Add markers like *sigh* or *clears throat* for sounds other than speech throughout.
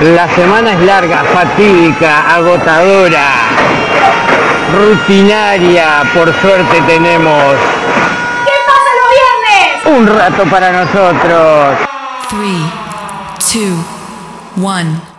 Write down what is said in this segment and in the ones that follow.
La semana es larga, fatídica, agotadora, rutinaria, por suerte tenemos. ¿Qué pasa los viernes? Un rato para nosotros. 3, 2, 1.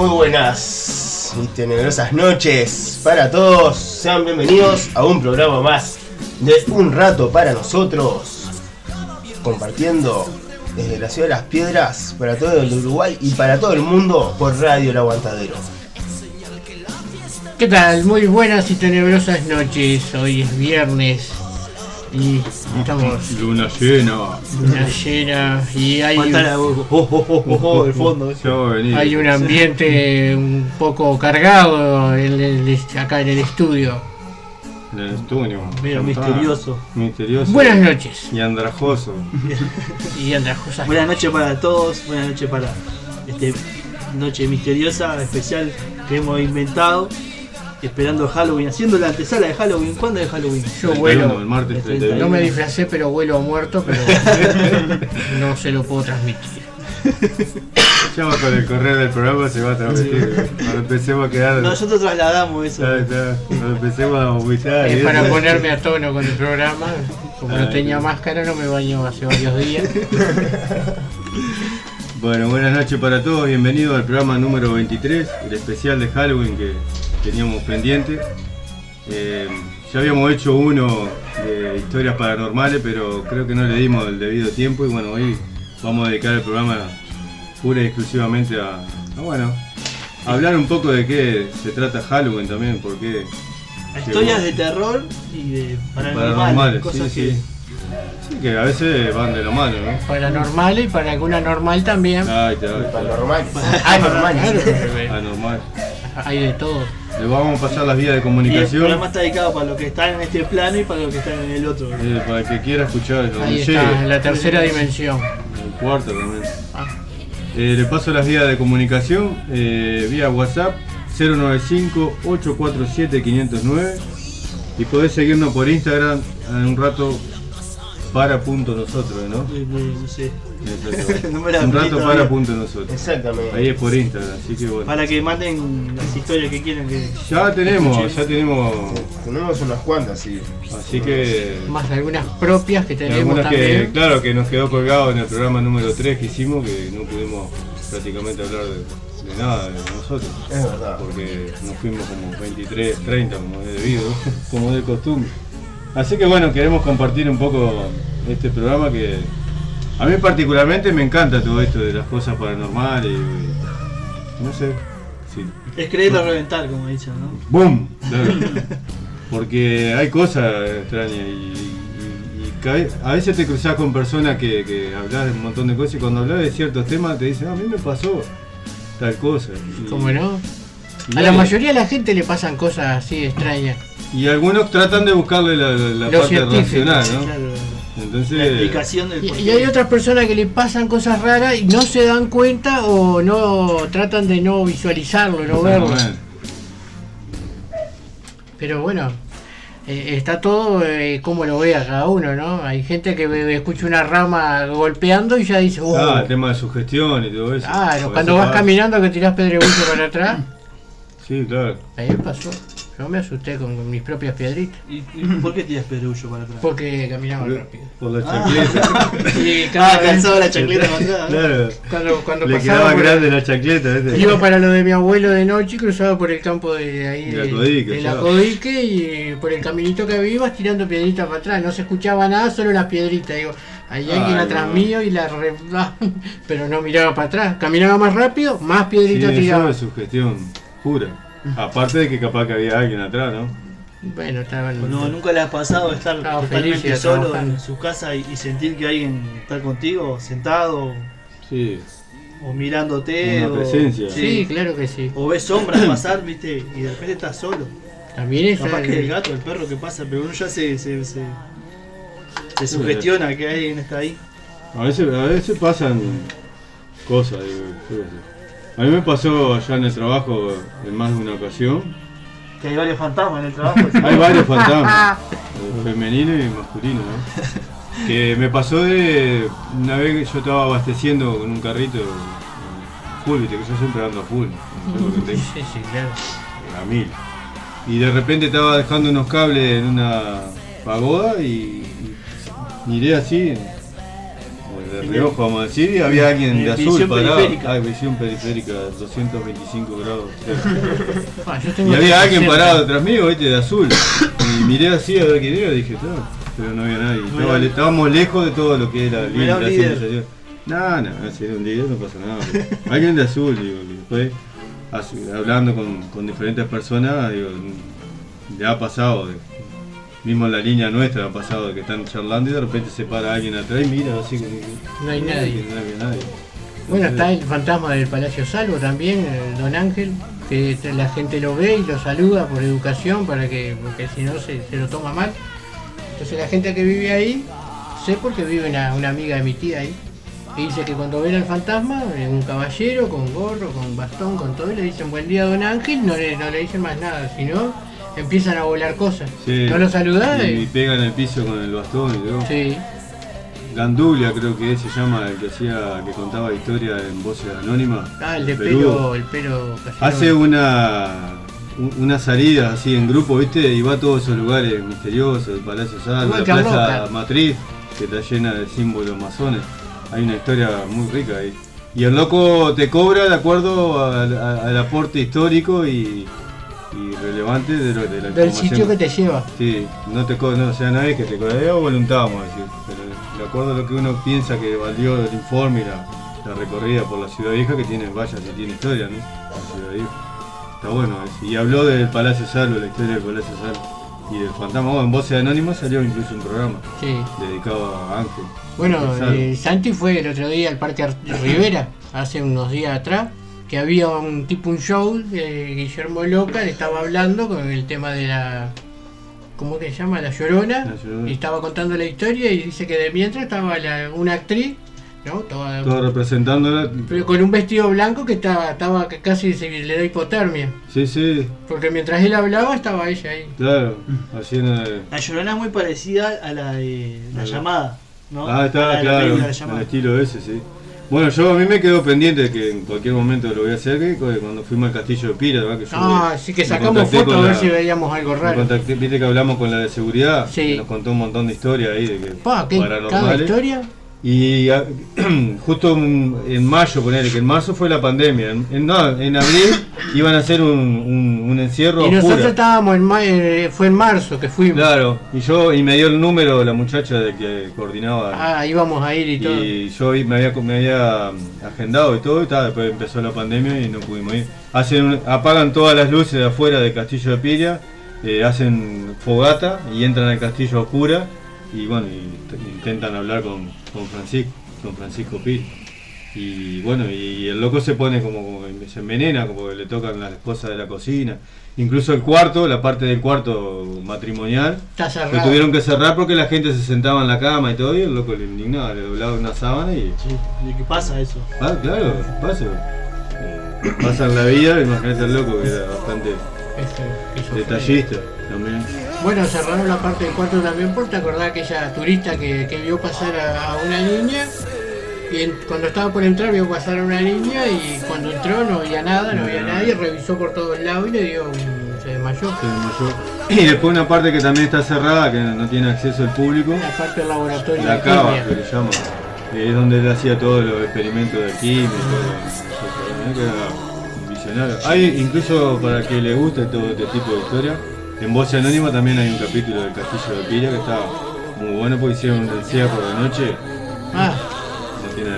muy buenas y tenebrosas noches para todos. Sean bienvenidos a un programa más de Un Rato para Nosotros, compartiendo desde la ciudad de las piedras para todo el Uruguay y para todo el mundo por Radio El Aguantadero. ¿Qué tal? Muy buenas y tenebrosas noches. Hoy es viernes y estamos Luna llena. luna llena y hay, Falta la oh, oh, oh, oh, oh, del fondo. Hay un ambiente un poco cargado en el- acá en el estudio. En el estudio. Medio misterioso. Misterioso. Buenas noches Y andrajoso. y andrajosas. Buenas noches para todos, buenas noches para este noche misteriosa especial que hemos inventado, esperando Halloween, haciendo la antesala de Halloween. ¿Cuándo es Halloween? Yo 31, el vuelo, martes El 31. no me disfracé pero vuelo a muerto, pero *laughs* no se lo puedo transmitir. *laughs* Ya va con el correr del programa se va a transmitir. Cuando empecemos a quedar. Nosotros trasladamos eso. Cuando empecemos a y Es para eso. ponerme a tono con el programa. Como no Ah, tenía máscara, no me baño hace varios días. *laughs* Bueno, buenas noches para todos. Bienvenidos al programa número 23, el especial de Halloween que teníamos pendiente. Eh, ya habíamos hecho uno de historias paranormales, pero creo que no le dimos el debido tiempo. Y bueno, hoy vamos a dedicar el programa pura y exclusivamente a, a, bueno, a hablar un poco de qué se trata Halloween también, porque Historias de terror y de paranormales, paranormales, sí, cosas que sí. Sí, que a veces van de la mano, ¿no? Paranormal y para alguna normal también. Ay, te- Paranormal. *laughs* Ah, normal. Claro, anormal. hay de todo. Le vamos a pasar las vías de y el comunicación. programa está dedicado para los que están en este plano y para los que están en el otro. Eh, para el que quiera escuchar donde Ahí llegue, está, en la tercera dimensión. el cuarto también. Ah. Eh, le paso las vías de comunicación, eh, vía WhatsApp 095-847-509 y podés seguirnos por Instagram en un rato para punto nosotros, ¿no? No, no- sé. Exacto. No me la un aprendí rato todavía. para punto nosotros. Exactamente. Ahí es por Instagram, así que bueno. Para que manden las historias que quieren que. Ya tenemos, ya tenemos, Tenemos unas cuantas, sí. así que Más algunas propias que tenemos algunas que, también. claro, que nos quedó colgado en el programa número 3 que hicimos, que no pudimos prácticamente hablar de, de nada de nosotros, Es verdad. porque nos fuimos como 23, 30 como es debido, *laughs* como de costumbre. Así que bueno, queremos compartir un poco este programa que a mí particularmente me encanta todo esto de las cosas paranormales, y, y no sé, sí. Es creerlo reventar, como dicen, ¿no? ¡Boom! Claro. Porque hay cosas extrañas y, y- y ca- a veces te cruzas con personas que, que hablas de un montón de cosas y cuando hablas de ciertos temas te dicen, "Ah, a mí me pasó tal cosa. Y, ¿Cómo no? y A la mayoría de la gente le pasan cosas así extrañas. Y algunos tratan de buscarle la, la- parte racional, ¿no? Claro. La Entonces, explicación del Y, y hay otras personas que le pasan cosas raras y no se dan cuenta o no tratan de no visualizarlo, no verlo. Pero bueno, eh, está todo eh, como lo vea cada uno, ¿no? Hay gente que ve- escucha una rama golpeando y ya dice, oh, ah, el tema de sugestión y todo eso. claro, cuando vas caminando que tirás pedregullo para atrás, Sí, claro. ahí pasó. Yo me asusté con mis propias piedritas, ¿Y, y por qué tiras pedrullo para atrás? porque caminaba rápido. Por la chancleta. *laughs* Y Ah, cada vez- calzado la chancleta *laughs* claro. cuando, cuando Le pasaba quedaba por- grande la chancleta, ¿viste? Iba para lo de mi abuelo de noche y cruzaba por el campo de ahí De la Codique, de la. Codique y por el caminito que había ibas tirando piedritas para atrás. No se escuchaba nada, solo las piedritas. Digo, hay alguien Ay, atrás no. mío y la re... *laughs* pero no miraba para atrás. Caminaba más rápido, más Sí, piedritas eso tiraba. es sugestión pura. Aparte de que capaz que había alguien atrás, ¿no? Bueno, estaban. No, nunca le ha pasado estar Estaba totalmente feliz, solo trabajando. en su casa y, y sentir que alguien está contigo, sentado Sí. o mirándote. Una o, presencia. Sí, claro que sí. O ves sombras *clears throat* pasar, viste, y de repente estás solo. También es. Capaz que el gato, el perro que pasa, pero uno ya se, se, se, se sugestiona que alguien está ahí. A veces, a veces pasan cosas, digo, yo qué sé. A mí me pasó allá en el trabajo en más de una ocasión. Que hay varios fantasmas en el trabajo. *laughs* Hay varios *laughs* fantasmas, eh, femenino y masculino, ¿no? *laughs* Que me pasó de una vez que yo estaba abasteciendo con un carrito eh, full, viste que yo siempre ando a full, no sé lo que tengo. Sí, sí, claro. a mil. Y de repente estaba dejando unos cables en una pagoda y, y miré así, de reojo vamos a decir, y había alguien en de azul parado. periférica. Ah, visión periférica, 225 grados. Ah, yo tengo Y había alguien 60. parado detrás mío, viste, de azul. Y miré así a ver quién era y dije, claro, pero no había nadie. Estaba- estábamos lejos de todo lo que era la líder. civilización. No, no, si era un día no pasa nada. pero *laughs* Alguien de azul, digo, y después hablando con, con diferentes personas, digo, le ha pasado, mismo en la línea nuestra ha pasado de que están charlando y de repente se para alguien atrás y mira así que No hay nadie. No hay nadie. Bueno, está el fantasma del Palacio Salvo también, el Don Ángel, que la gente lo ve y lo saluda por educación, para que, porque si no se, se lo toma mal. Entonces la gente que vive ahí, sé porque vive una, una amiga de mi tía ahí, y dice que cuando ven al fantasma, eh, un caballero con gorro, con bastón, con todo, y le dicen buen día Don Ángel, no le, no le dicen más nada, sino empiezan a volar cosas. Sí. No lo saludás y, y y- pega en el piso con el bastón y todo. Sí, Gandulia creo que se llama el que hacía, que contaba historia en voces anónimas. ah, el de pelo, el pelo. Hace una un- una salida así en grupo, ¿viste? Y va a todos esos lugares misteriosos, el Palacio Igual la Plaza. Matriz, que está llena de símbolos masones. Hay una historia muy rica ahí. Y el loco te cobra de acuerdo al aporte histórico y, y relevante de, lo, de la del sitio que te lleva. Sí, no te no, o sea, nadie que te cobra, es voluntad, vamos a decir. Pero de acuerdo a lo que uno piensa que valió el informe y la, la recorrida por la ciudad vieja, que tiene, vaya, si tiene historia, ¿no? La ciudad vieja. Está bueno eso. Y habló del Palacio Salvo, la historia del Palacio Salvo. Y del fantasma, bueno, en Voces Anónimas salió incluso un programa Sí. dedicado a Ángel. Bueno, eh, Santi fue el otro día al Parque Ar- Rivera, hace unos días atrás, que había un tipo, un show de Guillermo Loca, le estaba hablando con el tema de la... ¿Cómo que se llama? La Llorona. La Llorona. Y estaba contando la historia y dice que de mientras estaba la- una actriz, ¿no? Toda- Todo representándola. pero con un vestido blanco que estaba, estaba que casi se le da hipotermia. Sí, sí, Porque mientras él hablaba estaba ella ahí. claro. Haciendo. La Llorona es muy parecida a la de La Llamada, ¿no? Ah, está, claro, el estilo ese, sí. Bueno, yo a mí me quedó pendiente de que en cualquier momento lo voy a hacer, que cuando fuimos al castillo de Pira, ¿verdad? Que yo Ah, sí que sacamos fotos a ver si veíamos algo raro. contacté- Viste que hablamos con la de seguridad, Sí. que nos contó un montón de historias ahí de que Pa, ¿qué? Cada historia. Y a- *clears throat* justo en, mayo, ponele, que en marzo fue la pandemia. En, en- no, en abril iban a hacer un, un, un encierro Y nosotros estábamos en ma- eh, fue en marzo que fuimos. Claro, y yo y me dio el número la muchacha de que coordinaba. Ah, íbamos a ir y todo. Y yo me había, me había mm, agendado y todo, y tal, después empezó la pandemia y no pudimos ir. Hacen, un- apagan todas las luces de afuera del castillo de Piria, eh, hacen fogata y entran al castillo oscura y bueno, y intentan hablar con, con Francisco, con Francisco Pil. Y bueno, y el loco se pone como, se envenena, como que le tocan las cosas de la cocina. Incluso el cuarto, la parte del cuarto matrimonial, lo tuvieron que cerrar porque la gente se sentaba en la cama y todo, y el loco le indignaba, le doblaba una sábana y. Sí, ¿de qué pasa eso? Ah, claro, pasa. Eh, pasa en la vida, imagínate el loco que era bastante Este, detallista también. Bueno, cerraron la parte del cuarto también por te acordás aquella turista que, que vio pasar a, a una niña y en- cuando estaba por entrar vio pasar a una niña y cuando entró no había nada, no había nadie, revisó por todos lados y le dio un, se desmayó. Se desmayó. Y después una parte que también está cerrada, que no tiene acceso al público, La parte del laboratorio la de cava, que le llama. es donde él hacía todos los experimentos de química todo. visionario. Hay incluso para que le guste todo este tipo de historia, en Voz Anónima también hay un capítulo del Castillo de Pira que está muy bueno porque hicieron un encierro de noche, Ah, no tiene.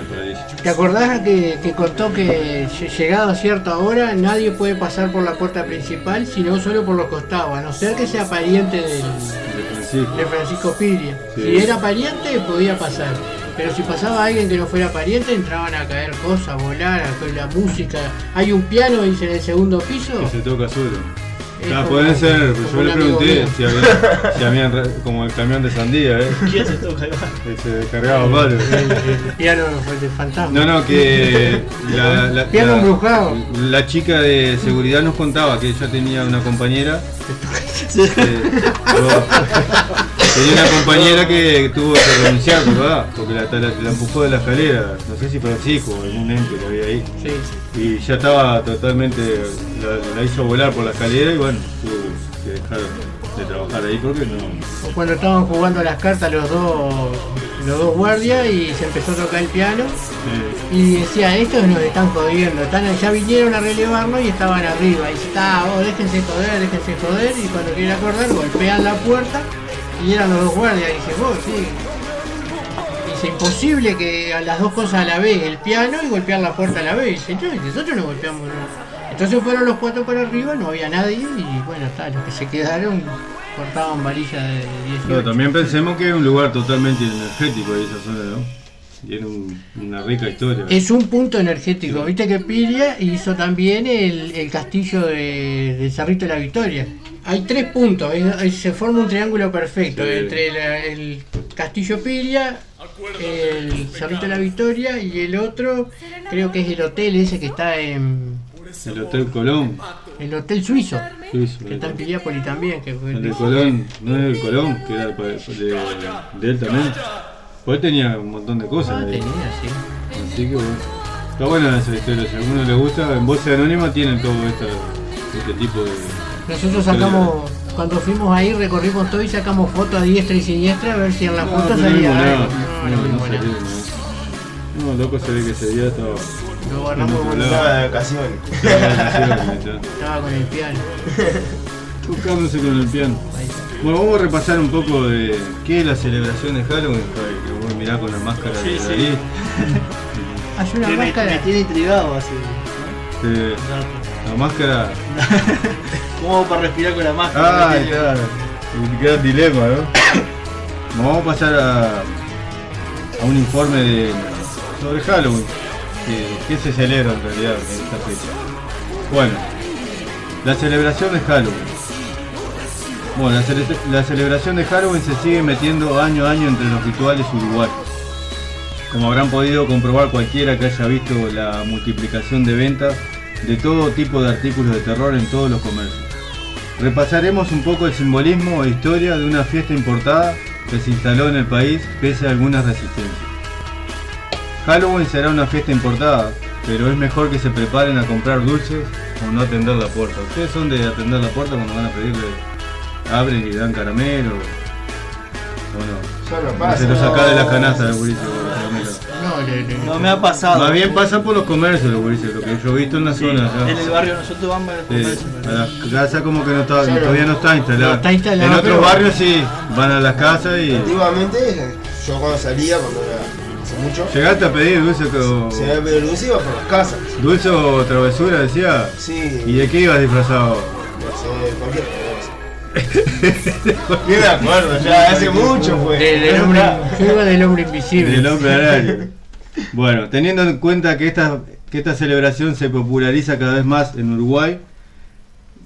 ¿Te acordás que, que contó que lle- llegado a cierta hora nadie puede pasar por la puerta principal sino solo por los costados, a no ser que sea pariente del, De Francisco. de Francisco Piria. Sí. Si era pariente podía pasar, pero si pasaba alguien que no fuera pariente entraban a caer cosas, a volar, a la música. Hay un piano, dice, en el segundo piso. Que se toca solo. Como- pueden ser, yo le pregunté si había, si habían re- como el camión de sandía, ¿eh? ¿Quién se toca? que se descargaba palos. El, el piano de fantasma. No, no, que la, la, Piano la- embrujado. la chica de seguridad nos contaba que ella tenía una compañera. *laughs* que- tenía una compañera que tuvo que renunciar, ¿verdad? Porque la, la, la empujó de la escalera, no sé si Francisco o algún ente que había ahí. Sí. Y ya estaba totalmente, la, la hizo volar por la escalera y bueno, tuvo que dejar de trabajar ahí porque no. O cuando estaban jugando las cartas los dos, los dos guardias y se empezó a tocar el piano y decía, estos nos están jodiendo, están, ya vinieron a relevarnos y estaban arriba. Y está, vos déjense joder, déjense joder y cuando quieren acordar golpean la puerta y eran los dos guardias y dice, vos sí. Dice, imposible que a las dos cosas a la vez, el piano y golpear la puerta a la vez. Dice, "No, nosotros no golpeamos. no". Entonces fueron los cuatro para arriba, no había nadie y bueno, está, los que se quedaron cortaban varilla de 18. No, también pensemos que es un lugar totalmente energético esa zona, ¿no? Tiene un- una rica historia. Es un punto energético. Viste que Piria hizo también el, el castillo de, del Cerrito de la Victoria. Hay tres puntos, es- es- se forma un triángulo perfecto Sí. entre la- el castillo Piria, el Cerrito de la Victoria y el otro, creo que es el hotel ese que está en El Hotel Colón. el hotel suizo, Suizo, que está en Piriápolis también. Que fue- El de Colón, no es el Colón, que era de, de, de él también. Pues él tenía un montón de cosas. Ah, tenía, sí. Así que bueno. Está buena esa historia, si a alguno le gusta, en Voces Anónima tienen todo esta, este tipo de... Nosotros sacamos, cuando fuimos ahí, recorrimos todo y sacamos fotos a diestra y siniestra a ver si en la foto salía algo. No, loco se ve que ese día estaba... Lo con- Estaba de vacaciones. *laughs* estaba con el piano. *laughs* Tocándose con el piano. Ahí. Bueno, vamos a repasar un poco de qué es la celebración de Halloween, que vos mirá con la máscara Sí, de sí. Dalí. *laughs* Hay una Que máscara. me tiene intrigado así. La máscara... ¿Cómo hago para respirar con la máscara? Ah. Me queda el dilema, ¿no? *coughs* Vamos a pasar a, a un informe de, sobre Halloween. Que, ¿Qué se celebra en realidad en esta fecha? Bueno, la celebración de Halloween. Bueno, la, cele- la celebración de Halloween se sigue metiendo año a año entre los rituales uruguayos. Como habrán podido comprobar cualquiera que haya visto la multiplicación de ventas de todo tipo de artículos de terror en todos los comercios. Repasaremos un poco el simbolismo e historia de una fiesta importada que se instaló en el país pese a algunas resistencias. Halloween será una fiesta importada, pero es mejor que se preparen a comprar dulces o no atender la puerta. ¿Ustedes son de atender la puerta cuando van a pedirle? Abren y dan caramelo. ¿O no? Se lo saca de la canasta no. No, me ha pasado. Más bien pasan por los comercios los gurises, lo que yo he visto en la Sí, zona. en el barrio nosotros vamos a Sí, comercio. a la casa como que no está, Claro. todavía no está instalada. No está instalada, en otros barrios sí, van a las casas y. Antiguamente, yo cuando salía, cuando era hace mucho, ¿Llegaste a pedir dulce o, se me pedir dulce iba por las casas. dulce o travesura? Decía. Sí, ¿Y de qué ibas disfrazado? no sé, cualquier cosa. *laughs* Ni me acuerdo, ya hace mucho fue. de- del hombre, yo iba del hombre invisible. Del hombre araña. *laughs* Bueno, teniendo en cuenta que esta, celebración se populariza cada vez más en Uruguay,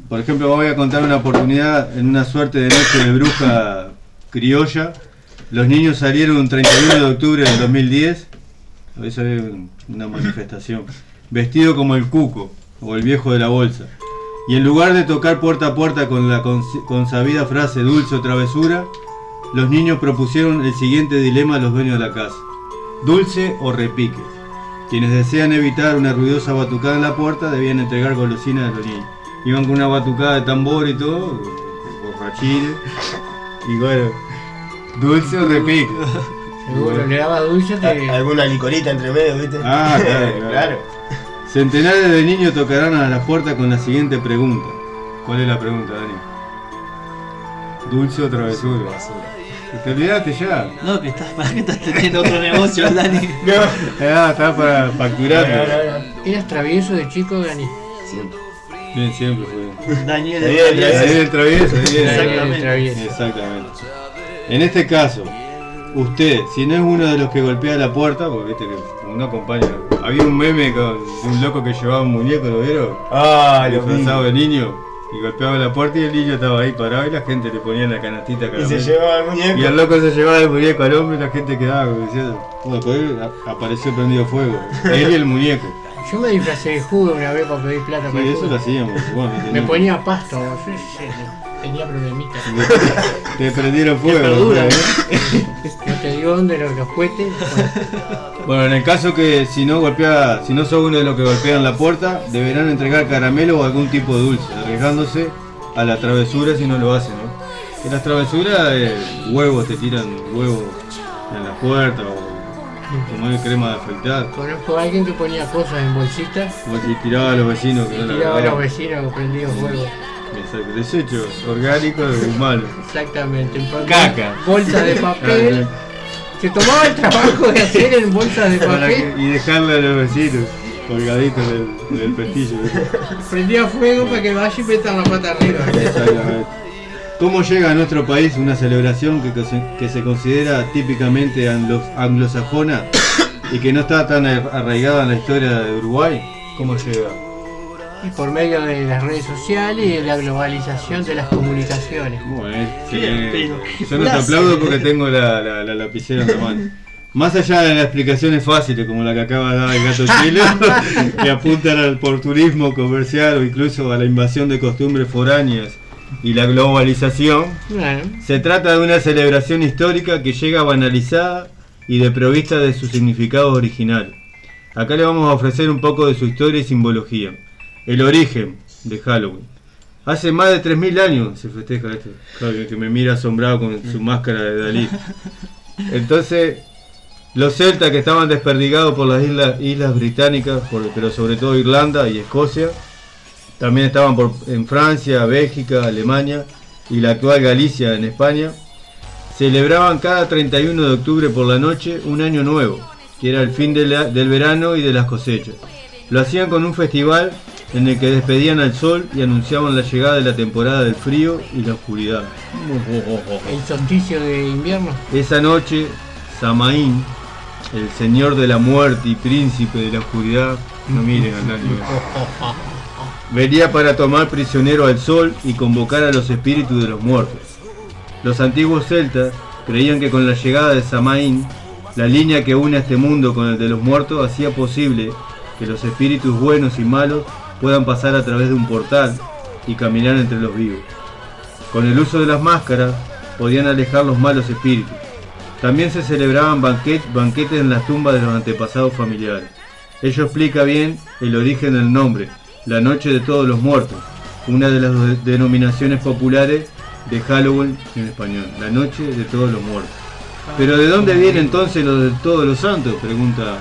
por ejemplo, voy a contar una oportunidad en una suerte de noche de bruja criolla. Los niños salieron un 31 de octubre del 2010, eso es un- una manifestación, vestido como el cuco o el viejo de la bolsa. Y en lugar de tocar puerta a puerta con la consabida frase dulce o travesura, los niños propusieron el siguiente dilema a los dueños de la casa. Dulce o repique. Quienes desean evitar una ruidosa batucada en la puerta debían entregar golosinas a los niños. Iban con una batucada de tambor y todo, borrachines. Y bueno, dulce o repique. Seguro, le daba dulce, te... Alguna licorita entre medio, ¿viste? Ah, claro, claro. *laughs* claro. Centenares de niños tocarán a la puerta con la siguiente pregunta. ¿Cuál es la pregunta, Dani? ¿Dulce o travesura? Te olvidaste ya. No, que estás, para *laughs* que estás teniendo otro negocio, *laughs* Dani. Ah, está para facturar. ¿Eras travieso de chico, Dani? Bien, siempre fue. Daniel Daniel, el travieso. Daniel el travieso, bien. Exactamente. Travieso. Exactamente. En este caso, usted, si no es uno de los que golpea la puerta, porque viste que uno acompaña. Había un meme con de un loco que llevaba un muñeco, ¿lo vieron? Ah, lo de niño. Y golpeaba la puerta y el niño estaba ahí parado y la gente le ponía la canastita Y se caramelo. llevaba el muñeco. Y el loco se llevaba el muñeco al hombre y la gente quedaba como diciendo. Bueno, con él apareció prendido fuego. *laughs* Él y el muñeco. Yo me disfracé de jugo una vez para pedir plata para Sí, el eso lo hacíamos. Bueno, Me ponía pasto, yo tenía problemitas. *laughs* Te prendieron fuego. perdura, ¿no? *laughs* No te digo dónde los, los cohetes. Bueno, Bueno, en el caso que si no golpea, si no son uno de los que golpean la puerta, deberán entregar caramelo o algún tipo de dulce, arriesgándose a la travesura si no lo hacen, ¿no? En las travesuras, eh, huevos, te tiran huevos en la puerta o como el crema de afeitar. conozco a alguien que ponía cosas en bolsitas O si tiraba a los vecinos que y no la tiraba a los vecinos prendidos fuego. Exacto, desechos orgánicos de humanos. Exactamente. en Caca. Bolsas de *laughs* papel Se tomaba el trabajo de hacer en bolsas de papel, que- y dejarle a los vecinos colgaditos del, del pestillo. prendía fuego para que vaya y metan la pata arriba. Exactamente. ¿Cómo llega a nuestro país una celebración que, que se- que se considera típicamente anglo- anglosajona y que no está tan ar- arraigada en la historia de Uruguay? ¿Cómo llega? Y por medio de las redes sociales y de la globalización de las comunicaciones. Bueno, qué yo no te aplaudo porque tengo la, la- la lapicera en la mano. Más allá de las explicaciones fáciles como la que acaba de dar el gato chile, *laughs* que apuntan al oportunismo comercial o incluso a la invasión de costumbres foráneas y la globalización, Bueno, Se trata de una celebración histórica que llega banalizada y desprovista de su significado original. Acá le vamos a ofrecer un poco de su historia y simbología. El origen de Halloween. Hace más de 3.000 años se festeja esto. Claro, que- me mira asombrado con su máscara de Dalí. Entonces, los celtas que estaban desperdigados por las islas, británicas, pero sobre todo Irlanda y Escocia, también estaban por- en Francia, Bélgica, Alemania y la actual Galicia en España. Celebraban cada 31 de octubre por la noche un año nuevo, que era el fin del verano y de las cosechas. Lo hacían con un festival en el que despedían al sol y anunciaban la llegada de la temporada del frío y la oscuridad. el solsticio de invierno. Esa noche, Samaín, el señor de la muerte y príncipe de la oscuridad, no miren al año, venía para tomar prisionero al sol y convocar a los espíritus de los muertos. Los antiguos celtas creían que con la llegada de Samaín, la línea que une a este mundo con el de los muertos hacía posible que los espíritus buenos y malos puedan pasar a través de un portal y caminar entre los vivos. Con el uso de las máscaras podían alejar los malos espíritus. También se celebraban banquet- banquetes en las tumbas de los antepasados familiares. Ello explica bien el origen del nombre, la Noche de Todos los Muertos, una de las de- denominaciones populares de Halloween en español, la Noche de Todos los Muertos. Pero ¿de dónde viene entonces lo de Todos los Santos? Pregunta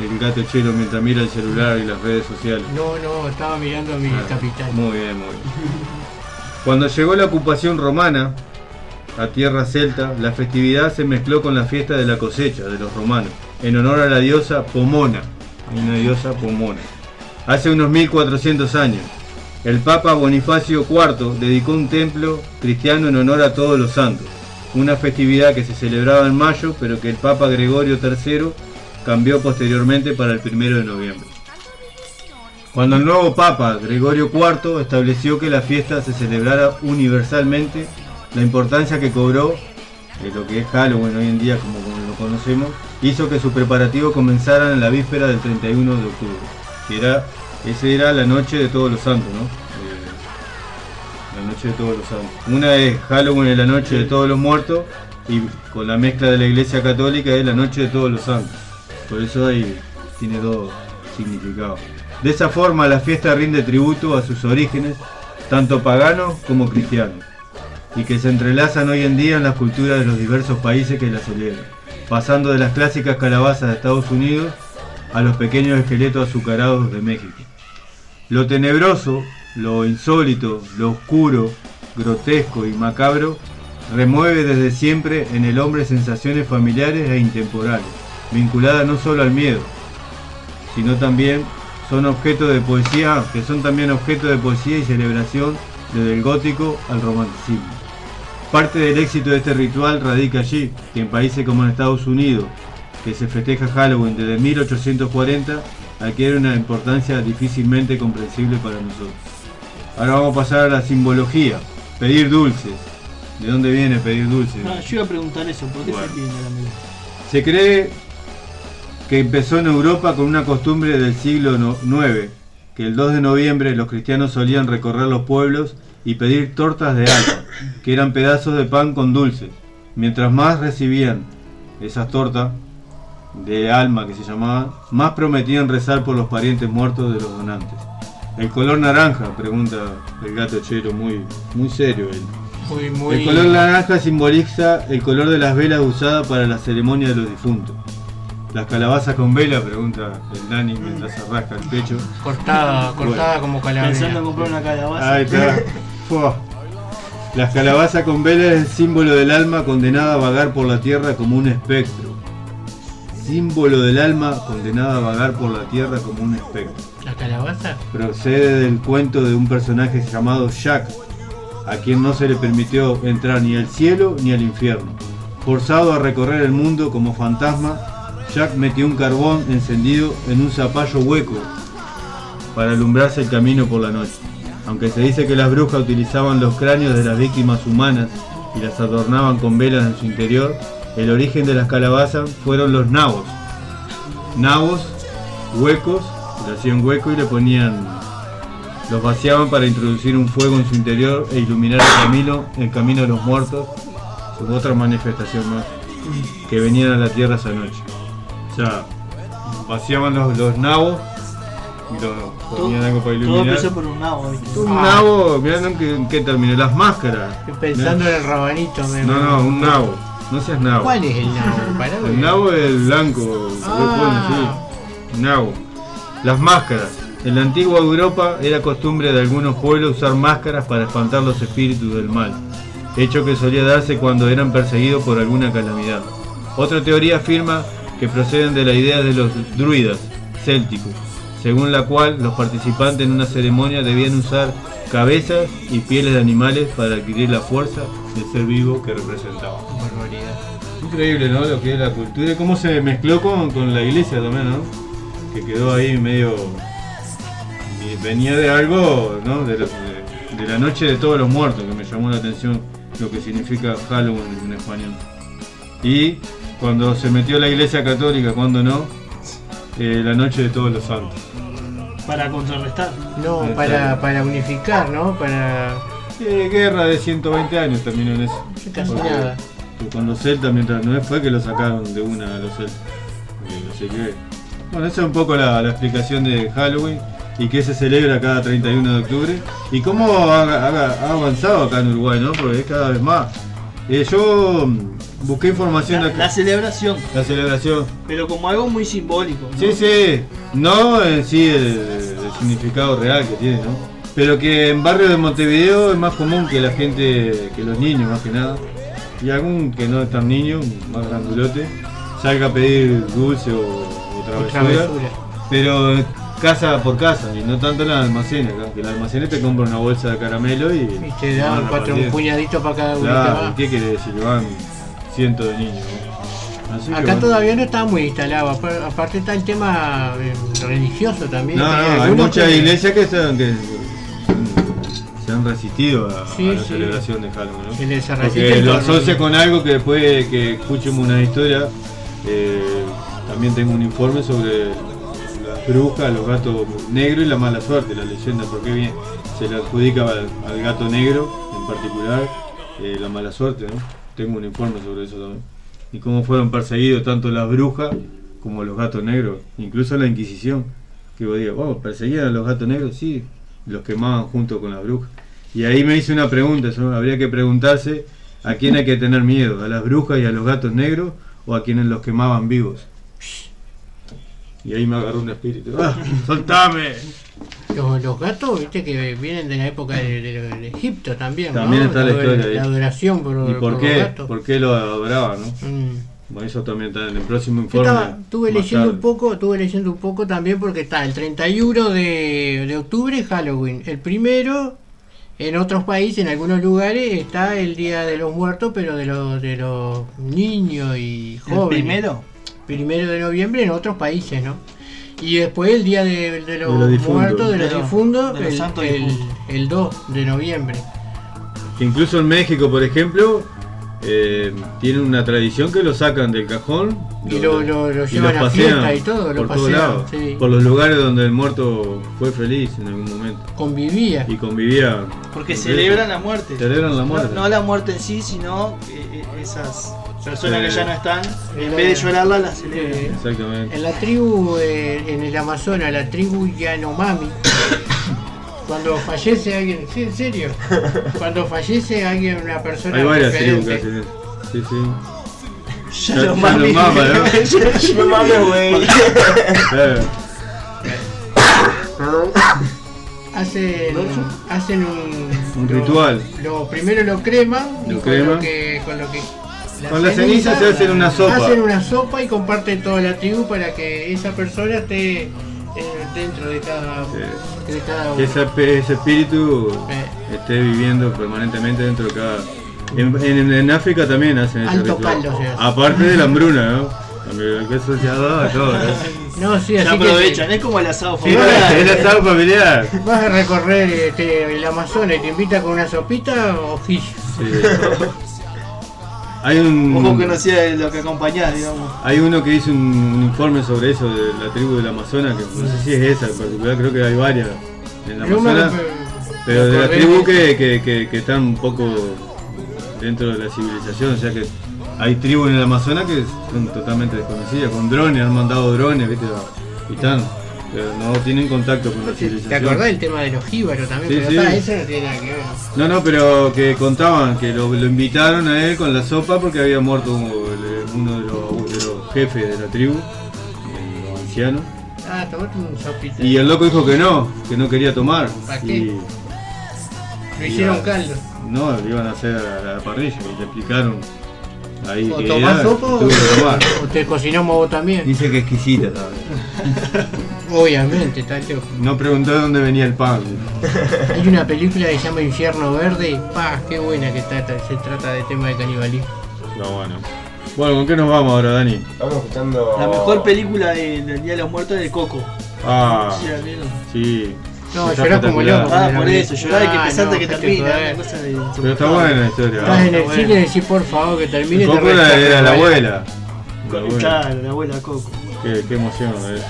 el gato chelo mientras mira el celular y las redes sociales. No, no, estaba mirando a mi Ah, capital. Muy bien, muy bien. Cuando llegó la ocupación romana a tierra celta, la festividad se mezcló con la fiesta de la cosecha de los romanos, en honor a la diosa Pomona. Una diosa Pomona. Hace unos 1400 años, el Papa Bonifacio IV dedicó un templo cristiano en honor a todos los santos, una festividad que se celebraba en mayo, pero que el Papa Gregorio III cambió posteriormente para el primero de noviembre. Cuando el nuevo Papa Gregorio IV estableció que la fiesta se celebrara universalmente, la importancia que cobró de lo que es Halloween hoy en día como, lo conocemos, hizo que sus preparativos comenzaran en la víspera del 31 de octubre, que era, esa era la noche de todos los santos, ¿no? Eh, la noche de todos los santos. Una es Halloween es la noche de todos los muertos y con la mezcla de la iglesia católica es la noche de todos los santos. Por eso ahí tiene dos significados. De esa forma la fiesta rinde tributo a sus orígenes, tanto paganos como cristianos, y que se entrelazan hoy en día en las culturas de los diversos países que la celebran, pasando de las clásicas calabazas de Estados Unidos a los pequeños esqueletos azucarados de México. Lo tenebroso, lo insólito, lo oscuro, grotesco y macabro remueve desde siempre en el hombre sensaciones familiares e intemporales, vinculadas no solo al miedo, sino también son objeto de poesía, que son también objeto de poesía y celebración desde el gótico al romanticismo. Parte del éxito de este ritual radica allí, que en países como en Estados Unidos, que se festeja Halloween desde 1840, adquiere una importancia difícilmente comprensible para nosotros. Ahora vamos a pasar a la simbología, pedir dulces. ¿De dónde viene pedir dulces? No, yo iba a preguntar eso, ¿por qué Bueno. se piden caramelo? Se cree que empezó en Europa con una costumbre del siglo IX, que el 2 de noviembre los cristianos solían recorrer los pueblos y pedir tortas de alma, que eran pedazos de pan con dulces. Mientras más recibían esas tortas de alma que se llamaban, más prometían rezar por los parientes muertos de los donantes. El color naranja, pregunta el gato chero, muy, muy serio él. Muy, muy. El color naranja simboliza el color de las velas usadas para la ceremonia de los difuntos. Las calabazas con vela, pregunta el Dani mientras se rasca el pecho. Cortada, cortada como calavera. Pensando en comprar una calabaza. Ahí está. Fua. Las calabazas con velas es el símbolo del alma condenada a vagar por la tierra como un espectro. Símbolo del alma condenada a vagar por la tierra como un espectro. ¿La calabaza? Procede del cuento de un personaje llamado Jack, a quien no se le permitió entrar ni al cielo ni al infierno. Forzado a recorrer el mundo como fantasma, Jack metió un carbón encendido en un zapallo hueco para alumbrarse el camino por la noche. Aunque se dice que las brujas utilizaban los cráneos de las víctimas humanas y las adornaban con velas en su interior, el origen de las calabazas fueron los nabos. Nabos, huecos, le hacían hueco y le ponían los vaciaban para introducir un fuego en su interior e iluminar el camino, el camino de los muertos. Otra manifestación más que venían a la tierra esa noche. O sea, vaciaban los, los nabos y lo ponían algo para Todo iluminar. empezó por un nabo, ¿viste? Un nabo, mirá en qué, en qué terminó, las máscaras. Estoy pensando en el rabanito. me- No, no, un nabo. No seas nabo. ¿Cuál es el nabo? Pará, El nabo es el blanco, Ah. sí. Nabo. Las máscaras. En la antigua Europa era costumbre de algunos pueblos usar máscaras para espantar los espíritus del mal, hecho que solía darse cuando eran perseguidos por alguna calamidad. Otra teoría afirma que proceden de la idea de los druidas célticos, según la cual los participantes en una ceremonia debían usar cabezas y pieles de animales para adquirir la fuerza del ser vivo que representaban. Barbaridad. Increíble, ¿no? Lo que es la cultura y cómo se mezcló con, con la iglesia también, ¿no? Que quedó ahí medio. venía de algo, ¿no? De- de la noche de todos los muertos, que me llamó la atención lo que significa Halloween en español. Y cuando se metió la iglesia católica, cuando no, eh, la noche de todos los santos. Para contrarrestar. No, para, para unificar, ¿no? Para. Eh, guerra de 120 años terminó en eso. Casi Porque- nada. con los celtas, mientras no fue que lo sacaron de una a los celtas. Eh, Así que, bueno, esa es un poco la, la explicación de Halloween y que se celebra cada 31 de octubre y cómo ha, ha- ha avanzado acá en Uruguay, ¿no? Porque es cada vez más. Eh, yo busqué información La, de la acá, celebración, la celebración. pero como algo muy simbólico. ¿no? Sí, sí, no en sí el, el significado real que tiene, ¿no? Pero que en barrio de Montevideo es más común que la gente, que los niños más que nada, y algún que no es tan niño, más grandulote, salga a pedir dulce o, o travesura, travesura. pero casa por casa, y no tanto en la almacén acá, que el almacén te compra una bolsa de caramelo y, Y te dan cuatro, un puñadito para cada uno Claro. ¿qué quiere decir? Van cientos de niños. Acá todavía no está muy instalado. apar- Aparte está el tema eh, religioso también. No, no, hay muchas que- iglesias que, se, que se han resistido a, Sí, a la sí. celebración de Halloween. ¿no? Se Porque lo asocia con algo que después de que escuchemos una historia, eh, también tengo un informe sobre las brujas, los gatos negros y la mala suerte, la leyenda, porque bien se le adjudica al, al gato negro en particular eh, la mala suerte. ¿no? Tengo un informe sobre eso también. Y cómo fueron perseguidos tanto las brujas como los gatos negros, incluso la Inquisición. Que vos digas, oh, perseguían a los gatos negros, sí, los quemaban junto con las brujas. Y ahí me hice una pregunta, ¿no? habría que preguntarse a quién hay que tener miedo, a las brujas y a los gatos negros o a quienes los quemaban vivos. Y ahí me agarró un espíritu. ¡Ah, ¡Soltame! Los, los gatos, viste, que vienen de la época de, de- de Egipto también. ¿no? También está la historia ahí. La adoración por, ¿Y por los qué? gatos. ¿Por qué lo adoraban? ¿no? Mm. Bueno, eso también está en el próximo informe. estaba- estuve leyendo un poco, estuve leyendo un poco también porque está el 31 de, de octubre Halloween. El primero, en otros países, en algunos lugares, está el Día de los Muertos, pero de los de los niños y ¿El jóvenes. primero? Primero de noviembre en otros países, ¿no? Y después el Día de, de los, muertos, de los De los- difuntos, de los el, santos el- difuntos. el 2 de noviembre. Incluso en México, por ejemplo, eh, tienen una tradición que lo sacan del cajón Y lo- lo- lo y llevan los a fiesta y todo, lo por todos pasean, lados, sí. por los lugares donde el muerto fue feliz en algún momento Convivía. y convivía. Porque celebran la muerte. Celebran la muerte. No, no la muerte en sí, sino eh, eh, esas personas que ya no están, en vez de llorarla, la celebran. Exactamente. En la tribu, eh, en el Amazonas, la tribu Yanomami, *coughs* cuando fallece alguien, sí, en serio, cuando fallece alguien, una persona Hay varias tribus que hacen eso. Sí, sí. Ya Ya- lo ya mami. lo mama, ¿no? *laughs* *coughs* No mames, güey. Hacen, un, Un lo- ritual. Lo, primero lo creman y Lo con lo que con lo que Con la ceniza se hacen una sopa. Hacen una sopa y comparten toda la tribu para que esa persona esté eh, dentro de cada, Sí. de cada Que ese, pe- ese espíritu Eh. esté viviendo permanentemente dentro de cada. En, en- en África también hacen ese Alto ritual. caldo se hace. Aparte de la hambruna, ¿no? También el queso se ha dado a todo. ¿no? No, sí, así aprovechan, que es como el asado Sí, familiar. el asado familiar. vas a recorrer este, el Amazonas y te invita con una sopita o fish. Sí. Hay un. Ojo que no sea lo que acompañás, digamos. Hay uno que hizo un, un informe sobre eso de la tribu del Amazonas, que no sé si es esa en particular, creo que hay varias en me- Amazonas, pero de la tribu que, que, que, que están un poco dentro de la civilización, o sea que hay tribus en el Amazonas que son totalmente desconocidas, con drones, han mandado drones, ¿viste? y están, pero no tienen contacto con la ¿Te civilización. acordás del tema de los jíbaros también? Sí, pero sí. eso no tiene nada que ver. No, no, pero que contaban que lo, lo invitaron a él con la sopa porque había muerto uno de los, de los jefes de la tribu, los ancianos. Ah, tomate un sopita. Y el loco dijo que no, que no quería tomar. ¿Para qué? Y Lo hicieron caldo. no, lo iban a hacer a la parrilla y le explicaron ahí O tomás era, sopa o, te cocinamos vos también. Dice que exquisita también. *laughs* Obviamente. No preguntó de dónde venía el pan. Hay una película que se llama Infierno Verde. Pa, qué buena que trata, se trata de tema de canibalismo. No, bueno. Bueno, ¿con qué nos vamos ahora, Dani? Estamos escuchando. La mejor película de- del Día de los Muertos es de Coco. Ah, Sí, la vieron. sí. No, llorás como loco. Ah, por eso, llorar y que Ah, pensar no, que termina. cosa de- Pero está buena la historia. Estás en el cine y decís por favor que termine. te Coco era, la abuela. abuela. La abuela. Claro, la abuela Coco. Qué, emoción, eh.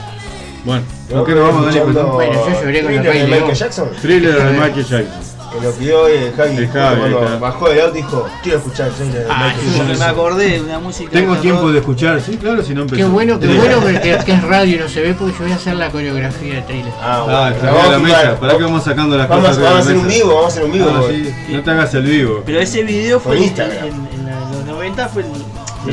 Bueno, ¿con qué nos vamos, Dani? escuchando Bueno, yo lloré con el de. Michael Jackson. Thriller de Michael Jackson. Que lo pidió hoy el Javi. El Javi, cuando bajó del auto dijo: Quiero escuchar el de Ah, Michael sí, Porque Jackson. me acordé de una música. Tengo de tiempo de escuchar, sí, claro, si no empezó. Qué bueno, qué bueno que, que- que es radio y no se ve porque yo voy a hacer la coreografía de trailer. Ah, Ah, bueno, está vamos bien la mesa. Para que vamos sacando las Vamos, cosas vamos a hacer un vivo, vamos a hacer un vivo. Ah, sí, No te hagas el vivo. Pero ese video fue Por en, Instagram. en- en la- los 90 fue el,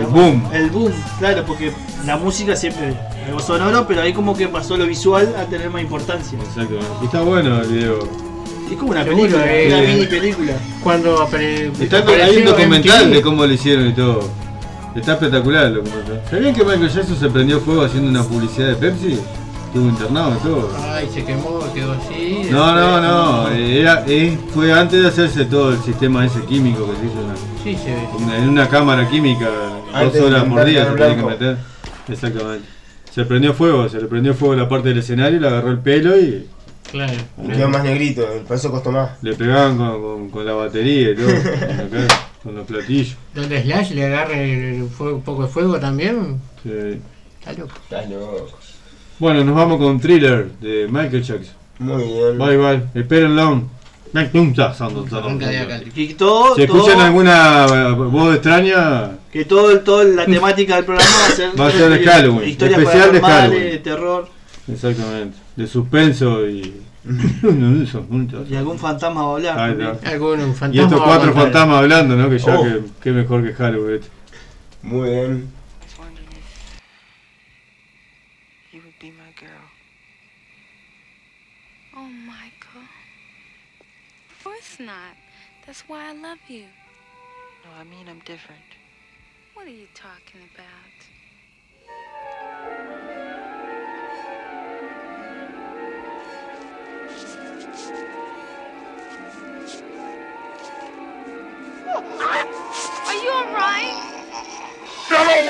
El boom. El boom, claro, porque la música siempre algo sonoro, pero ahí como que pasó lo visual a tener más importancia. Exacto. Y está bueno el video. Es como una Seguro, película, eh. una mini película. Cuando apare- Está, hay un documental de cómo lo hicieron y todo. Está espectacular el documental. ¿Sabían que Michael Jackson se prendió fuego haciendo una publicidad de Pepsi? Estuvo internado y todo. Ay, se quemó, quedó así. No, no, no. Era, eh, fue antes de hacerse todo el sistema ese químico que se hizo en la- Sí, se ve. Una- en una cámara química, Antes dos horas por día se tenía que meter. Exactamente. Se prendió fuego, se le prendió fuego la parte del escenario, le agarró el pelo y Claro. Quedó más negrito, por eso costó más. le pegaban con, con- con la batería y todo, *laughs* acá, con los platillos. Donde Slash le agarre el fuego- un poco de fuego también. Sí. Está loco. Estás loco. Bueno, nos vamos con Thriller de Michael Jackson. Muy bien. Bye bye, espérenlo. Nunca de acá. Que todo, Si escuchan alguna eh, voz extraña, que todo, todo la temática del programa va a ser, *laughs* Va a ser de Halloween, historias especial de paranormales, Halloween. de terror exactamente, de suspenso y. *laughs* Y algún fantasma va a hablar. Ahí también. está. Algún Y fantasma. estos va a cuatro fantasmas hablando, ¿no? Que ya Oh. que, que mejor que Halloween. este. Muy bien. was wondering if you would be my girl. Oh, Michael. Of course not. That's why I love you. No, I mean I'm different. What are you talking about? Are you alright? enjoying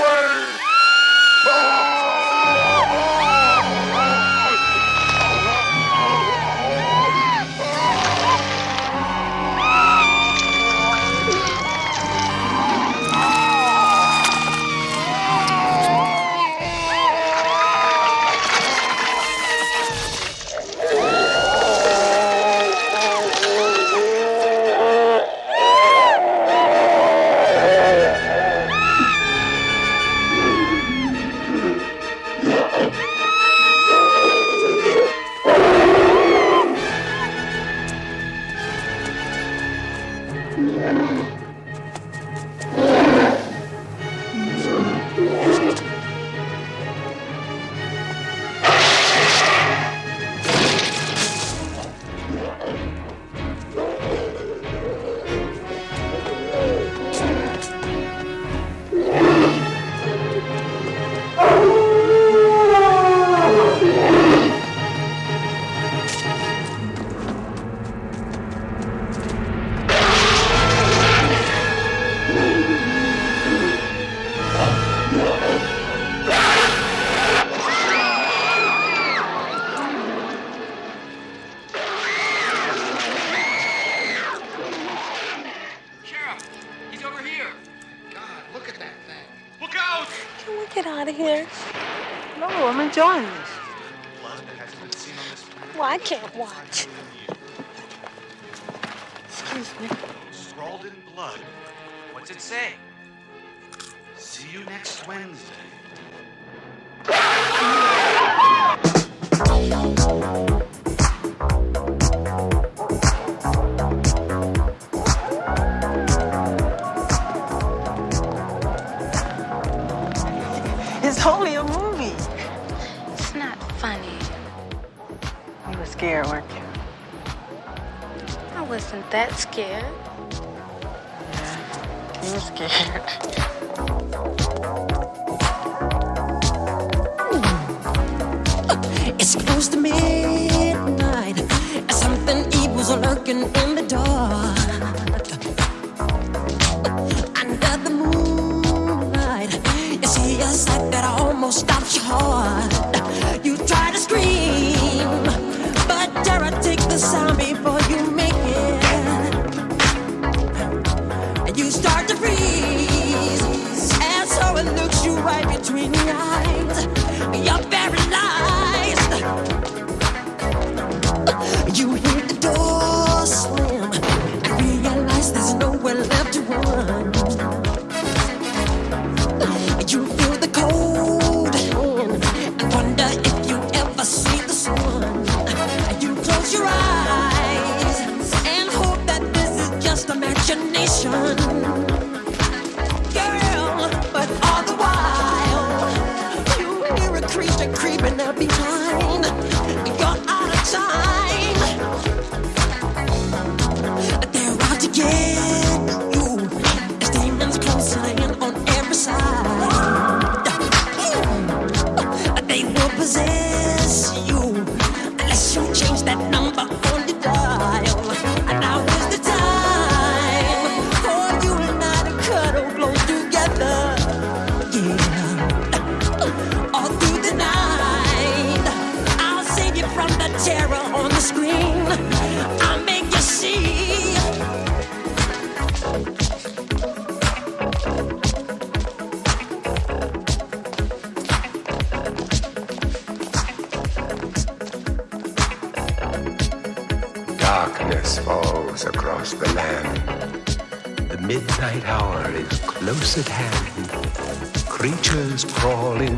scared.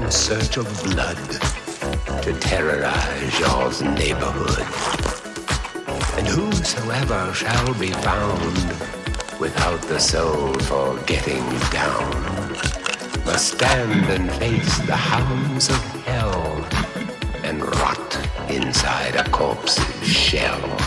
In search of blood to terrorize y'all's neighborhood. And whosoever shall be found without the soul for getting down must stand and face the hounds of hell and rot inside a corpse's shell.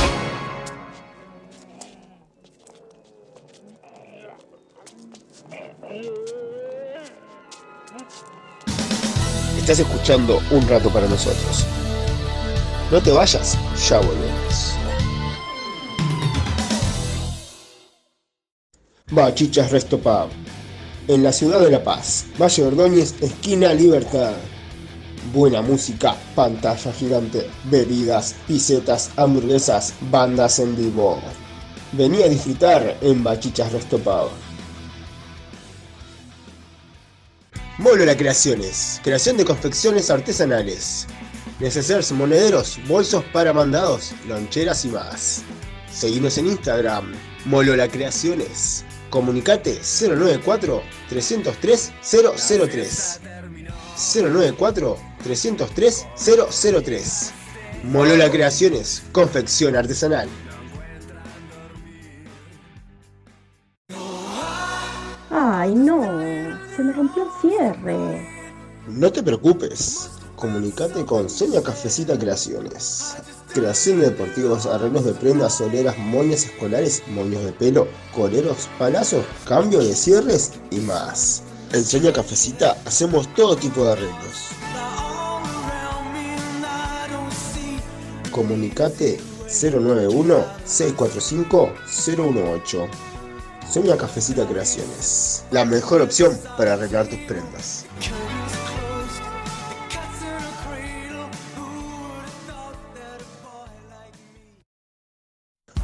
Estás escuchando un rato para nosotros. No te vayas, ya volvemos. Bachichas Resto. En la ciudad de La Paz, Valle Ordóñez, esquina Libertad. Buena música, pantalla gigante, bebidas, pisetas, hamburguesas, bandas en vivo. Vení a disfrutar en Bachichas Resto. Molo La Creaciones, creación de confecciones artesanales. Necesarios monederos, bolsos para mandados, loncheras y más. Seguimos en Instagram, Molo La Creaciones. Comunicate 094 303 003. 094 303 003. Molola Creaciones, confección artesanal. Ay, no, se me rompió el cierre. No te preocupes, comunicate con Sonia Cafecita Creaciones. Creación de deportivos, arreglos de prendas, soleras, moñas escolares, moños de pelo, coleros, palazos, cambio de cierres y más. En Cafecita hacemos todo tipo de arreglos. Comunicate 091-645-018. Sonia Cafecita Creaciones. La mejor opción para arreglar tus prendas.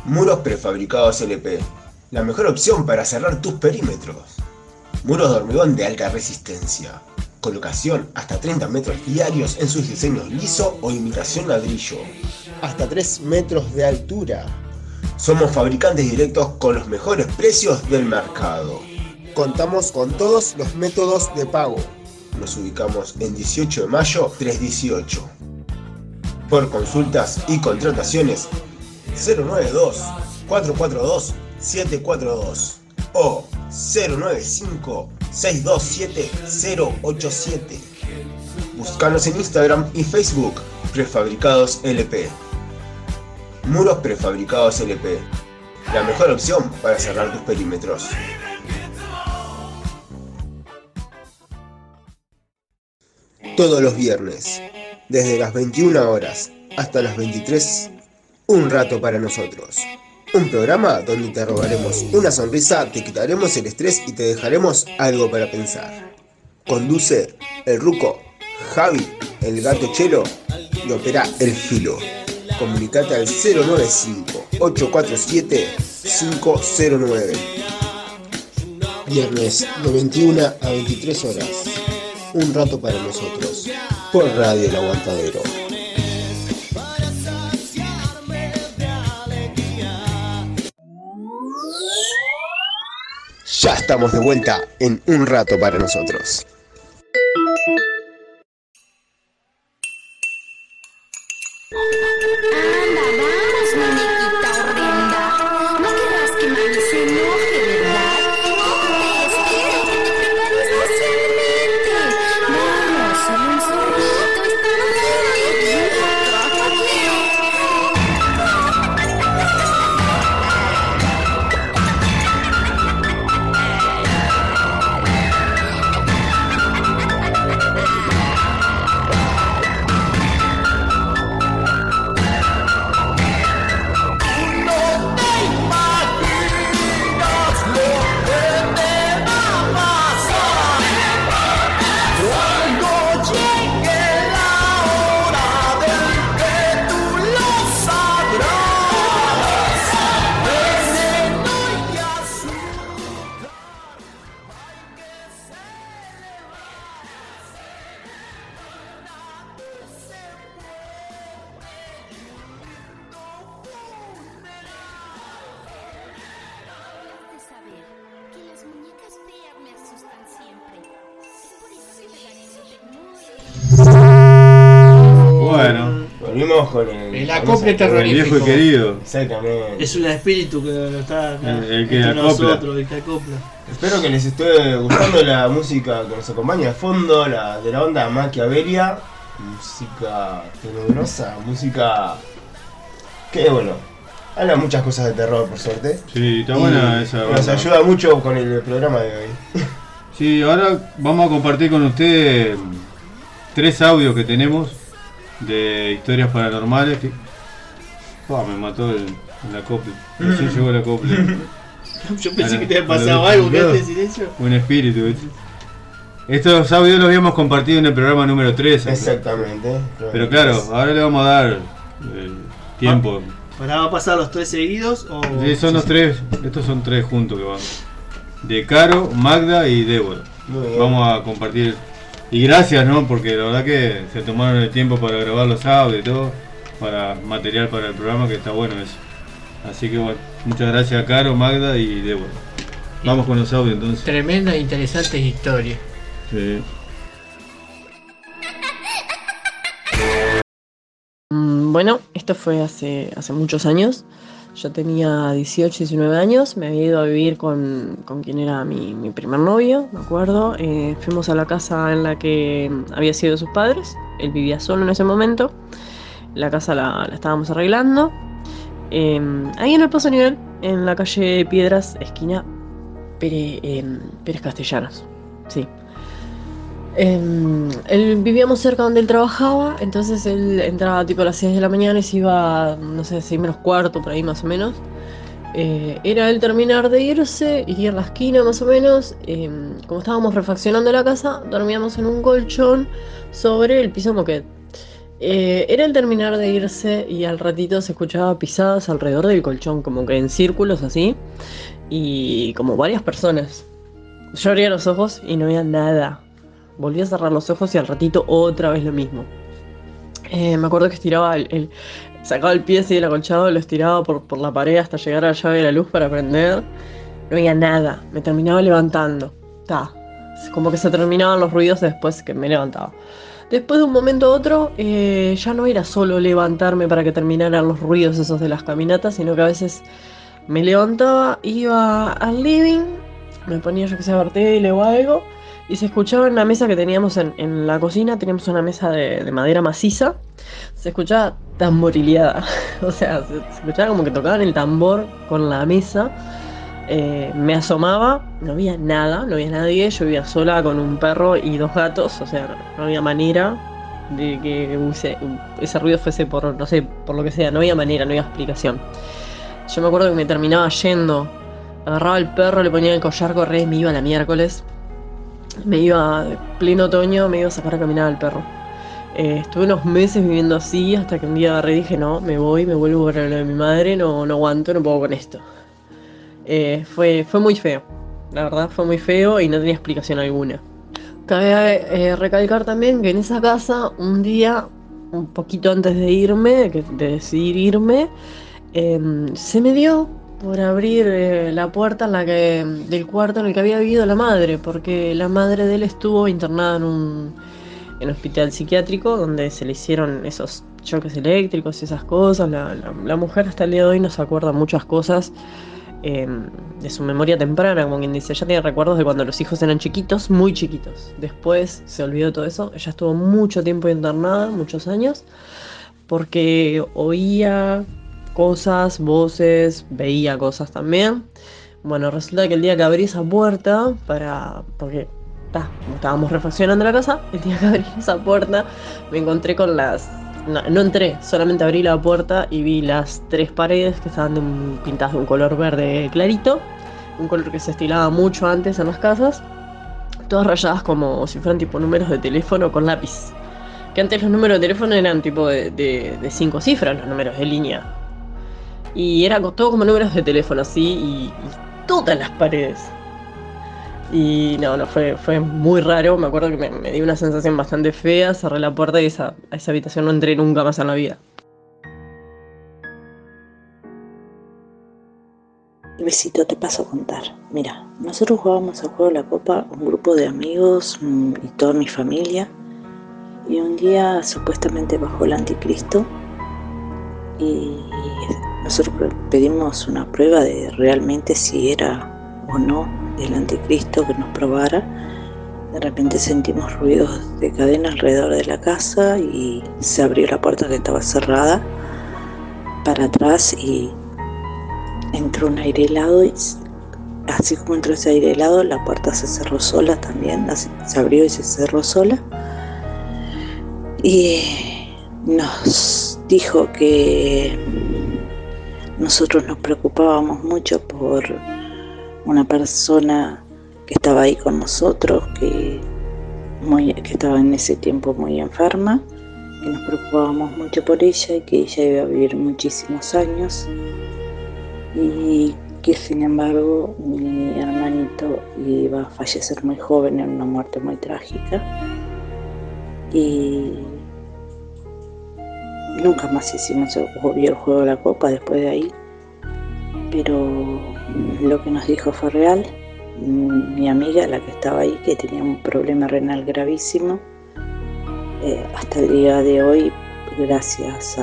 Muros prefabricados LP. La mejor opción para cerrar tus perímetros. Muros de hormigón de alta resistencia. Colocación hasta 30 metros diarios en sus diseños liso o imitación ladrillo. Hasta 3 metros de altura. Somos fabricantes directos con los mejores precios del mercado. Contamos con todos los métodos de pago. Nos ubicamos en 18 de mayo 318. Por consultas y contrataciones 092 442 742 o 095 627 087. Búscanos en Instagram y Facebook Prefabricados LP. Muros prefabricados LP. La mejor opción para cerrar tus perímetros. Todos los viernes, desde las 21 horas hasta las 23, un rato para nosotros. Un programa donde te robaremos una sonrisa, te quitaremos el estrés y te dejaremos algo para pensar. Conduce el Ruco, Javi, el gato Chelo y opera el filo. Comunicate al 095-847-509. Viernes de 21 a 23 horas. Un rato para nosotros. Por Radio El Aguantadero. Ya estamos de vuelta en un rato para nosotros. El. Viejo y querido. Exactamente. Es un espíritu que está acá El- el que entre acopla. nosotros, el que acopla. Espero que les esté gustando la música que nos acompaña de fondo, la de la onda Machiavelia. Música tenebrosa, música que bueno, habla muchas cosas de terror por suerte. Sí, está Y buena esa Nos banda. ayuda mucho con el programa de hoy. *laughs* Sí, ahora vamos a compartir con ustedes tres audios que tenemos de historias paranormales. Que... Ah, me mató el, el acople. *laughs* Recién llegó el acople. *laughs* Yo pensé que te había pasado algo, quedaste en silencio. Un espíritu, ¿viste? Estos audios los habíamos compartido en el programa número 3. Exactamente. Pero claro, ahora le vamos a dar eh, tiempo. Ahora va a pasar los tres seguidos o. Sí, son los tres, estos son tres juntos que van. De Caro, Magda y Débora. Muy bien. Vamos a compartir. Y gracias, ¿no? Porque la verdad que se tomaron el tiempo para grabar los audios y todo. Para material para el programa, que está bueno eso. Así que bueno, muchas gracias a Caro, Magda y Débora. Vamos con los audios entonces. Tremendas e interesantes historias. Sí. bueno, esto fue hace, hace muchos años. Yo tenía 18, 19 años, me había ido a vivir con, con quien era mi, mi primer novio, me acuerdo. Eh, fuimos a la casa en la que había sido sus padres, él vivía solo en ese momento. La casa la, estábamos arreglando. Eh, ahí en el Paso Nivel, en la calle Piedras, esquina Pérez, eh, Castellanos. Sí. Eh, él vivíamos cerca donde él trabajaba, entonces él entraba tipo a las 6 de la mañana y se iba, no sé, 6 menos cuarto, por ahí más o menos. Eh, era el terminar de irse, iría a la esquina más o menos. como estábamos refaccionando la casa, dormíamos en un colchón sobre el piso moquet. Eh, era el terminar de irse y al ratito se escuchaba pisadas alrededor del colchón, como que en círculos así, y como varias personas. Yo abría los ojos y no había nada. Volví a cerrar los ojos y al ratito otra vez lo mismo. Eh, me acuerdo que estiraba el, sacaba el pie así del acolchado, lo estiraba por, por la pared hasta llegar a la llave de la luz para prender. No había nada. Me terminaba levantando. Ta. Como que se terminaban los ruidos después que me levantaba. Después de un momento a otro, eh, ya no era solo levantarme para que terminaran los ruidos esos de las caminatas, sino que a veces me levantaba, iba al living, me ponía yo que sé a ver tele o algo, y se escuchaba en la mesa que teníamos en, en la cocina, teníamos una mesa de, de madera maciza, se escuchaba tamborileada, *laughs* o sea, se, se escuchaba como que tocaban el tambor con la mesa. Eh, me asomaba, no había nada, no había nadie, yo vivía sola con un perro y dos gatos, o sea, no había manera de que use- ese ruido fuese por, no sé, por lo que sea, no había manera, no había explicación. Yo me acuerdo que me terminaba yendo, agarraba el perro, le ponía el collar, correr y me iba la miércoles. Me iba, pleno otoño, me iba a sacar a caminar al perro. Eh, estuve unos meses viviendo así hasta que un día agarré y dije, no, me voy, me vuelvo para lo de mi madre, no, no aguanto, no puedo con esto. Eh, fue, fue muy feo, la verdad fue muy feo y no tenía explicación alguna. Cabe eh, recalcar también que en esa casa, un día, un poquito antes de irme, de decidir irme, em, se me dio por abrir eh, la puerta en la que, del cuarto en el que había vivido la madre, porque la madre de él estuvo internada en un, en hospital psiquiátrico donde se le hicieron esos choques eléctricos y esas cosas. La, la- la mujer hasta el día de hoy no se acuerda muchas cosas eh, de su memoria temprana, como quien dice, ella tiene recuerdos de cuando los hijos eran chiquitos, muy chiquitos. Después se olvidó todo eso. Ella estuvo mucho tiempo internada, muchos años, porque oía cosas, voces, veía cosas también. Bueno, resulta que el día que abrí esa puerta, para. porque ta, estábamos refaccionando la casa, el día que abrí esa puerta me encontré con las. No, entré, solamente abrí la puerta y vi las tres paredes que estaban pintadas de un color verde clarito, un color que se estilaba mucho antes en las casas, todas rayadas como si fueran tipo números de teléfono con lápiz. Que antes los números de teléfono eran tipo de, de- cinco cifras, los números de línea. Y era todo como números de teléfono, así, y todas las paredes. Y no, no, fue, fue muy raro. Me acuerdo que me, me dio una sensación bastante fea. Cerré la puerta y esa, a esa habitación no entré nunca más en la vida. Besito, te paso a contar. Mira, nosotros jugábamos al juego de la copa, un grupo de amigos mm, y toda mi familia. Y un día supuestamente bajó el anticristo y nosotros pedimos una prueba de realmente si era o no el anticristo que nos probara. De repente sentimos ruidos de cadena alrededor de la casa y se abrió la puerta que estaba cerrada para atrás y entró un aire helado y así como entró ese aire helado la puerta se cerró sola también, se abrió y se cerró sola y nos dijo que nosotros nos preocupábamos mucho por una persona que estaba ahí con nosotros, que, muy, que estaba en ese tiempo muy enferma, que nos preocupábamos mucho por ella y que ella iba a vivir muchísimos años. Y que sin embargo mi hermanito iba a fallecer muy joven en una muerte muy trágica. Y nunca más hicimos el, el juego de la copa después de ahí. Pero lo que nos dijo fue real mi amiga la que estaba ahí que tenía un problema renal gravísimo eh, hasta el día de hoy gracias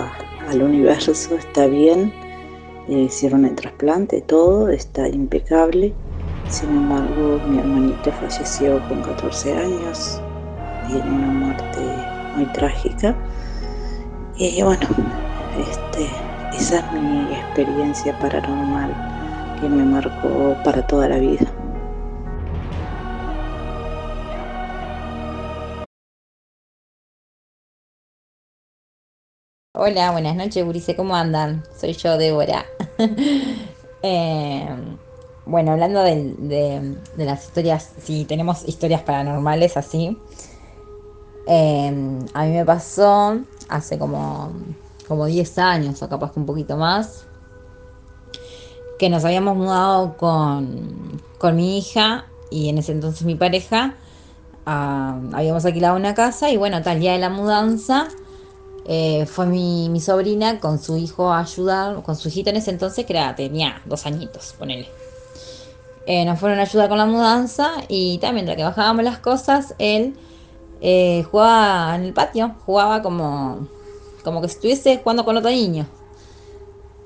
al universo, está bien. Le hicieron el trasplante, todo, está impecable. Sin embargo, mi hermanito falleció con 14 años y en una muerte muy trágica. Y bueno, este, esa es mi experiencia paranormal que me marcó para toda la vida. Hola, buenas noches, Burice, ¿cómo andan? Soy yo, Débora. *laughs* Eh, bueno, hablando de, de las historias, si tenemos historias paranormales así, eh, a mí me pasó hace como, como 10 años o capaz que un poquito más, que nos habíamos mudado con, con mi hija y en ese entonces mi pareja. ah, habíamos alquilado una casa y bueno, tal día de la mudanza eh, fue mi, mi sobrina con su hijo a ayudar, con su hijita en ese entonces, que era, tenía dos añitos, ponele. Eh, nos fueron a ayudar con la mudanza y también mientras que bajábamos las cosas, él eh, jugaba en el patio, jugaba como, como que estuviese jugando con otro niño.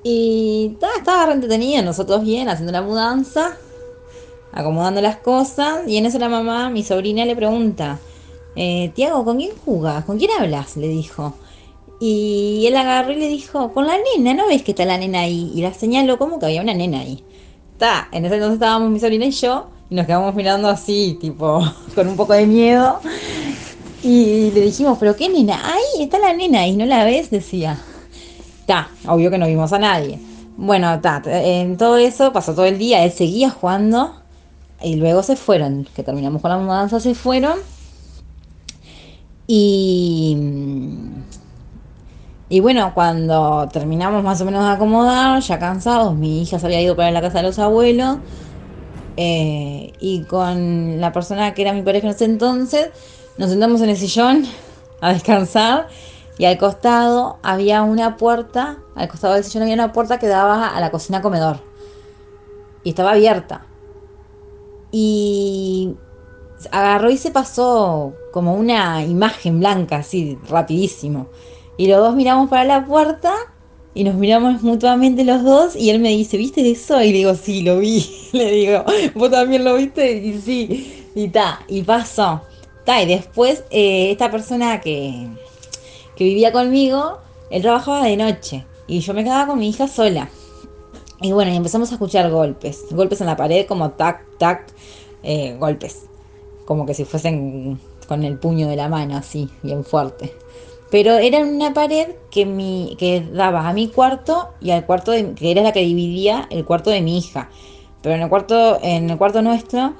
Y ta, estaba re entretenido, nosotros bien, haciendo la mudanza, acomodando las cosas, y en eso la mamá, mi sobrina, le pregunta, eh, Tiago, ¿con quién jugas? ¿Con quién hablas? Le dijo. Y él agarró y le dijo, con la nena, ¿no ves que está la nena ahí? Y la señaló como que había una nena ahí. Está, en ese entonces estábamos mi sobrina y yo, y nos quedamos mirando así, tipo, *laughs* con un poco de miedo. Y le dijimos, ¿pero qué nena? Ahí está la nena y no la ves, decía. Está, obvio que no vimos a nadie. Bueno, en todo eso pasó todo el día, él seguía jugando y luego se fueron, que terminamos con la mudanza, se fueron. Y, y bueno, cuando terminamos más o menos de acomodar, ya cansados, mi hija se había ido para la casa de los abuelos. eh, y con la persona que era mi pareja en ese entonces, nos sentamos en el sillón a descansar. Y al costado había una puerta, al costado del sillón había una puerta que daba a la cocina comedor. Y estaba abierta. Y agarró y se pasó como una imagen blanca, así, rapidísimo. Y los dos miramos para la puerta y nos miramos mutuamente los dos y él me dice, ¿viste eso? Y le digo, sí, lo vi. *laughs* Le digo, ¿vos también lo viste? Y sí, y ta, y pasó. Ta, y después eh, esta persona que, que vivía conmigo, él trabajaba de noche y yo me quedaba con mi hija sola. Y bueno, y empezamos a escuchar golpes, golpes en la pared como tac, tac, eh, golpes como que si fuesen con el puño de la mano, así, bien fuerte. Pero era una pared que, mi, que daba a mi cuarto y al cuarto de, que era la que dividía el cuarto de mi hija. Pero en el cuarto, en el cuarto nuestro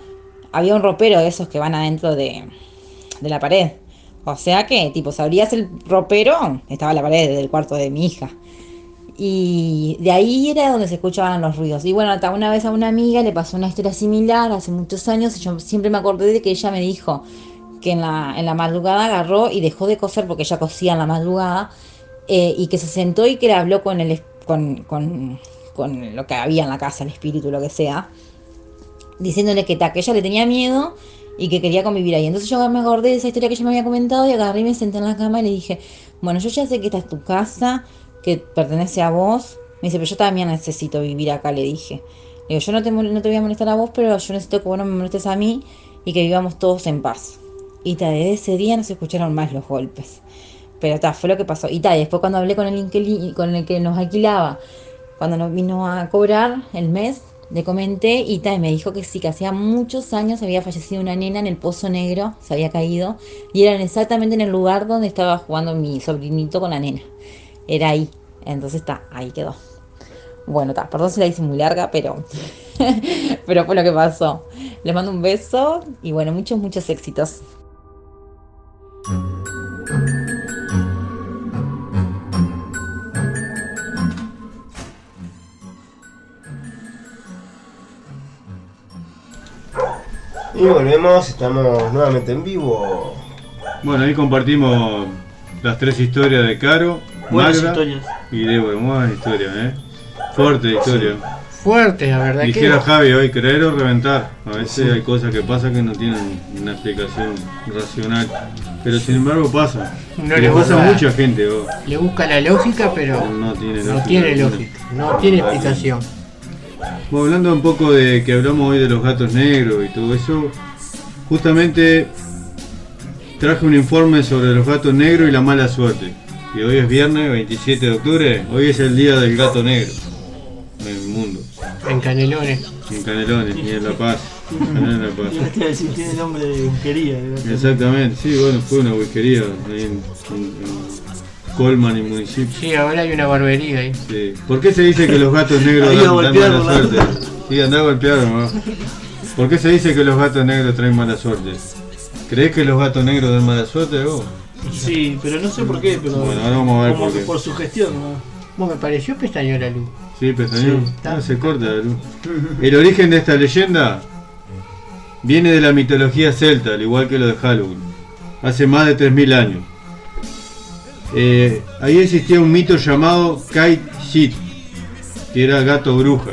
había un ropero de esos que van adentro de, de la pared. O sea que, tipo, abrías el ropero, estaba la pared del cuarto de mi hija. Y de ahí era donde se escuchaban los ruidos. Y bueno, hasta una vez a una amiga le pasó una historia similar hace muchos años y yo siempre me acordé de que ella me dijo que en la, en la madrugada agarró y dejó de coser porque ella cosía en la madrugada eh, y que se sentó y que le habló con, el, con, con, con lo que había en la casa, el espíritu, lo que sea, diciéndole que, ta, que ella le tenía miedo y que quería convivir ahí. Entonces yo me acordé de esa historia que ella me había comentado y agarré y me senté en la cama y le dije, bueno, yo ya sé que esta es tu casa, que pertenece a vos. Me dice, pero yo también necesito vivir acá, le dije. Le digo, yo no te, voy a molestar a vos, pero yo necesito que vos no me molestes a mí y que vivamos todos en paz. Y ta, desde ese día no se escucharon más los golpes. Pero ta, fue lo que pasó. Y ta, después cuando hablé con el, con el que nos alquilaba, cuando nos vino a cobrar el mes, le comenté y ta, y me dijo que sí, que hacía muchos años había fallecido una nena en el Pozo Negro, se había caído, y eran exactamente en el lugar donde estaba jugando mi sobrinito con la nena. Era ahí. Entonces está, ahí quedó. Bueno, está, perdón si la hice muy larga, pero, *laughs* pero fue lo que pasó. Les mando un beso y bueno, muchos, muchos éxitos. Y volvemos, estamos nuevamente en vivo. Bueno, ahí compartimos las tres historias de Caro, Buenas Magda historias. y Débora. Buenas historias, ¿eh? Fuerte historia. fuertes, la verdad Dijera que. Javi hoy, creer o reventar. A veces hay cosas que pasan que no tienen una explicación racional. Pero sin embargo pasa. No le le pasa a mucha gente. vos. Le busca la lógica, pero No tiene no tiene lógica, no tiene explicación. Bueno, hablando un poco de que hablamos hoy de los gatos negros y todo eso, justamente traje un informe sobre los gatos negros y la mala suerte. Y hoy es viernes 27 de octubre, hoy es el día del gato negro en el mundo, En Canelones. en Canelones y en La Paz. Canelones en La Paz. *laughs* Decir, tiene nombre de busquería. Exactamente, sí, bueno, fue una whiskería ahí en, en- en Colman y municipio. Sí, ahora hay una barbería ahí. Sí. ¿Por qué se dice que los gatos negros dan, mala suerte? Sí, andá a golpearlo, ¿no? ¿Por qué se dice que los gatos negros traen mala suerte? ¿Crees que los gatos negros dan mala suerte vos? Sí, pero no sé por qué, pero. Bueno, ahora vamos a ver como por que qué. por su gestión, ¿no? Bueno, me pareció pestañó la luz. Sí, pestañeo. Sí, Ah, se corta la luz. El origen de esta leyenda viene de la mitología celta, al igual que lo de Halloween, hace más de 3.000 años. Eh, ahí existía un mito llamado Kite Shit, que era gato bruja.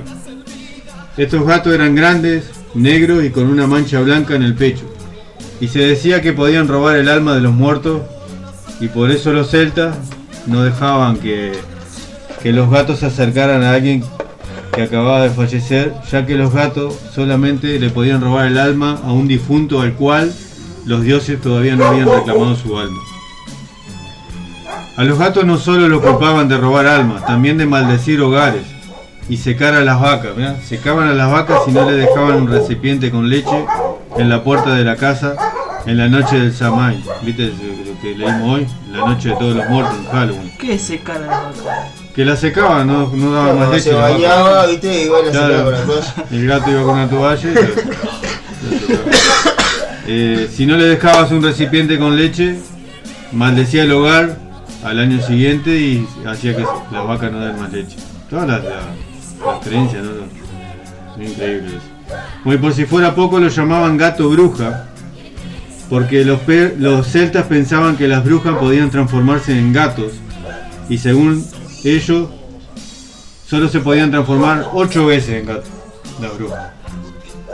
Estos gatos eran grandes, negros y con una mancha blanca en el pecho. Y se decía que podían robar el alma de los muertos y por eso los celtas no dejaban que, que los gatos se acercaran a alguien que acababa de fallecer, ya que los gatos solamente le podían robar el alma a un difunto al cual los dioses todavía no habían reclamado su alma. A los gatos no solo los culpaban de robar almas, también de maldecir hogares y secar a las vacas. mirá, Secaban a las vacas y no le dejaban un recipiente con leche en la puerta de la casa en la noche del Samhain. ¿Viste lo que leímos hoy? La noche de todos los muertos en Halloween. ¿Qué es secar a la vaca? Que la secaban, no, no daba más leche. se la vaca. bañaba, viste, y bueno, Claro, con la toalla. El gato iba con una toalla y la- la secaba. Eh, si no le dejabas un recipiente con leche, maldecía el hogar al año siguiente y hacía que las vacas no den más leche. Todas las, las- creencias, ¿no? Es increíble eso. Bueno, y por si fuera poco lo llamaban gato bruja, porque los, los celtas pensaban que las brujas podían transformarse en gatos, y según ellos, solo se podían transformar ocho veces en gatos, las brujas.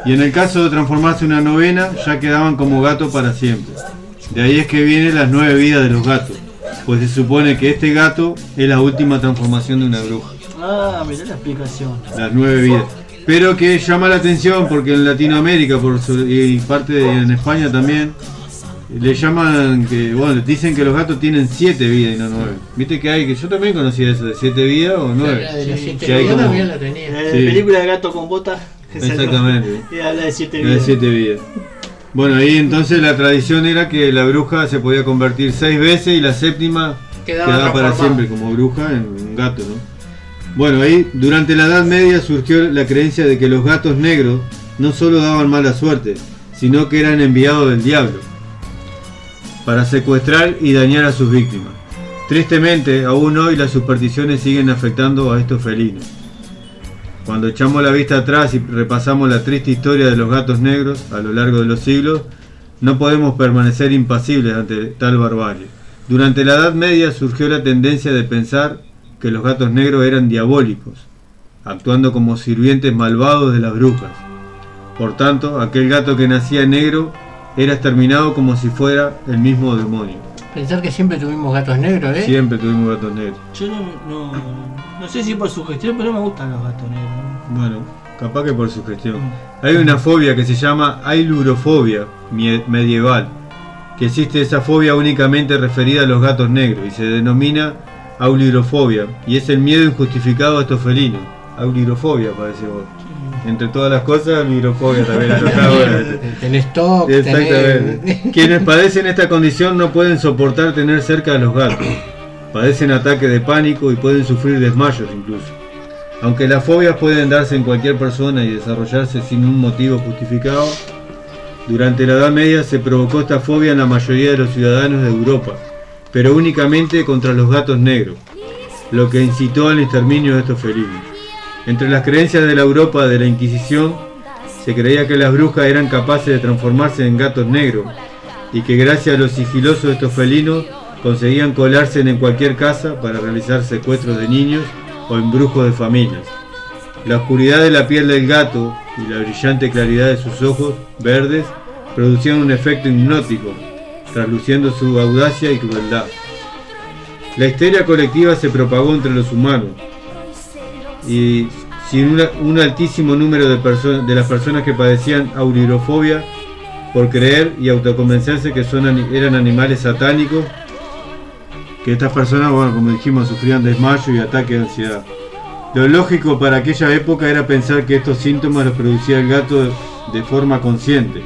Y en el caso de transformarse una novena, ya quedaban como gatos para siempre. De ahí es que vienen las nueve vidas de los gatos, pues se supone que este gato es la última transformación de una bruja Ah, mirá la explicación. las nueve vidas. Pero que llama la atención porque en Latinoamérica por su- y parte de- en España también le llaman que bueno dicen que los gatos tienen siete vidas y no nueve. Viste que hay que yo también conocía eso de siete vidas o nueve. La de las siete Que hay vidas como- también la tenía. La Sí. película de gato con botas. Exactamente. Y habla de siete de vidas. siete vidas. Bueno, ahí entonces la tradición era que la bruja se podía convertir seis veces y la séptima Quedaba quedaba para siempre como bruja en un gato, ¿no? Bueno, ahí durante la Edad Media surgió la creencia de que los gatos negros no solo daban mala suerte, sino que eran enviados del diablo para secuestrar y dañar a sus víctimas. Tristemente, aún hoy las supersticiones siguen afectando a estos felinos. Cuando echamos la vista atrás y repasamos la triste historia de los gatos negros a lo largo de los siglos, no podemos permanecer impasibles ante tal barbarie. Durante la Edad Media surgió la tendencia de pensar que los gatos negros eran diabólicos, actuando como sirvientes malvados de las brujas. Por tanto, aquel gato que nacía negro era exterminado como si fuera el mismo demonio. Pensar que siempre tuvimos gatos negros, ¿eh? Siempre tuvimos gatos negros. Yo no, no, no sé si por su gestión, pero me gustan los gatos negros. Bueno, capaz que por su gestión. Hay una fobia que se llama ailurofobia medieval, que existe esa fobia únicamente referida a los gatos negros y se denomina aulirofobia y es el miedo injustificado a estos felinos. Aulirofobia parece vos. Entre todas las cosas, aulirofobia también. *laughs* Tenés TOC, Exactamente. tenés... *laughs* Quienes padecen esta condición no pueden soportar tener cerca a los gatos. Padecen ataques de pánico y pueden sufrir desmayos incluso. Aunque las fobias pueden darse en cualquier persona y desarrollarse sin un motivo justificado, durante la Edad Media se provocó esta fobia en la mayoría de los ciudadanos de Europa, pero únicamente contra los gatos negros, lo que incitó al exterminio de estos felinos. Entre las creencias de la Europa de la Inquisición, se creía que las brujas eran capaces de transformarse en gatos negros y que gracias a los sigilosos de estos felinos conseguían colarse en cualquier casa para realizar secuestros de niños o embrujos de familias. La oscuridad de la piel del gato y la brillante claridad de sus ojos verdes producían un efecto hipnótico, trasluciendo su audacia y crueldad. La histeria colectiva se propagó entre los humanos y sin un altísimo número de, las personas que padecían aurirofobia por creer y autoconvencerse que eran animales satánicos, que estas personas, bueno, como dijimos, sufrían desmayo y ataque de ansiedad. Lo lógico para aquella época era pensar que estos síntomas los producía el gato de, forma consciente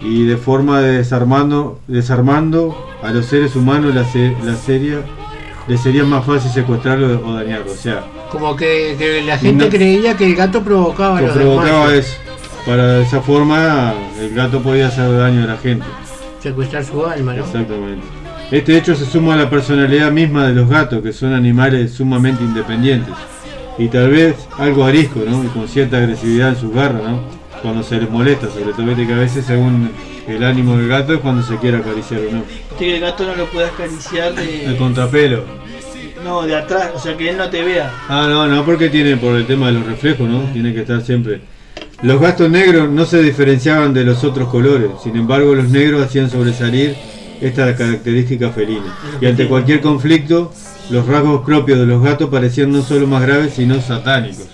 y de forma de desarmando, desarmando a los seres humanos la, se- la serie les sería más fácil secuestrarlo o dañarlo. O sea, Como que, que la gente No. creía que el gato provocaba los provocaba eso. Para de esa forma el gato podía hacer daño a la gente. secuestrar su alma, ¿no? Exactamente. Este hecho se suma a la personalidad misma de los gatos, que son animales sumamente independientes. Y tal vez algo arisco, ¿no? Y con cierta agresividad en sus garras, ¿no? Cuando se les molesta, sobre todo que a veces según el ánimo del gato es cuando se quiere acariciar o no. Que el gato no lo puede acariciar de. El contrapelo. No, de atrás, o sea que él no te vea. Ah, no, no, porque tiene por el tema de los reflejos, ¿no? Tiene que estar siempre. Los gatos negros no se diferenciaban de los otros colores, sin embargo los negros hacían sobresalir esta característica felina. Y ante cualquier conflicto, los rasgos propios de los gatos parecían no solo más graves, sino satánicos.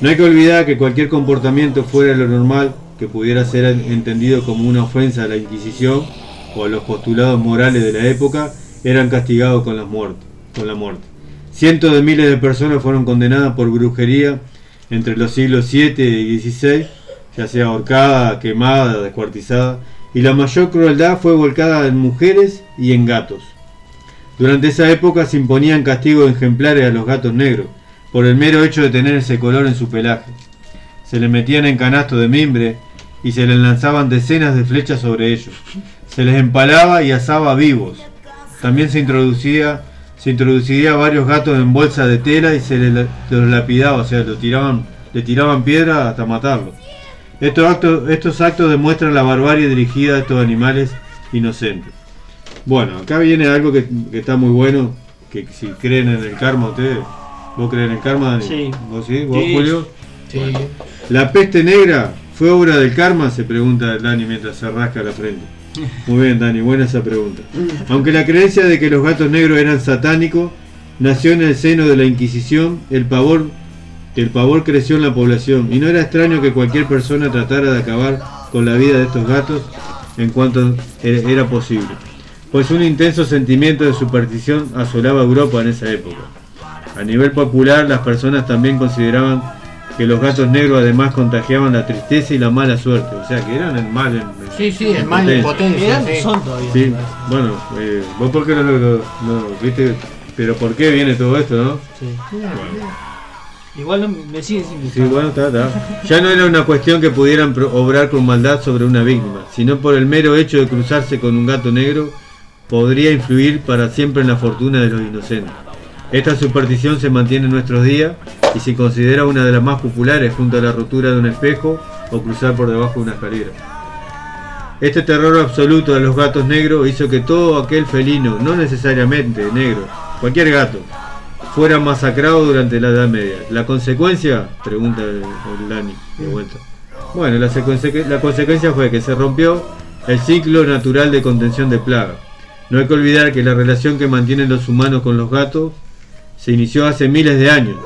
No hay que olvidar que cualquier comportamiento fuera de lo normal que pudiera ser entendido como una ofensa a la Inquisición o a los postulados morales de la época eran castigados con la muerte. Con la muerte. Cientos de miles de personas fueron condenadas por brujería entre los siglos 7 y 16, ya sea ahorcada, quemada, descuartizada, y la mayor crueldad fue volcada en mujeres y en gatos. Durante esa época se imponían castigos ejemplares a los gatos negros, por el mero hecho de tener ese color en su pelaje. Se les metían en canastos de mimbre y se les lanzaban decenas de flechas sobre ellos. Se les empalaba y asaba vivos. También se introducía, se introduciría varios gatos en bolsa de tela y se les, los lapidaba, o sea, le tiraban piedra hasta matarlos. Estos actos, estos actos demuestran la barbarie dirigida a estos animales inocentes. Bueno, acá viene algo que, que está muy bueno, que si creen en el karma ustedes, ¿vos creen en el karma, Dani? Sí. ¿Vos sí? ¿Vos, Sí. Julio? Sí. ¿La peste negra fue obra del karma? Se pregunta Dani mientras se rasca la frente. Muy bien, Dani, buena esa pregunta. Aunque la creencia de que los gatos negros eran satánicos nació en el seno de la Inquisición, el pavor, el pavor creció en la población y no era extraño que cualquier persona tratara de acabar con la vida de estos gatos en cuanto era era posible. Pues un intenso sentimiento de superstición asolaba Europa en esa época. A nivel popular, las personas también consideraban que los gatos negros además contagiaban la tristeza y la mala suerte, o sea que eran el mal en, Sí, sí, el mal en potencia. Sí. son todavía. Sí, bueno, eh, vos por qué no lo, no, viste, pero por qué viene todo esto, ¿no? Sí. Igual no me siguen sin. Ya no era una cuestión que pudieran obrar con maldad sobre una víctima, sino por el mero hecho de cruzarse con un gato negro, podría influir para siempre en la fortuna de los inocentes. Esta superstición se mantiene en nuestros días y se considera una de las más populares junto a la rotura de un espejo o cruzar por debajo de una escalera. Este terror absoluto de los gatos negros hizo que todo aquel felino, no necesariamente negro, cualquier gato, fuera masacrado durante la Edad Media. ¿La consecuencia? Pregunta Dani de vuelta. Bueno, la, secuencia- la consecuencia fue que se rompió el ciclo natural de contención de plaga. No hay que olvidar que la relación que mantienen los humanos con los gatos se inició hace miles de años,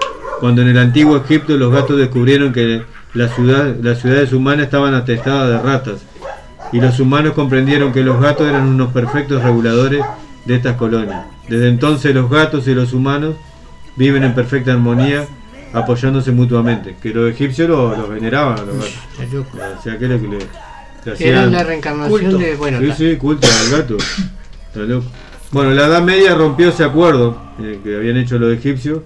cuando en el antiguo Egipto los gatos descubrieron que las ciudades humanas estaban atestadas de ratas, y los humanos comprendieron que los gatos eran unos perfectos reguladores de estas colonias. Desde entonces los gatos y los humanos viven en perfecta armonía, apoyándose mutuamente. Que los egipcios los, los veneraban a los gatos. Está loco. O sea, que le, que le- le Era hacían- la reencarnación culto. de. Bueno, sí, sí, culto al gato. Está loco. Bueno, la Edad Media rompió ese acuerdo eh, que habían hecho los egipcios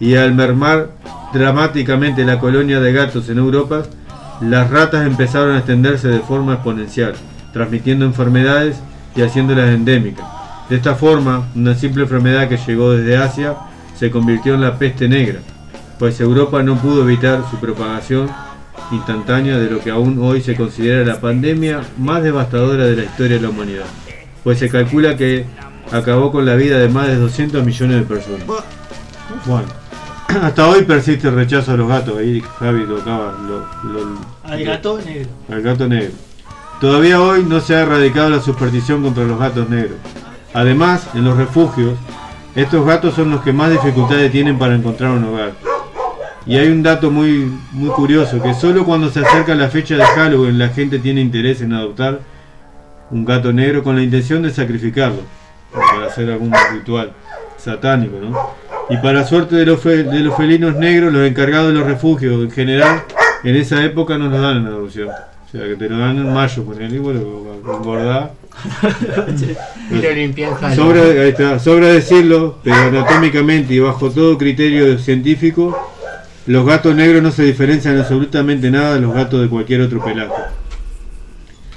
y al mermar dramáticamente la colonia de gatos en Europa, las ratas empezaron a extenderse de forma exponencial, transmitiendo enfermedades y haciéndolas endémicas. De esta forma, una simple enfermedad que llegó desde Asia se convirtió en la peste negra, pues Europa no pudo evitar su propagación instantánea de lo que aún hoy se considera la pandemia más devastadora de la historia de la humanidad, pues se calcula que acabó con la vida de más de 200 millones de personas. Bueno, *clears throat* hasta hoy persiste el rechazo a los gatos. Ahí Javi tocaba lo- lo- Al gato negro. al gato negro. Todavía hoy no se ha erradicado la superstición contra los gatos negros. Además, en los refugios, estos gatos son los que más dificultades tienen para encontrar un hogar. Y hay un dato muy, muy curioso, que solo cuando se acerca la fecha de Halloween la gente tiene interés en adoptar un gato negro con la intención de sacrificarlo, para hacer algún ritual satánico, ¿no? Y para suerte de los, fe- de los felinos negros, los encargados de los refugios en general, en esa época no los dan en adopción. O sea, que te lo dan en mayo, lo *laughs* limpian Halloween. Sobra, ahí está, sobra decirlo, pero anatómicamente y bajo todo criterio científico, los gatos negros no se diferencian absolutamente nada de los gatos de cualquier otro pelaje.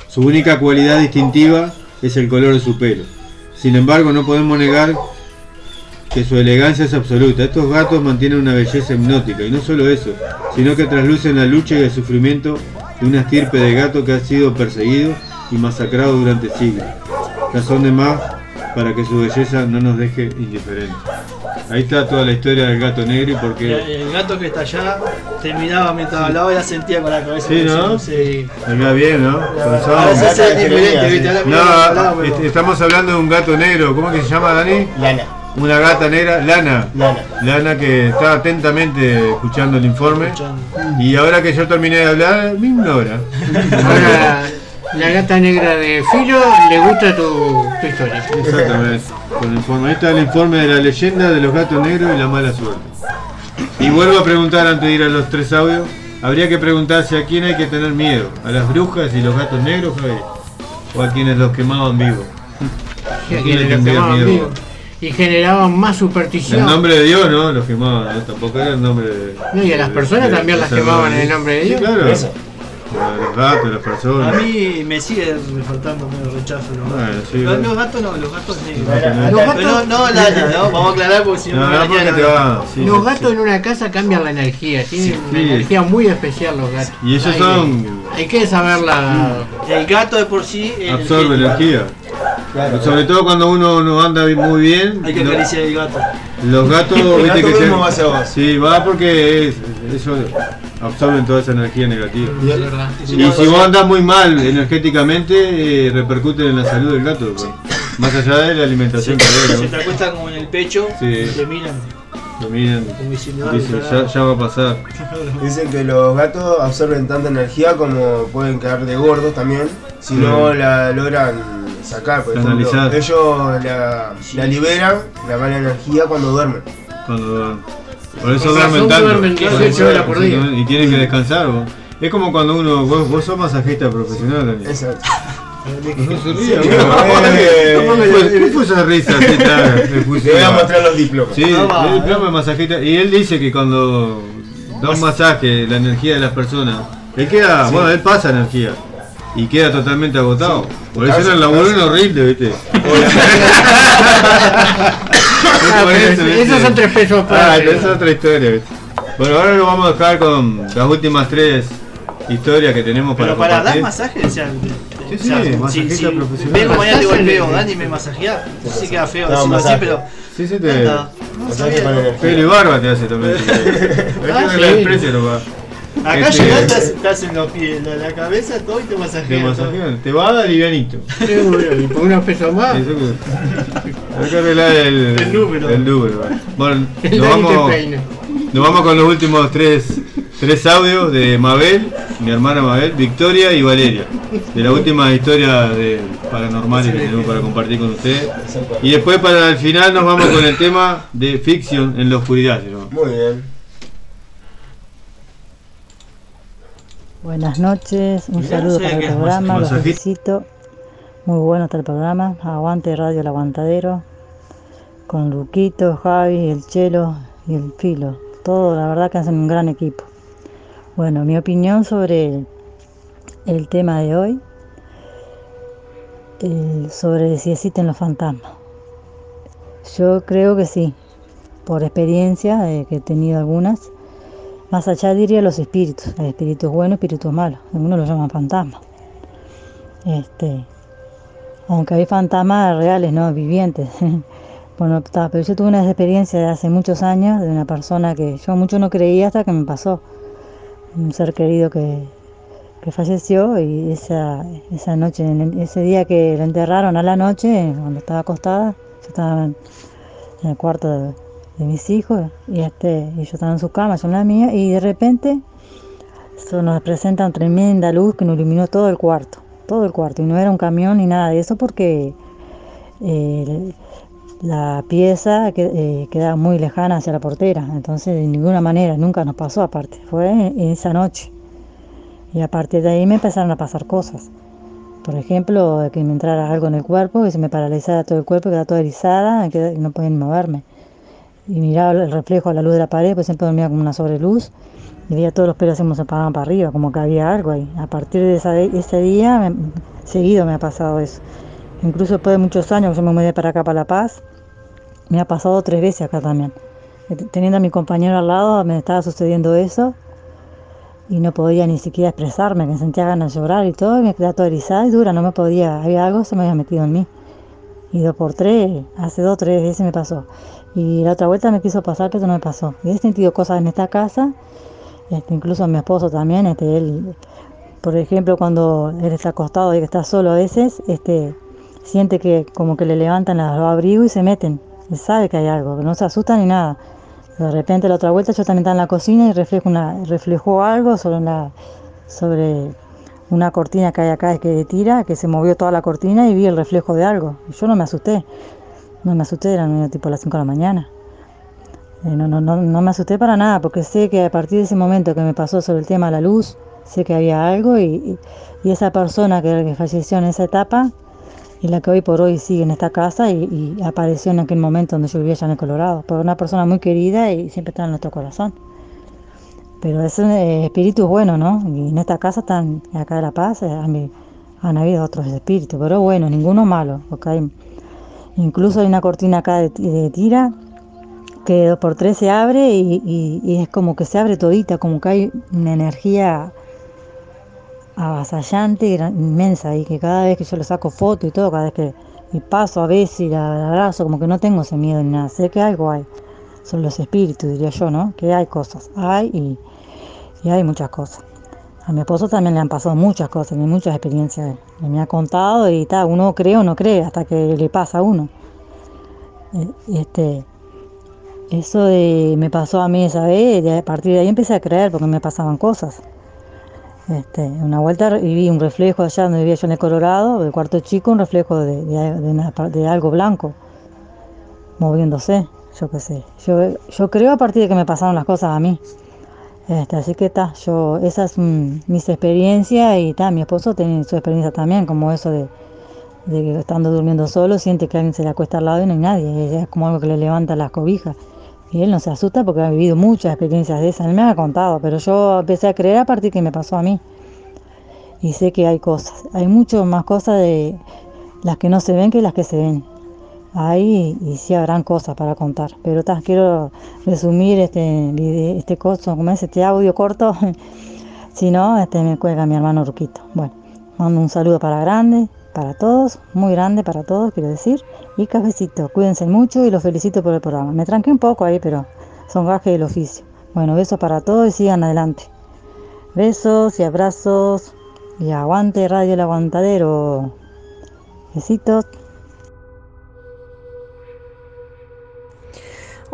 Su única cualidad distintiva es el color de su pelo. Sin embargo, no podemos negar que su elegancia es absoluta. Estos gatos mantienen una belleza hipnótica y no solo eso, sino que traslucen la lucha y el sufrimiento de una estirpe de gato que ha sido perseguido y masacrado durante siglos. Razón de más para que su belleza no nos deje indiferentes. Ahí está toda la historia del gato negro y por El, qué. el gato que está allá terminaba mientras hablaba y la sentía con la cabeza. Sí, ¿no? Sí. Acá bien, ¿no? Se hace diferente, ¿viste? No, estamos hablando de un gato negro. ¿Cómo que se llama, Dani? Lana. Una gata negra, Lana. Lana. Lana que está atentamente escuchando el informe. Y ahora que yo terminé de hablar, me ignora. Ahora, la gata negra de Filo le gusta tu, tu historia. Exactamente. Con el informe. Ahí está el informe de la leyenda de los gatos negros y la mala suerte. Y vuelvo a preguntar antes de ir a los tres audios. Habría que preguntarse a quién hay que tener miedo. ¿A las brujas y los gatos negros, Javi? ¿O a quienes los quemaban vivos? ¿A quién tendrías quemaban miedo? Y generaban más En superstición. nombre de Dios, ¿no? Los quemaban, ¿no? Tampoco era el nombre de. No, y a las personas de- también de las quemaban en el nombre de Sí, Dios. claro. Eso. A Los gatos, las A personas. mí me sigue faltando medio rechazo los gatos. Bueno, sí, los, bueno. los gatos no, los gatos negros. Los gatos Los negros. gatos no, no, ¿no? Vamos a aclarar porque si no, No, no, a porque te va. sí, los sí, gatos en una casa cambian la energía, tienen una Sí. energía muy especial los gatos. Y ellos Hay son- hay que saberla. El gato de por sí. Absorbe energía. Sobre todo cuando uno no anda muy bien. Hay que acariciar el gato. Los gatos, El viste gato que mismo va hacia vos. Sí, va porque es, eso absorben toda esa energía negativa. Y- Es verdad. Y si vos andás muy mal energéticamente, eh, repercute en la salud del gato. pues. Más allá de la alimentación que Se te acuestan como en el pecho Sí. y te miran. Lo dicen, "Ah, ya, ya va a pasar. *laughs* Dicen que los gatos absorben tanta energía como pueden quedar de gordos también si no Sí. la logran sacar. Por ejemplo, ellos la, la liberan, la mala energía cuando duermen. Cuando duermen. Por eso duermen tanto. duermen 18 horas por día. Y tienen que descansar. vos. Es como cuando uno, vos, vos sos masajista profesional, Dani. Exacto. No se sí, eh, ¿Cómo fue- ¿Qué fue esa risa? Le voy a mostrar los diplomas. Sí, el diploma de masajista. Y él dice que cuando da un masaje, la energía de las personas, él queda, Sí. bueno, él pasa energía. Y queda totalmente agotado. Por eso en el laburo es horrible, ¿viste? Ah, eso, es- ¿viste? esos son tres pesos Ah, para. esa es otra historia, ¿viste? Bueno, ahora lo vamos a dejar con las últimas tres historias que tenemos para Pero para dar compartir. masaje, o sea, Sí, o sea, sí, si, masajista si profesional. vengo mañana te golpeo, Dani me masajea, no sé si queda feo No, decirlo así, pero. Sí, sí, te... No sabía, ¿no? Pelo y barba te hace también. *laughs* Que Ah, sí. nomás. Acá Este, llegás, te te hacen los pies, la, la cabeza, todo y te Te masajean. todo. masajean, te va a dar livianito. *laughs* Y por unos pesos más. Eso que- Hay que arreglar el, El número. el número. Bueno, *laughs* El nos te vamos, nos vamos con los últimos tres, tres audios de Mabel, mi hermana Mabel, Victoria y Valeria. De la última historia de paranormales que tenemos para compartir con ustedes. Y después para el final nos vamos con el tema de ficción en la oscuridad. llama. Muy bien. Buenas noches, un Mirá, saludo para el programa, los felicito. Muy bueno está el programa. Aguante Radio El Aguantadero. Con Luquito, Javi, el Chelo y el Filo. Todo, la verdad que hacen un gran equipo. Bueno, mi opinión sobre el, el tema de hoy. el- sobre si existen los fantasmas. Yo creo que sí. Por experiencia, eh, que he tenido algunas. Más allá diría los espíritus, espíritus buenos, espíritus malos, algunos los llaman fantasmas. Este, aunque hay fantasmas reales, no vivientes, *laughs* Bueno, pero yo tuve una experiencia de hace muchos años de una persona que yo mucho no creía hasta que me pasó. Un ser querido que, que falleció y esa, esa noche, ese día que lo enterraron a la noche, cuando estaba acostada, yo estaba en el cuarto de, de mis hijos y este y yo estaba en su cama, yo en la mía, y de repente eso nos presenta una tremenda luz que nos iluminó todo el cuarto, todo el cuarto, y no era un camión ni nada de eso porque eh, la pieza eh, quedaba muy lejana hacia la portera, entonces de ninguna manera, nunca nos pasó aparte, fue en- esa noche. Y a partir de ahí me empezaron a pasar cosas. Por ejemplo, que me entrara algo en el cuerpo, que se me paralizara todo el cuerpo, quedaba toda erizada, que no podía moverme. Y miraba el reflejo a la luz de la pared, pues siempre dormía como una sobreluz, y veía todos los pelos se me paraban para arriba, como que había algo ahí. A partir de ese día, me- seguido me ha pasado eso. Incluso después de muchos años que yo me mudé para acá, para La Paz, me ha pasado tres veces acá también. Eh, Teniendo a mi compañero al lado, me estaba sucediendo eso y no podía ni siquiera expresarme, que sentía ganas de llorar y todo, y me quedaba toda erizada y dura, no me podía, había algo se me había metido en mí. Y dos por tres, hace dos o tres veces me pasó. Y la otra vuelta me quiso pasar, pero no me pasó. Y he sentido cosas en esta casa, este, incluso mi esposo también, este, él, por ejemplo, cuando él está acostado y que está solo a veces, este, siente que como que le levantan los abrigos y se meten. Él sabe que hay algo, pero no se asusta ni nada. De repente la otra vuelta yo también estaba en la cocina y reflejo una, reflejó algo sobre una, sobre una cortina que hay acá que tira, que se movió toda la cortina y vi el reflejo de algo. Yo no me asusté. No me asusté, eran tipo las 5 de la mañana. Eh, no, no, no, no me asusté para nada, porque sé que a partir de ese momento que me pasó sobre el tema de la luz, sé que había algo y, y- esa persona que, falleció en esa etapa y la que hoy por hoy sigue en esta casa y, apareció en aquel momento donde yo vivía allá en el Colorado, porque una persona muy querida y siempre está en nuestro corazón. Pero ese eh, espíritu es bueno, ¿no? Y en esta casa están, acá de La Paz, eh, han, han habido otros espíritus, pero bueno, ninguno malo, porque hay, incluso hay una cortina acá de, de tira que dos por tres se abre y, es como que se abre todita, como que hay una energía avasallante, inmensa, y que cada vez que yo le saco foto y todo, cada vez que paso a veces y la abrazo, como que no tengo ese miedo ni nada, sé que algo hay, son los espíritus, diría yo, ¿no? Que hay cosas, hay y hay muchas cosas. A mi esposo también le han pasado muchas cosas, muchas experiencias, él me ha contado y tal, uno cree o no cree hasta que le pasa a uno. Eh, Este, eso me pasó a mí esa vez, y a partir de ahí empecé a creer porque me pasaban cosas. Este, una vuelta vi un reflejo allá donde vivía yo en el Colorado, del cuarto chico, un reflejo de, de algo blanco moviéndose, yo qué sé. Yo, yo creo a partir de que me pasaron las cosas a mí. Este, así que está, yo, esas son mis experiencias y está, mi esposo tiene su experiencia también, como eso de, de que estando durmiendo solo siente que alguien se le acuesta al lado y no hay nadie, es como algo que le levanta las cobijas. Y él no se asusta porque ha vivido muchas experiencias de esas, él me ha contado, pero yo empecé a creer a partir que me pasó a mí. Y sé que hay cosas, hay mucho más cosas de las que no se ven que las que se ven. Ahí y sí habrán cosas para contar, pero ta, quiero resumir este este coso, como es este audio corto, *laughs* si no, este me cuelga mi hermano Ruquito. Bueno, mando un saludo para grande, para todos, muy grande para todos, quiero decir, y cafecito, cuídense mucho y los felicito por el programa. Me tranqué un poco ahí, pero son gajes del oficio. Bueno, besos para todos y sigan adelante. Besos y abrazos y aguante Radio El Aguantadero. Besitos.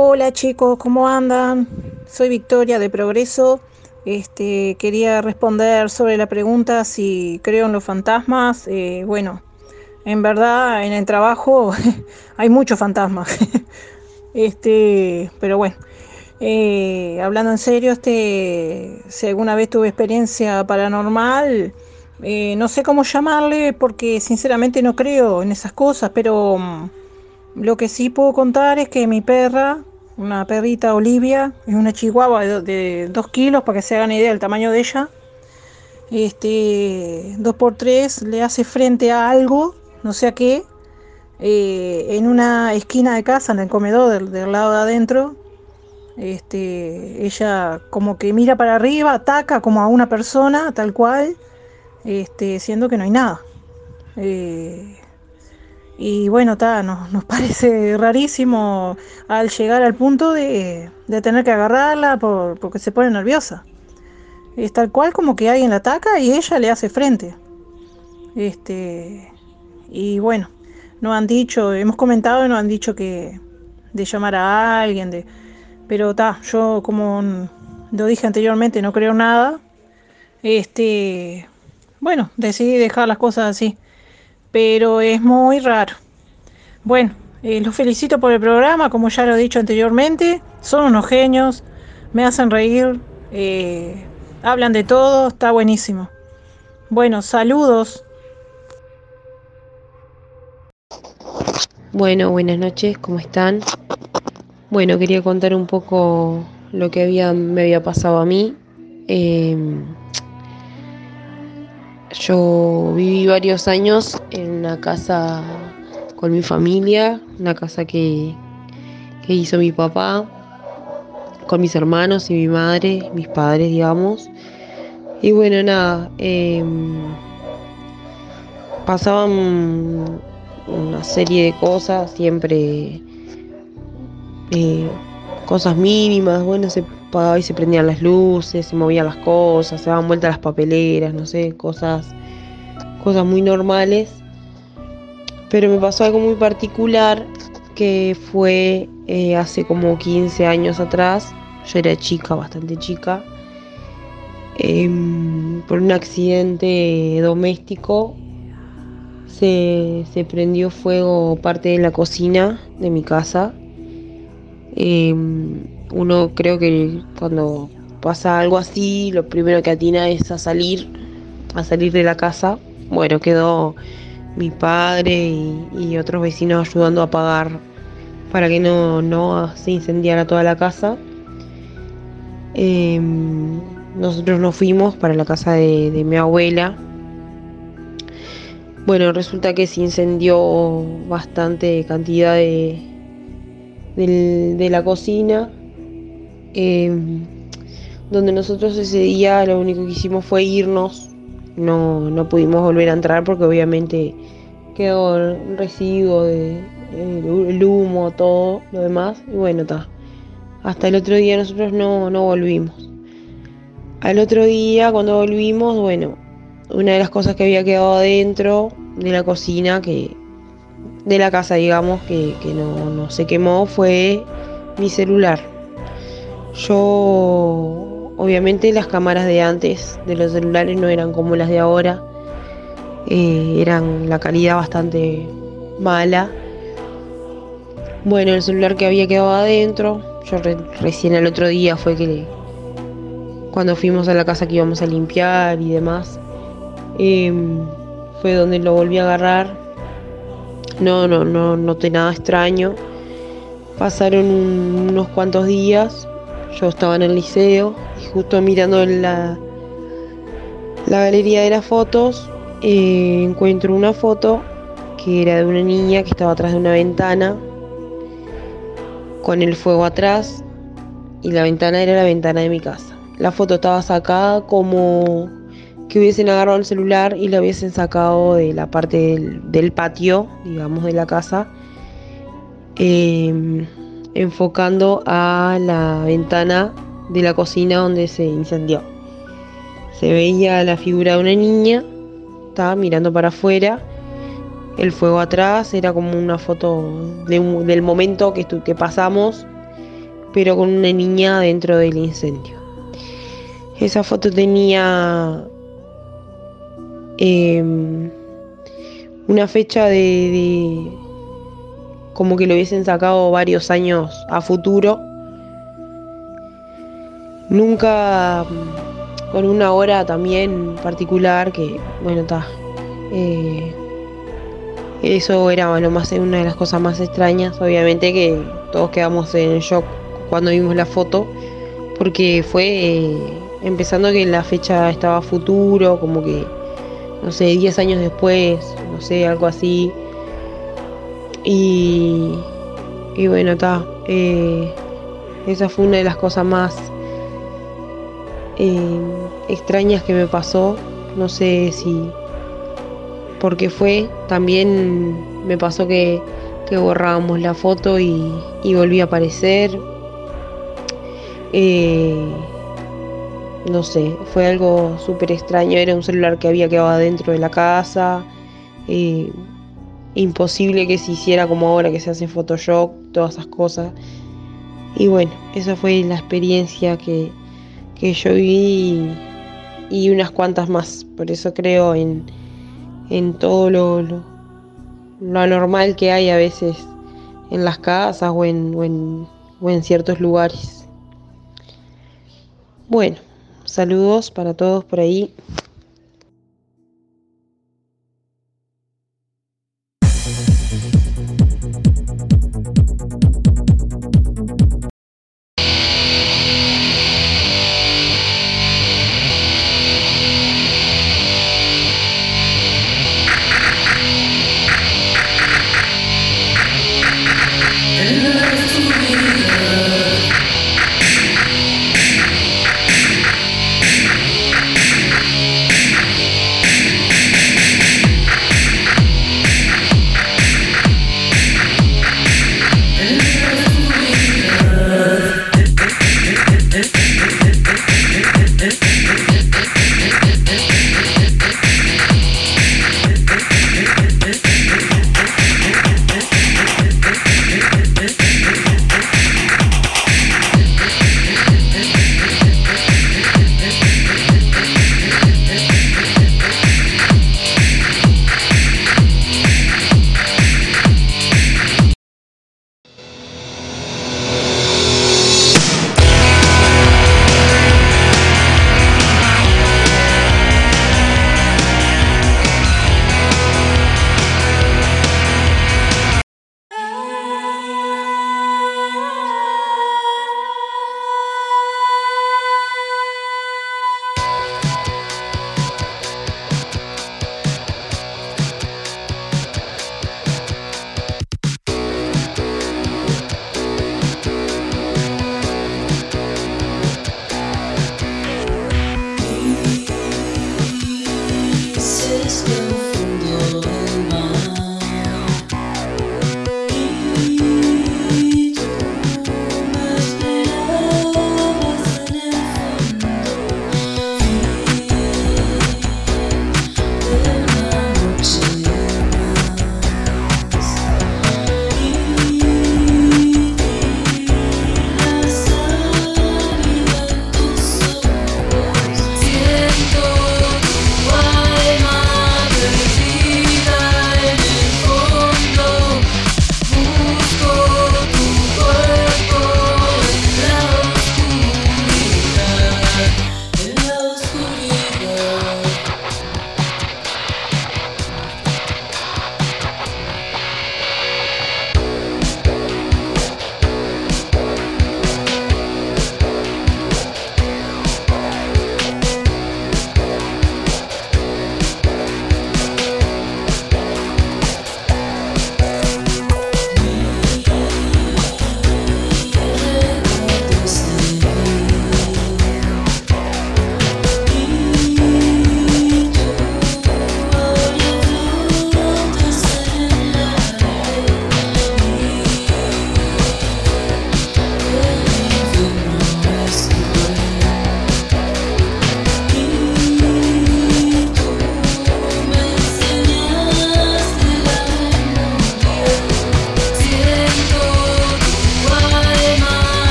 Hola chicos, ¿cómo andan? Soy Victoria de Progreso. Este, quería responder sobre la pregunta si creo en los fantasmas. Eh, bueno, en verdad en el trabajo *laughs* hay muchos fantasmas. *laughs* Este, pero bueno, eh, hablando en serio, este, si alguna vez tuve experiencia paranormal, eh, no sé cómo llamarle porque sinceramente no creo en esas cosas, pero mm, lo que sí puedo contar es que mi perra, una perrita Olivia, es una chihuahua de, do- de dos kilos, para que se hagan idea del tamaño de ella. Este, dos por tres le hace frente a algo, no sé a qué, eh, en una esquina de casa, en el comedor del, del lado de adentro. Este, ella como que mira para arriba, ataca como a una persona, tal cual, este, siendo que no hay nada. Eh, Y bueno, ta, nos, nos parece rarísimo al llegar al punto de, de tener que agarrarla por, porque se pone nerviosa. Es tal cual como que alguien la ataca y ella le hace frente. Este, y bueno, nos han dicho, hemos comentado y nos han dicho que de llamar a alguien, de, pero ta, yo como lo dije anteriormente, no creo nada. Este, bueno, decidí dejar las cosas así, pero es muy raro. Bueno, eh, los felicito por el programa, como ya lo he dicho anteriormente, son unos genios, me hacen reír, eh, hablan de todo, está buenísimo. Bueno, saludos. Bueno, buenas noches, ¿cómo están? Bueno, quería contar un poco lo que había, me había pasado a mí. Eh, yo viví varios años en una casa con mi familia, una casa que, que hizo mi papá, con mis hermanos y mi madre, mis padres, digamos. Y bueno, nada, eh, pasaban una serie de cosas, siempre eh, cosas mínimas, bueno, se y se prendían las luces, se movían las cosas, se daban vueltas las papeleras, no sé, cosas, cosas muy normales. Pero me pasó algo muy particular que fue eh, hace como 15 años atrás, yo era chica, bastante chica, em, por un accidente doméstico se, se prendió fuego parte de la cocina de mi casa. Em, uno creo que cuando pasa algo así, lo primero que atina es a salir, a salir de la casa. Bueno, quedó mi padre y, otros vecinos ayudando a apagar para que no, no se incendiara toda la casa. Em, nosotros nos fuimos para la casa de, de mi abuela. Bueno, resulta que se incendió bastante cantidad de, del- de la cocina. Em, donde nosotros ese día lo único que hicimos fue irnos. No, no pudimos volver a entrar porque obviamente quedó el residuo de el humo, todo lo demás. Y bueno, está. Hasta el otro día nosotros no, no volvimos. Al otro día, cuando volvimos, bueno, una de las cosas que había quedado adentro de la cocina, que de la casa, digamos, que, que no, no se quemó, fue mi celular. Yo, obviamente, las cámaras de antes de los celulares no eran como las de ahora, eh, eran la calidad bastante mala. Bueno, el celular que había quedado adentro, yo re- recién el otro día fue que le- cuando fuimos a la casa que íbamos a limpiar y demás, em, fue donde lo volví a agarrar. No, no, no noté nada extraño. Pasaron un- unos cuantos días, yo estaba en el liceo y justo mirando la, la galería de las fotos, eh, encuentro una foto que era de una niña que estaba atrás de una ventana con el fuego atrás y la ventana era la ventana de mi casa. La foto estaba sacada como que hubiesen agarrado el celular y la hubiesen sacado de la parte del, patio, digamos, de la casa, eh, enfocando a la ventana de la cocina donde se incendió. Se veía la figura de una niña, estaba mirando para afuera, el fuego atrás, era como una foto del momento que, pasamos, pero con una niña dentro del incendio. Esa foto tenía em, una fecha de- como que lo hubiesen sacado varios años a futuro. Nunca mm, con una hora también particular que, bueno, está. eso era lo más, una de las cosas más extrañas. Obviamente que todos quedamos en shock cuando vimos la foto, porque fue eh, empezando que la fecha estaba futuro, como que, no sé, 10 años después, no sé, algo así. Y, y bueno, está. esa fue una de las cosas más eh, extrañas que me pasó. No sé si, por qué fue. También me pasó que, que borrábamos la foto y, y volví a aparecer. Eh, no sé, fue algo súper extraño. Era un celular que había quedado adentro de la casa. eh, imposible que se hiciera como ahora que se hace Photoshop, todas esas cosas. Y bueno, esa fue la experiencia que, que yo viví y, unas cuantas más. Por eso creo en, en todo lo, lo, lo anormal que hay a veces en las casas o en, o en, o en ciertos lugares. Bueno, saludos para todos por ahí.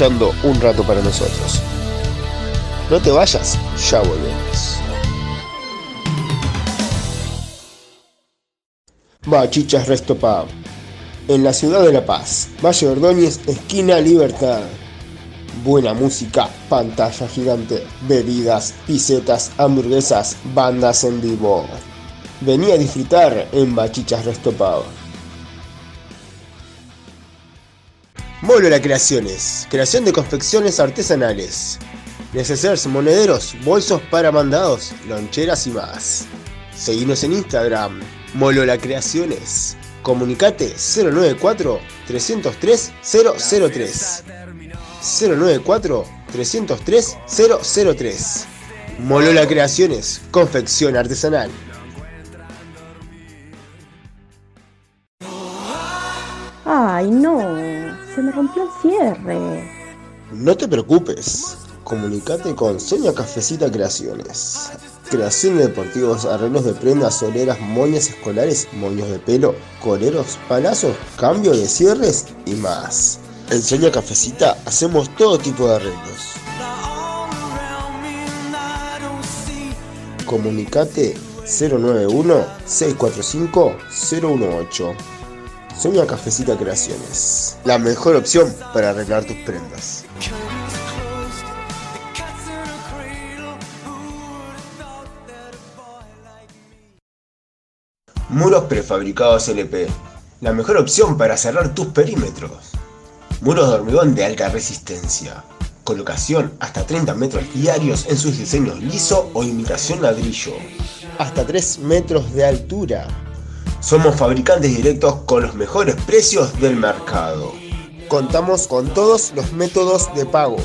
Un Rato para nosotros. No te vayas, ya volvemos. Bachichas Resto. En la ciudad de La Paz, Valle Ordóñez, esquina Libertad. Buena música, pantalla gigante, bebidas, pisetas, hamburguesas, bandas en vivo. Vení a disfrutar en Bachichas Resto. La Creaciones, creación de confecciones artesanales. Necesarios monederos, bolsos para mandados, loncheras y más. Seguinos en Instagram, Molo La Creaciones. Comunicate 094 303 003. 094 303 003. Molola Creaciones, confección artesanal. Ay, no, se me rompió el cierre. No te preocupes, comunicate con Sonia Cafecita Creaciones. Creación de deportivos, arreglos de prendas, soleras, moñas escolares, moños de pelo, coleros, palazos, cambio de cierres y más. En Sonia Cafecita hacemos todo tipo de arreglos. Comunicate 091-645-018. Sonia Cafecita Creaciones. La mejor opción para arreglar tus prendas. Muros prefabricados LP. La mejor opción para cerrar tus perímetros. Muros de hormigón de alta resistencia. Colocación hasta 30 metros diarios en sus diseños liso o imitación ladrillo. Hasta 3 metros de altura. Somos fabricantes directos con los mejores precios del mercado. Contamos con todos los métodos de pago.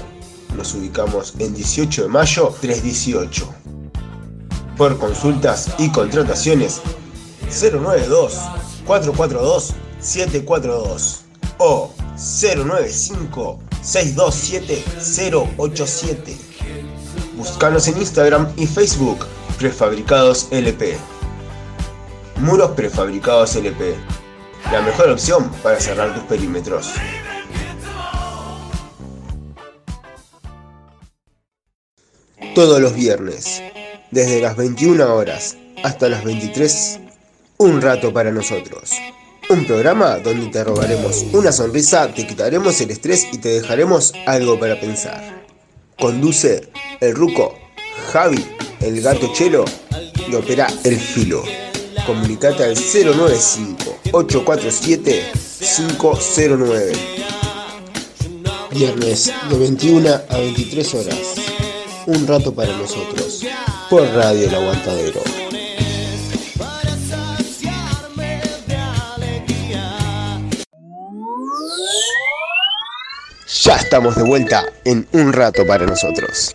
Nos ubicamos en 18 de mayo 318. Por consultas y contrataciones 092 442 742 o 095 627 087. Búscanos en Instagram y Facebook Prefabricados LP. Muros prefabricados LP. La mejor opción para cerrar tus perímetros. Todos los viernes, desde las 21 horas hasta las 23, un rato para nosotros. Un programa donde te robaremos una sonrisa, te quitaremos el estrés y te dejaremos algo para pensar. Conduce el ruco, Javi, el gato chelo y opera el filo. Comunicate al 095-847-509. Viernes de 21 a 23 horas. Un rato para nosotros. Por Radio El Aguantadero. Ya estamos de vuelta en un rato para nosotros.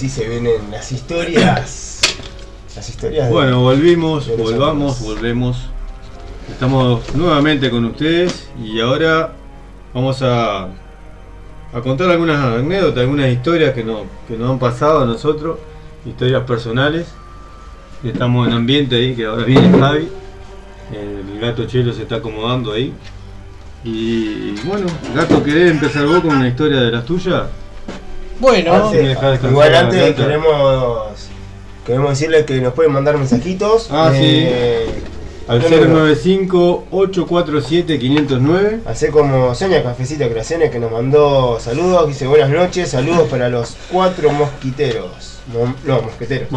Y ahora sí se vienen las historias. *coughs* Las historias de- Bueno, volvimos, de volvamos, amigos. volvemos. Estamos nuevamente con ustedes y ahora vamos a, a contar algunas anécdotas, algunas historias que, no, que nos han pasado a nosotros, historias personales. Estamos en ambiente ahí, que ahora viene Javi. El gato Chelo se está acomodando ahí. Y bueno, gato, ¿querés empezar vos con una historia de las tuyas? Bueno, Ah, sí, Igual antes queremos queremos decirles que nos pueden mandar mensajitos. Ah, eh, Al número- 095-847-509. Hace como Sonia Cafecita Creaciones que nos mandó saludos, dice buenas noches, saludos para los cuatro mosquiteros. Mo- no, mosquetero. *laughs*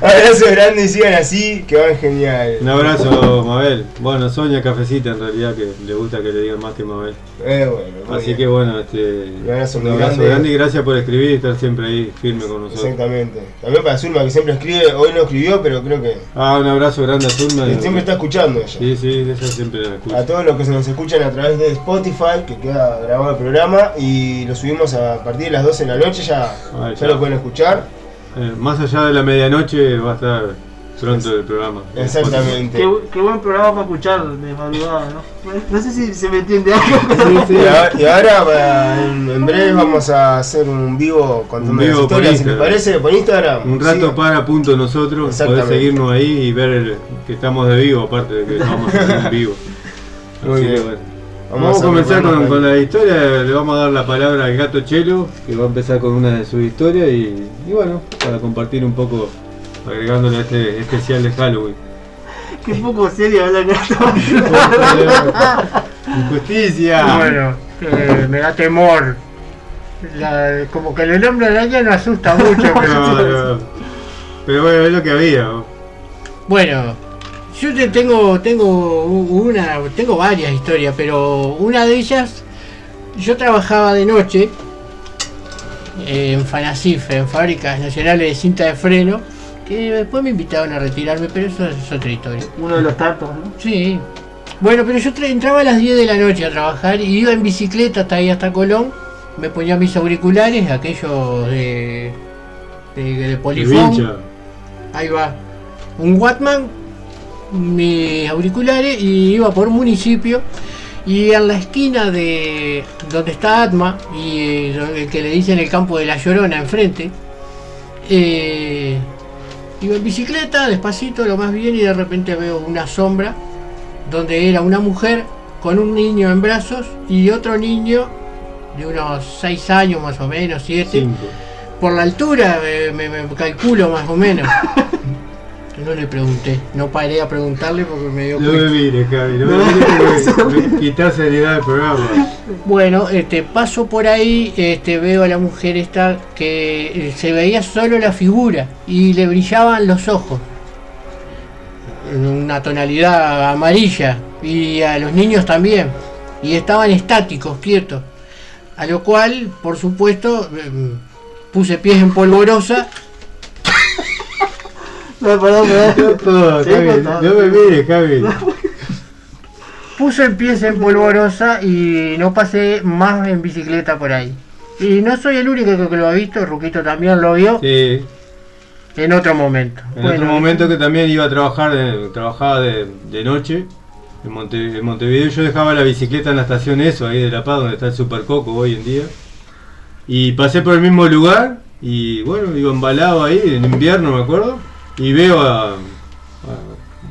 Abrazo grande y sigan así, que van genial. Un abrazo, Mabel. Bueno, Sonia Cafecita en realidad, que le gusta que le digan más que Mabel. Eh, bueno, Así bien. que bueno, este, Un abrazo un abrazo grande. grande y gracias por escribir y estar siempre ahí firme con nosotros. Exactamente. También para Zulma, que siempre escribe, hoy no escribió, pero creo que Ah, un abrazo grande a Zulma. que siempre está escuchando ella. Sí, sí, ella siempre la escucha. A todos los que se nos escuchan a través de Spotify, que queda grabado el programa, y lo subimos a partir de las 12 de la noche, ya, Ah, ya ya. lo pueden escuchar. Eh, más allá de la medianoche va a estar pronto el programa. Exactamente. Qué, bu- qué buen programa para escuchar de madrugada, ¿no? No sé si se me entiende algo. Y ahora, y ahora, para- en, en breve vamos a hacer un vivo contando las historias, si Instagram. parece, por Instagram. Un rato para punto nosotros, podés seguirnos ahí y ver el- que estamos de vivo, aparte de que vamos a hacer un vivo. Muy Así que bien. bueno. Vamos Vamos, a comenzar con, la historia, le vamos a dar la palabra al gato Chelo, que va a empezar con una de sus historias y, y bueno, para compartir un poco, agregándole a este especial de Halloween. *laughs* Qué poco serio hablar de esto. Injusticia. Bueno, eh, me da temor. La- como que el nombre de araña no asusta mucho. *laughs* pero- No, no. Pero bueno, es lo que había. ¿no? Bueno, yo te tengo, tengo una, tengo varias historias, pero una de ellas, yo trabajaba de noche en Fanacif, en Fábricas Nacionales de Cinta de Freno, que después me invitaron a retirarme, pero eso es otra historia. Uno de los tantos, ¿no? Sí. Bueno, pero yo tra- entraba a las 10 de la noche a trabajar y iba en bicicleta hasta ahí, hasta Colón. Me ponía mis auriculares, aquellos de, de, de polifón. Ahí va. Un Watman, mis auriculares y iba por municipio. Y en la esquina de donde está Atma y eh, el que le dicen el campo de la Llorona enfrente, eh, iba en bicicleta despacito, lo más bien, y de repente veo una sombra donde era una mujer con un niño en brazos y otro niño de unos 6 años más o menos, 7. Cinco. Por la altura eh, me, me calculo más o menos. *laughs* No le pregunté, no paré a preguntarle porque me dio No me mires, Javi, no me mires porque *laughs* me quitas seriedad del programa. Bueno, este, paso por ahí, este, veo a la mujer esta que eh, se veía solo la figura y le brillaban los ojos. En una tonalidad amarilla. Y a los niños también. Y estaban estáticos, quietos. A lo cual, por supuesto, em, puse pies en polvorosa. No, perdón, perdón. No, Sí, Javi, contá. no me mires, Javi. Puse el pies en polvorosa y no pasé más en bicicleta por ahí. Y no soy el único que lo ha visto, Ruquito también lo vio Sí, en otro momento. en Bueno, otro momento que también iba a trabajar, de- trabajaba de, de noche. En, Monte- en Montevideo yo dejaba la bicicleta en la estación eso, ahí de La Paz, donde está el Super Coco hoy en día. Y pasé por el mismo lugar y bueno, iba embalado ahí, en invierno me acuerdo, y veo a, a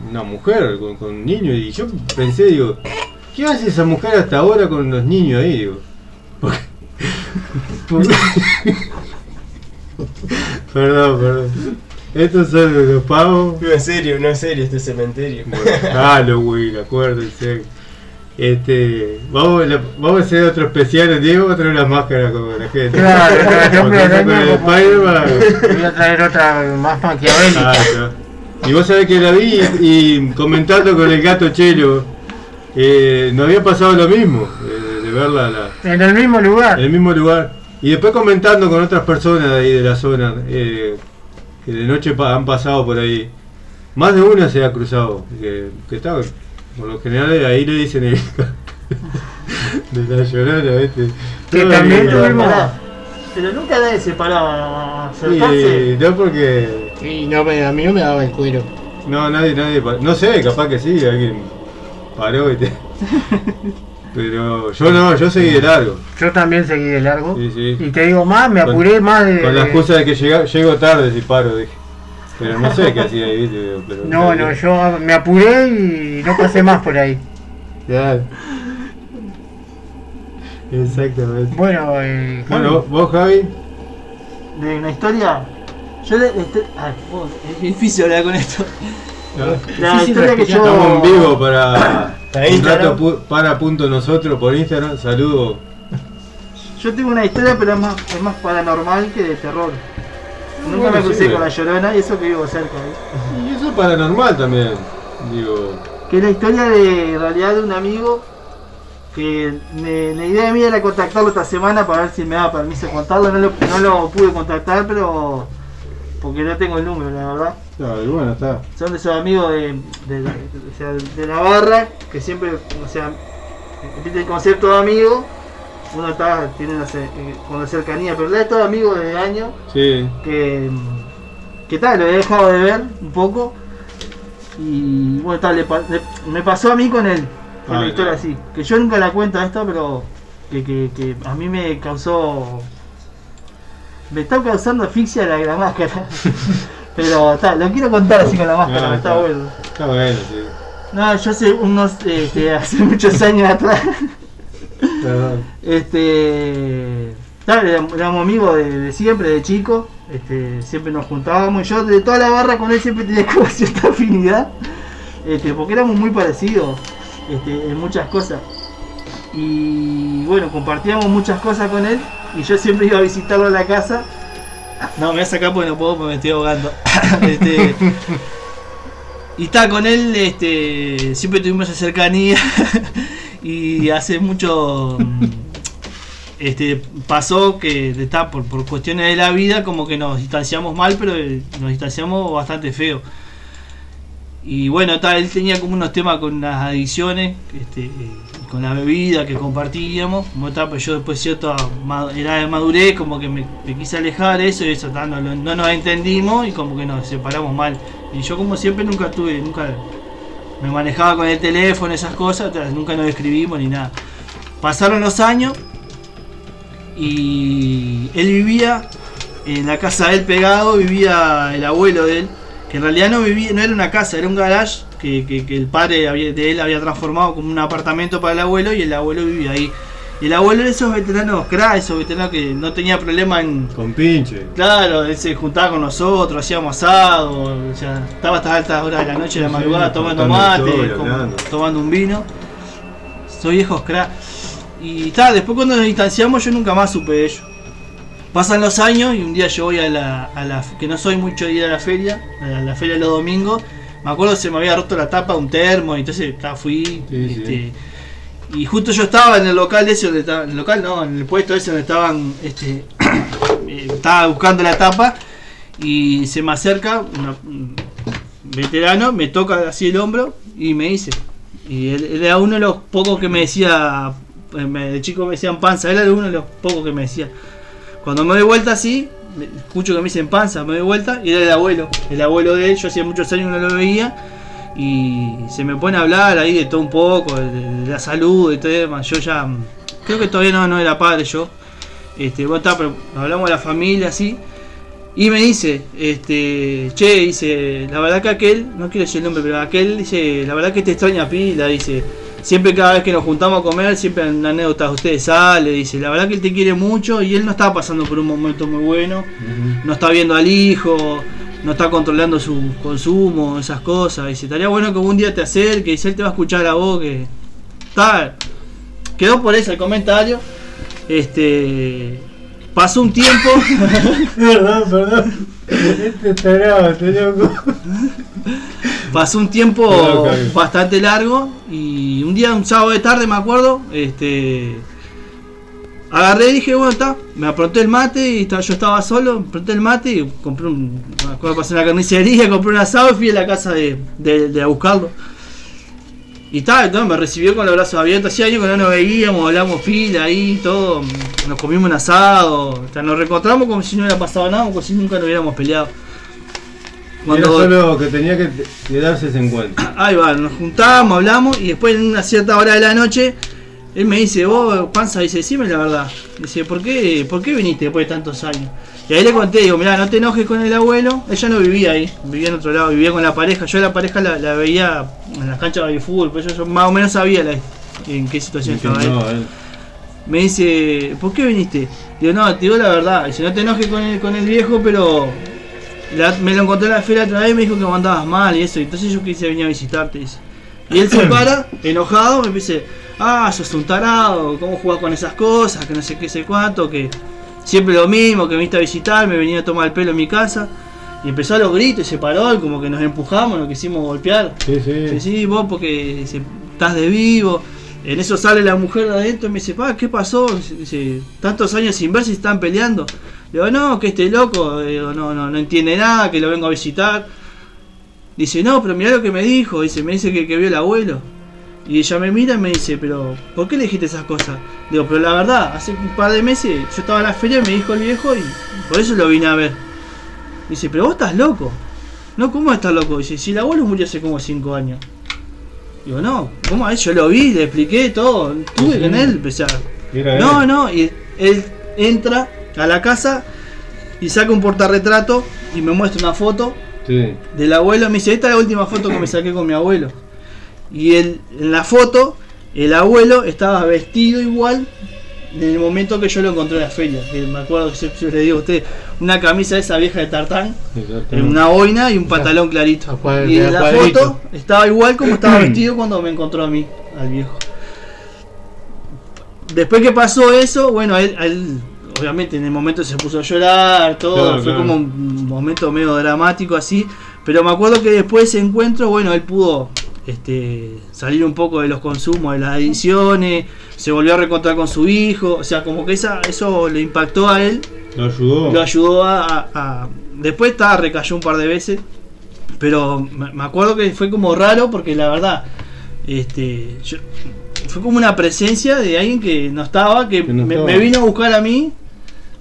una mujer con, con un niño y yo pensé, digo, ¿qué hace esa mujer hasta ahora con los niños ahí? Digo, porque- *laughs* perdón, perdón. Estos son los pavos. No es serio, no es serio este cementerio. Halloween, acuérdense. Este, vamos, la- vamos a hacer otro especial, Diego, va a traer unas máscaras como la gente. Claro, eso con el. Voy a traer otra más maquiavélica. Ah. Y vos sabés que la vi y comentando con el gato Chelo, eh, nos había pasado lo mismo, eh, de verla la, En el mismo lugar. en el mismo lugar. Y después comentando con otras personas de ahí de la zona, eh, que de noche pa- han pasado por ahí. Más de una se ha cruzado, que, que está, por lo general ahí le dicen el *laughs* de la llorona, ¿viste? Que No, también tuvimos-. Pero nunca nadie se paraba acercarse. Sí, no porque. Y no me, a mí no me daba el cuero. No, nadie, nadie. No sé, capaz que sí, alguien paró y te. *laughs* Pero yo no, yo seguí de largo. Yo también seguí de largo. Sí, sí. Y te digo más, me Con- apuré más de. Con la excusa de que llega- llego tarde si paro, dije. Pero no sé qué hacía ahí, ¿viste? Pero, No, no, yo me apuré y no pasé más por ahí. Ya. Exactamente. Bueno, eh, Bueno, vos, Javi. De una historia. Yo de. de- ay, vos, es difícil hablar con esto. La Difícil historia que yo. Estamos en vivo para *coughs* Para un rato pu- para punto nosotros por Instagram. Saludos. Yo tengo una historia, pero es más, es más paranormal que de terror. Nunca me crucé con la llorona y eso que vivo cerca. ¿eh? Y eso es paranormal también. Digo. Que es la historia de en realidad de un amigo que me- la idea mía era contactarlo esta semana para ver si me da permiso de contarlo. No lo, no lo pude contactar, pero porque no tengo el número, la verdad. Claro, y bueno, está. Son de esos amigos de, de, de la barra que siempre, o sea, el concepto de amigo, uno está, tiene una eh, con la cercanía, pero la de todos amigos de años Sí. que, que tal, lo he dejado de ver un poco y bueno, tal, le pa- le- me pasó a mí con él, con Ah, la historia ya. así, que yo nunca la cuento esto, pero que, que, que a mí me causó, me está causando asfixia la, la máscara, *laughs* pero tal, lo quiero contar así con la máscara, Ah, está, está. bueno. Está bueno, sí. No, yo hace unos, este, hace muchos años atrás, Perdón. este, tal, éramos, amigos de, de siempre, de chico, este, siempre nos juntábamos, y yo de toda la barra con él siempre tenía *laughs* como cierta afinidad, este, porque éramos muy parecidos este, en muchas cosas. Y bueno, compartíamos muchas cosas con él, y yo siempre iba a visitarlo a la casa. No, me voy a sacar porque no puedo, porque me estoy ahogando. *laughs* Este, y estaba con él, este, siempre tuvimos esa cercanía. *laughs* y hace mucho mm, este, pasó que está por, por cuestiones de la vida, como que nos distanciamos mal, pero eh, nos distanciamos bastante feo. Y bueno, tal, él tenía como unos temas con las adicciones, este, eh, con la bebida que compartíamos. Pues yo después cierta era de madurez, como que me, me quise alejar eso y eso, no, nos entendimos y como que nos separamos mal. Y yo como siempre nunca tuve, nunca me manejaba con el teléfono, esas cosas, nunca nos escribimos ni nada. Pasaron los años y él vivía en la casa de él pegado, vivía el abuelo de él, que en realidad no vivía, no era una casa, era un garage que, que- que el padre había- de él había transformado como un apartamento para el abuelo y el abuelo vivía ahí. Y el abuelo de esos veteranos, crack, esos veteranos que no tenía problema en. Con pinche. Claro, él se juntaba con nosotros, hacíamos asado, o sea, estaba hasta altas horas de la noche, de la madrugada, sí, tomando mate, como- tomando un vino. Soy viejos crack. Y tal, después cuando nos distanciamos yo nunca más supe de ellos. Pasan los años y un día yo voy a la, a la que no soy mucho de ir a la feria, a la feria de los domingos. Me acuerdo que se me había roto la tapa de un termo, y entonces ta, fui. este, Y justo yo estaba en el local ese donde estaba, en el local no, en el puesto ese donde estaban, este, *coughs* eh, estaba buscando la tapa y se me acerca una- un veterano, me toca así el hombro y me dice, y él, él era uno de los pocos que me decía, eh, de chico me decían panza, él era uno de los pocos que me decía. Cuando me doy vuelta así, escucho que me dicen panza, me doy vuelta y era el abuelo, el abuelo de él, yo hacía muchos años no lo veía y se me pone a hablar ahí de todo un poco, de, la salud, de todo demás. Yo ya mm, creo que todavía no, no era padre yo. Este, bueno, está, pero hablamos de la familia así. Y me dice, este, che, dice, la verdad que aquel, no quiero decir el nombre, pero aquel dice, la verdad que te extraña pila, dice, siempre cada vez que nos juntamos a comer, siempre en anécdotas de ustedes sale, dice, la verdad que él te quiere mucho y él no está pasando por un momento muy bueno, no está viendo al hijo, no está controlando su consumo, esas cosas, dice, estaría bueno que un día te acerque, dice, él te va a escuchar a vos, que está, quedó por eso el comentario, este, pasó un tiempo, *laughs* Perdón, perdón. Este loco. *laughs* Pasó un tiempo bastante largo y un día, un sábado de tarde, me acuerdo, este, agarré y dije, bueno, está, me apronté el mate y yo estaba solo, apronté el mate y compré un, me acuerdo pasé en la carnicería, *laughs* compré un asado y fui a la casa de, de- de a buscarlo. Y tal, entonces me recibió con los brazos abiertos, hacía años que no nos veíamos, hablamos pila ahí, todo, nos comimos un asado, o sea, nos reencontramos como si no hubiera pasado nada, como si nunca nos hubiéramos peleado. Era solo que tenía que, que darse ese encuentro. Ahí va, nos juntamos, hablamos y después en una cierta hora de la noche él me dice, vos panza, dice, decime la verdad. Dice, ¿por qué, ¿por qué viniste después de tantos años? Y ahí le conté, digo, mirá, no te enojes con el abuelo. Ella no vivía ahí, vivía en otro lado, vivía con la pareja. Yo la pareja la, la veía en las canchas de fútbol, pero yo, yo más o menos sabía la- en qué situación estaba él. no, él- Me dice, ¿por qué viniste? Digo, no, te digo la verdad. Dice, no te enojes con el, con el viejo, pero la- me lo encontré en la feria otra vez y me dijo que me andabas mal y eso. Entonces yo quise venir a visitarte. Dice. Y él se *clears throat* para, enojado, me dice, ah, sos un tarado, ¿cómo jugás con esas cosas? Que no sé qué sé cuánto, que siempre lo mismo, que me viniste a visitar, me venía a tomar el pelo en mi casa. Y empezó a los gritos y se paró, como que nos empujamos, nos quisimos golpear. Sí, sí. Sí, vos porque estás de vivo. En eso sale la mujer de adentro y me dice, pa, ¿qué pasó? Dice, tantos años sin ver si están peleando. Le digo, no, que este loco, digo, no, no, no entiende nada, que lo vengo a visitar. Dice, no, pero mirá lo que me dijo. Dice, me dice que, que vio el abuelo. Y ella me mira y me dice, pero ¿por qué le dijiste esas cosas? Digo, pero la verdad, hace un par de meses yo estaba en la feria y me dijo el viejo y por eso lo vine a ver. Dice, pero vos estás loco. No, ¿cómo estás loco? Dice, si el abuelo murió hace como 5 años. Digo, no, ¿cómo es? Yo lo vi, le expliqué todo. Estuve Sí, con él, empecé a... Era No, no, y él entra a la casa y saca un portarretrato y me muestra una foto Sí. del abuelo. Me dice, esta es la última foto que me saqué con mi abuelo. Y él, en la foto, el abuelo estaba vestido igual en el momento que yo lo encontré en la feria. Que me acuerdo que yo, yo le digo a usted, una camisa de esa vieja de tartán, una boina y un pantalón clarito. Y en la cuadrito. foto estaba igual como estaba *clears throat* vestido cuando me encontró a mí, al viejo. Después que pasó eso, bueno, él, obviamente en el momento se puso a llorar, todo, Claro, fue claro. como un momento medio dramático así, pero me acuerdo que después de ese encuentro, bueno, él pudo este, salir un poco de los consumos, de las adicciones, se volvió a reencontrar con su hijo, o sea, como que esa, eso le impactó a él, Lo ayudó. lo ayudó a... a- a- Después estaba, recayó un par de veces, pero me acuerdo que fue como raro porque la verdad, este, yo- fue como una presencia de alguien que no estaba, que, no me, estaba. me vino a buscar a mí.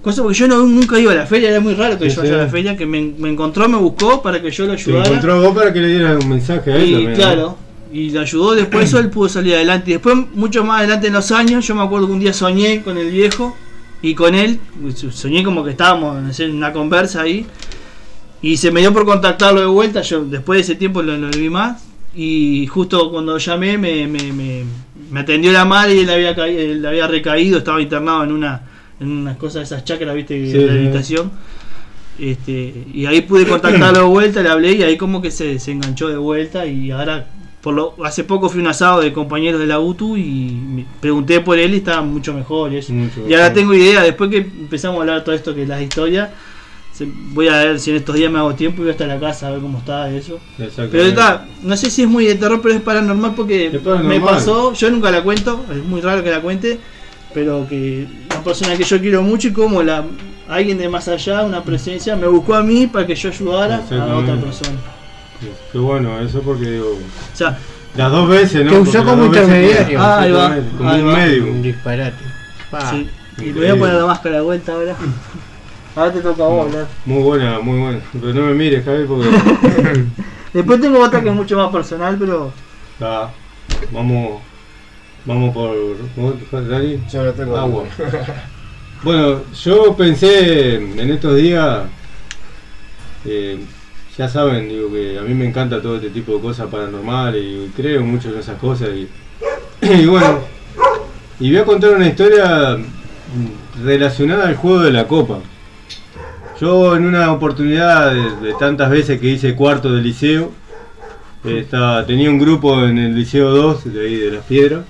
Cosa porque yo no, nunca iba a la feria, era muy raro que Sí, yo vaya sí. a la feria, que me, me encontró, me buscó para que yo lo ayudara. encontró a vos para que le dieras un mensaje a él Y también. ¿no? claro, y le ayudó después eso, él pudo salir adelante. Y después, mucho más adelante en los años, yo me acuerdo que un día soñé con el viejo y con él, soñé como que estábamos en una conversa ahí, y se me dio por contactarlo de vuelta, yo después de ese tiempo lo, lo vi más, y justo cuando llamé me, me, me, me atendió la madre y él había, caído, él había recaído, estaba internado en una en unas cosas de esas chacras, viste, de sí. rehabilitación. Este, y ahí pude contactarlo *clears throat* de vuelta, le hablé y ahí como que se, se enganchó de vuelta y ahora por lo, hace poco fui a un asado de compañeros de la UTU y me pregunté por él y estaba mucho mejor y eso. Mucho Y ahora tengo idea, después que empezamos a hablar todo esto que es las historias, se- voy a ver si en estos días me hago tiempo y voy hasta la casa a ver cómo está eso. Pero está, no sé si es muy de terror, pero es paranormal porque paranormal. me pasó, yo nunca la cuento, es muy raro que la cuente, pero que una persona que yo quiero mucho y como la alguien de más allá, una presencia, me buscó a mí para que yo ayudara a otra persona. Qué bueno, eso porque digo. O sea, las dos veces, ¿no? Te Porque usó como intermediario. Ah, ahí va, Como ahí un va. medio. Un disparate. Pa. Sí. Y me voy a poner la máscara de vuelta ahora. *laughs* Ahora te toca a vos hablar. Muy buena, muy buena. Pero no me mires, Javi, porque. *laughs* Después tengo otra que es mucho más personal, pero Ah, vamos. Vamos por. Yo no tengo agua. *laughs* Bueno, yo pensé en estos días. eh, ya saben, digo que a mí me encanta todo este tipo de cosas paranormales y creo mucho en esas cosas. Y, *clears throat* y bueno, y voy a contar una historia relacionada al juego de la copa. Yo en una oportunidad de, de tantas veces que hice cuarto del liceo, eh, estaba, tenía un grupo en el liceo 2 de ahí de las piedras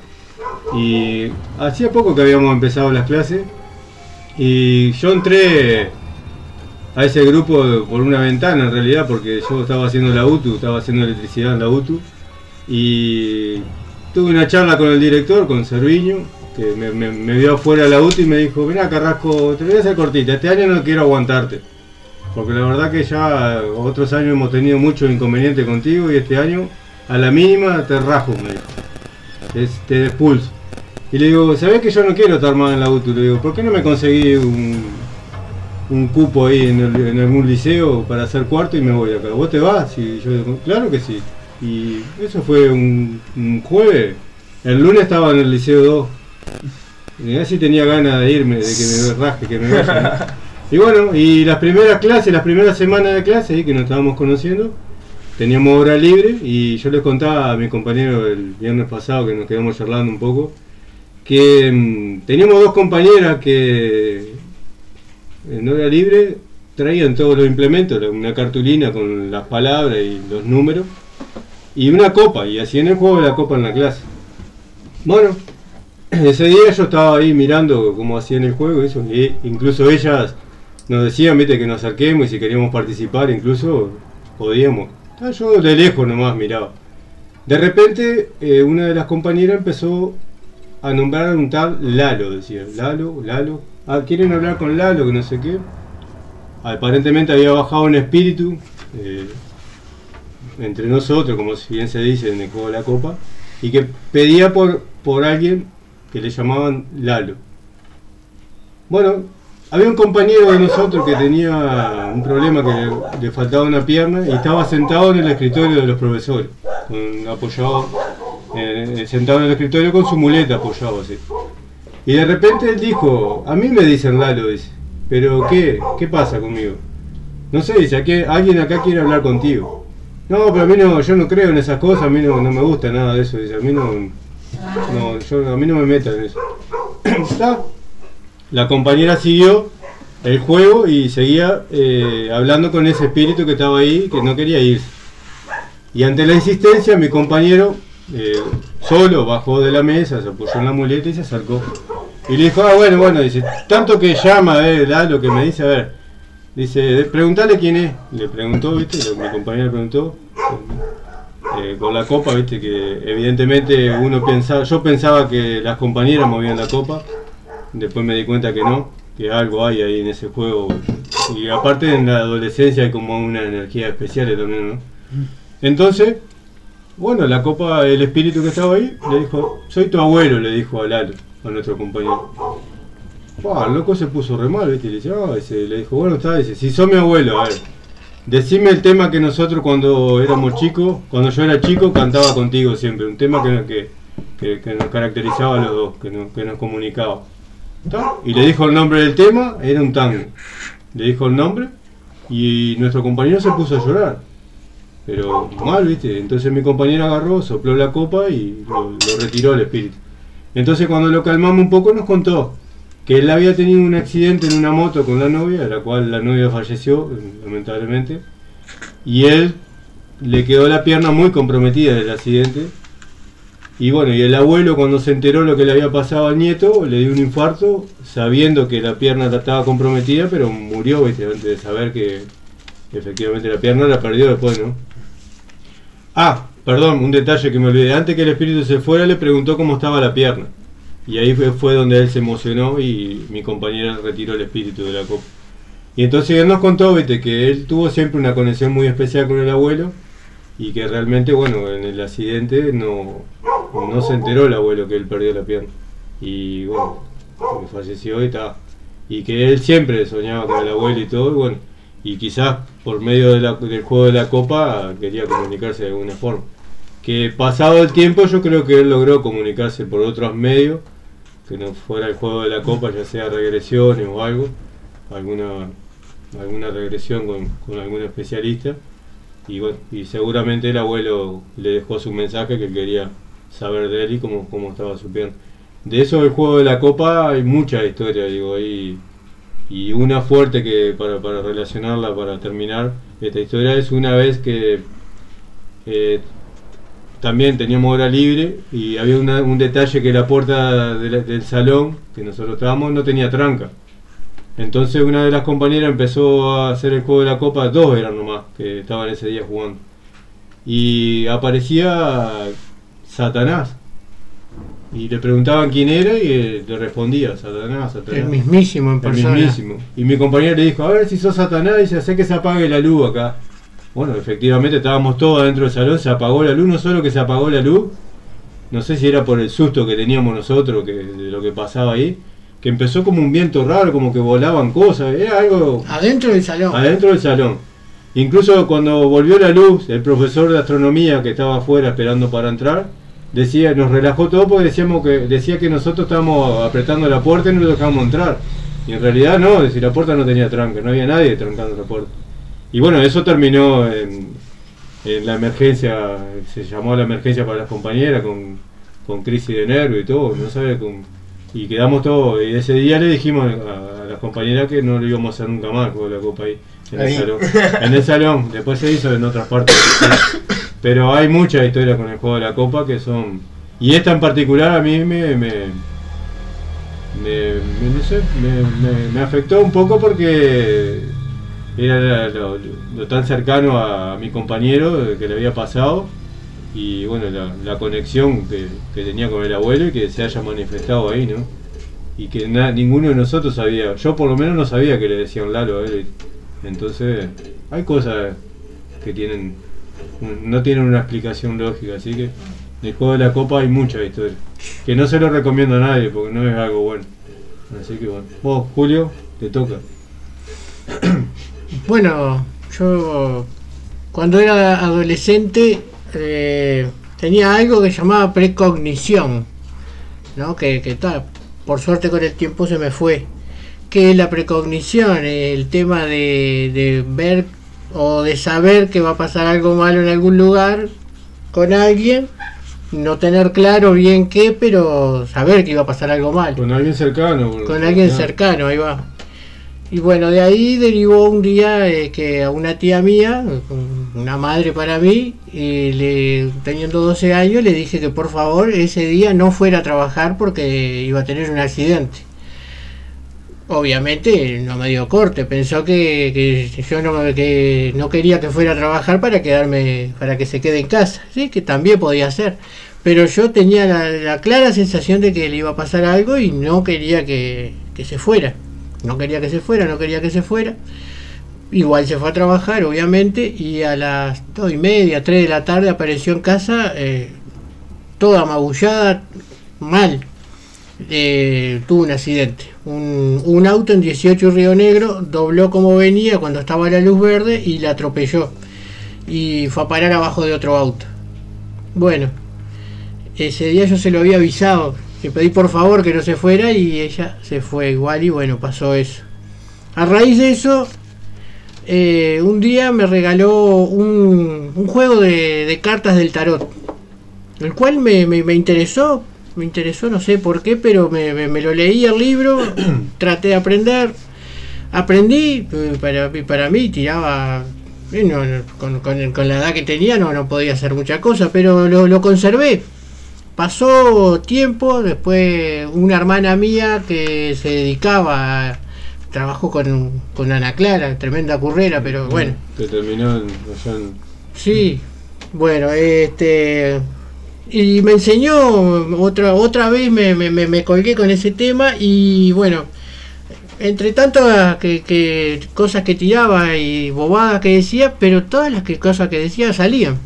y hacía poco que habíamos empezado las clases y yo entré a ese grupo por una ventana en realidad porque yo estaba haciendo la UTU, estaba haciendo electricidad en la UTU y tuve una charla con el director, con Cerviño, que me, vio afuera de la UTU y me dijo, mira Carrasco, te voy a hacer cortita, este año no quiero aguantarte. Porque la verdad que ya otros años hemos tenido muchos inconvenientes contigo y este año a la mínima te rajo, me dijo. Te expulso. Y le digo, ¿sabés que yo no quiero estar más en la UTU? Le digo, ¿por qué no me conseguí un, un cupo ahí en, el- en algún liceo para hacer cuarto y me voy acá? ¿Vos te vas? Y yo digo, claro que sí. Y eso fue un, un jueves. El lunes estaba en el liceo 2. Y así tenía ganas de irme, de que me *laughs* raje, que me vaya. Y bueno, y las primeras clases, las primeras semanas de clase ahí que nos estábamos conociendo, teníamos hora libre y yo les contaba a mi compañero el viernes pasado que nos quedamos charlando un poco, que mm, teníamos dos compañeras que en hora libre traían todos los implementos, una cartulina con las palabras y los números, y una copa, y hacían el juego de la copa en la clase. Bueno, *clears throat* ese día yo estaba ahí mirando cómo hacían el juego, eso, y incluso ellas nos decían, viste, que nos acerquemos y si queríamos participar, incluso podíamos. Ah, Yo de lejos nomás miraba. De repente, eh, una de las compañeras empezó a nombrar a un tal Lalo, decía, Lalo, Lalo. Ah, ¿quieren hablar con Lalo? Que no sé qué. Aparentemente había bajado un espíritu eh, entre nosotros, como si bien se dice en el juego de la copa, y que pedía por, por alguien que le llamaban Lalo. Bueno, había un compañero de nosotros que tenía un problema que le, le faltaba una pierna y estaba sentado en el escritorio de los profesores, con- apoyado, eh, sentado en el escritorio con su muleta apoyado así. Y de repente él dijo, a mí me dicen Lalo, dice, pero ¿qué? ¿Qué pasa conmigo? No sé, dice, "Aquí- alguien acá quiere hablar contigo. No, pero a mí no, yo no creo en esas cosas, a mí no, no me gusta nada de eso, a mí no, no, a mí no me metan en eso. *clears throat* Está. La compañera siguió el juego y seguía eh, hablando con ese espíritu que estaba ahí, que no quería irse. Y ante la insistencia, mi compañero eh, solo bajó de la mesa, se apoyó en la muleta y se acercó. Y le dijo, ah, bueno, bueno, dice, tanto que llama, eh, da lo que me dice, a ver, dice, preguntale quién es. Le preguntó, viste, mi compañero le preguntó, eh, con la copa, viste, que evidentemente uno pensaba, yo pensaba que las compañeras movían la copa, después me di cuenta que no, que algo hay ahí en ese juego. Y aparte en la adolescencia hay como una energía especial también, ¿no? Entonces, bueno, la copa, el espíritu que estaba ahí, le dijo, soy tu abuelo, le dijo a Lalo, a nuestro compañero. El loco se puso re mal, ¿viste? Le, "Ah", dice, le dijo, bueno, está, dice, si sos mi abuelo, a ver, decime el tema que nosotros cuando éramos chicos, cuando yo era chico, cantaba contigo siempre, un tema que, que, que- nos caracterizaba a los dos, que nos, que nos comunicaba. ¿Está? Y le dijo el nombre del tema, era un tango. Le dijo el nombre y nuestro compañero se puso a llorar. Pero mal, ¿viste? Entonces mi compañero agarró, sopló la copa y lo, retiró al espíritu. Entonces cuando lo calmamos un poco nos contó que él había tenido un accidente en una moto con la novia, de la cual la novia falleció, lamentablemente, y él le quedó la pierna muy comprometida del accidente. Y bueno, y el abuelo cuando se enteró lo que le había pasado al nieto, le dio un infarto, sabiendo que la pierna estaba comprometida, pero murió, ¿viste? antes de saber que efectivamente la pierna la perdió después, ¿no? Ah, perdón, un detalle que me olvidé. Antes que el espíritu se fuera, le preguntó cómo estaba la pierna. Y ahí fue, donde él se emocionó y mi compañera retiró el espíritu de la copa. Y entonces él nos contó, que él tuvo siempre una conexión muy especial con el abuelo y que realmente, bueno, en el accidente no, no se enteró el abuelo que él perdió la pierna. Y bueno, falleció y está. Y que él siempre soñaba con el abuelo y todo, y bueno, y quizás por medio de la- del juego de la copa quería comunicarse de alguna forma. Que pasado el tiempo yo creo que él logró comunicarse por otros medios, que no fuera el juego de la copa, ya sea regresiones o algo, alguna, alguna regresión con, con algún especialista. Y bueno, y seguramente el abuelo le dejó su mensaje que quería saber de él y cómo, cómo estaba su pierna. De eso del juego de la copa hay mucha historia, digo, ahí y una fuerte que para, para relacionarla, para terminar esta historia, es una vez que eh, también teníamos hora libre y había un detalle que la puerta del salón que nosotros estábamos no tenía tranca. Entonces una de las compañeras empezó a hacer el juego de la copa, dos eran nomás que estaban ese día jugando. Y aparecía Satanás. Y le preguntaban quién era y eh, le respondía, Satanás, Satanás. El mismísimo en El persona. mismísimo. Y mi compañero le dijo, a ver si sos Satanás, dice, hace que se apague la luz acá. Bueno, efectivamente estábamos todos adentro del salón, se apagó la luz, no solo que se apagó la luz, no sé si era por el susto que teníamos nosotros que, de lo que pasaba ahí, que empezó como un viento raro, como que volaban cosas, era algo Adentro del salón. adentro del salón. Incluso cuando volvió la luz, el profesor de astronomía que estaba afuera esperando para entrar, decía, nos relajó todo porque decíamos que, decía que nosotros estábamos apretando la puerta y no lo dejábamos entrar. Y en realidad no, es decir, la puerta no tenía tranca, no había nadie trancando la puerta. Y bueno, eso terminó en, en la emergencia, se llamó a la emergencia para las compañeras con, con crisis de nervio y todo, no sabe con, y quedamos todos, y ese día le dijimos a, a las compañeras que no lo íbamos a hacer nunca más con la copa ahí, en Ahí. el salón. En el salón, después se hizo en otras partes. *coughs* Pero hay muchas historias con el juego de la copa que son. Y esta en particular a mí me, me, me, no sé, me- me- afectó un poco porque era lo, tan cercano a, mi compañero que le había pasado y bueno, la, la conexión que, que tenía con el abuelo y que se haya manifestado ahí, ¿no? Y que na- ninguno de nosotros sabía, yo por lo menos no sabía que le decían Lalo a él. Entonces, hay cosas que tienen no tienen una explicación lógica, así que el juego de la copa hay mucha historia. Que no se lo recomiendo a nadie porque no es algo bueno. Así que bueno. Vos, Julio, te toca. *coughs* Bueno, yo cuando era adolescente eh, tenía algo que llamaba precognición, ¿no? Que, que ta, por suerte con el tiempo se me fue. Que la precognición, el tema de, de ver o de saber que va a pasar algo malo en algún lugar con alguien, no tener claro bien qué, pero saber que iba a pasar algo mal. Con alguien cercano. boludo. Con alguien cercano, ahí va. Y bueno, de ahí derivó un día eh, que a una tía mía, una madre para mí, eh, le, teniendo 12 años, le dije que por favor ese día no fuera a trabajar porque iba a tener un accidente. Obviamente no me dio corte, pensó que, que yo no, que no quería que fuera a trabajar para quedarme, para que se quede en casa, sí, que también podía ser. Pero yo tenía la, la clara sensación de que le iba a pasar algo y no quería que, que se fuera. No quería que se fuera, no quería que se fuera. Igual se fue a trabajar, obviamente, y a las dos y media, tres de la tarde apareció en casa eh, toda magullada, mal. Eh, tuvo un accidente. Un, un auto en 18 Río Negro dobló como venía cuando estaba la luz verde y la atropelló. Y fue a parar abajo de otro auto. Bueno, ese día yo se lo había avisado. Le pedí por favor que no se fuera y ella se fue igual y bueno, pasó eso. A raíz de eso, eh, un día me regaló un, un juego de, de cartas del tarot, el cual me, me- me interesó, me interesó, no sé por qué, pero me, me- me lo leí el libro, *coughs* traté de aprender, aprendí, eh, para, para mí tiraba, eh, no, no, con, con- con la edad que tenía no, no podía hacer mucha cosa, pero lo, lo conservé. Pasó tiempo, después una hermana mía que se dedicaba, a- trabajó con, con Ana Clara, tremenda currera, pero bueno, Que terminó en, allá en- Sí, bueno, este. Y me enseñó, otra, otra vez me, me, colgué con ese tema y bueno, entre tantas que, que cosas que tiraba y bobadas que decía, pero todas las que, cosas que decía salían.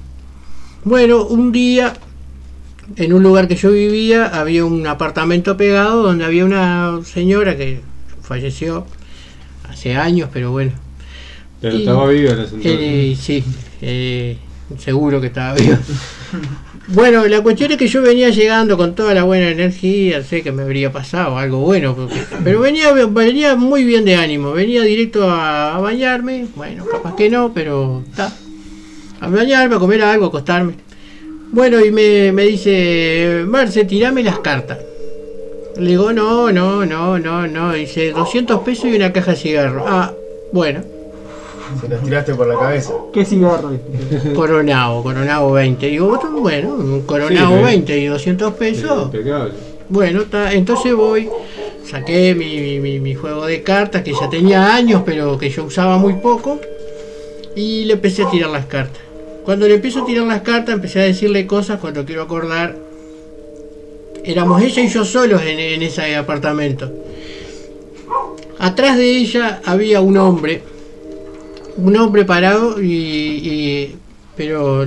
Bueno, un día, en un lugar que yo vivía, había un apartamento pegado donde había una señora que falleció hace años, pero bueno. Pero Y- estaba viva ese entonces. eh, sí, eh, seguro que estaba viva. *laughs* Bueno, la cuestión es que yo venía llegando con toda la buena energía, sé que me habría pasado algo bueno, porque- pero venía, venía muy bien de ánimo, venía directo a, bañarme, bueno, capaz que no, pero está, a bañarme, a comer algo, a acostarme. Bueno, y me, me dice, Marce, tirame las cartas. Le digo, no, no, no, no, no, dice 200 pesos y una caja de cigarro. Ah, bueno. Se las tiraste por la cabeza. ¿Qué cigarro? Coronado, Coronado 20. Digo, bueno, un Coronado Sí, eh. 20 y 200 pesos. Impecable. Bueno, ta- entonces voy, saqué mi, mi- mi- mi juego de cartas que ya tenía años, pero que yo usaba muy poco, y le empecé a tirar las cartas. Cuando le empiezo a tirar las cartas, empecé a decirle cosas cuando quiero acordar. Éramos ella y yo solos en, en ese apartamento. Atrás de ella había un hombre, un hombre parado y, y- pero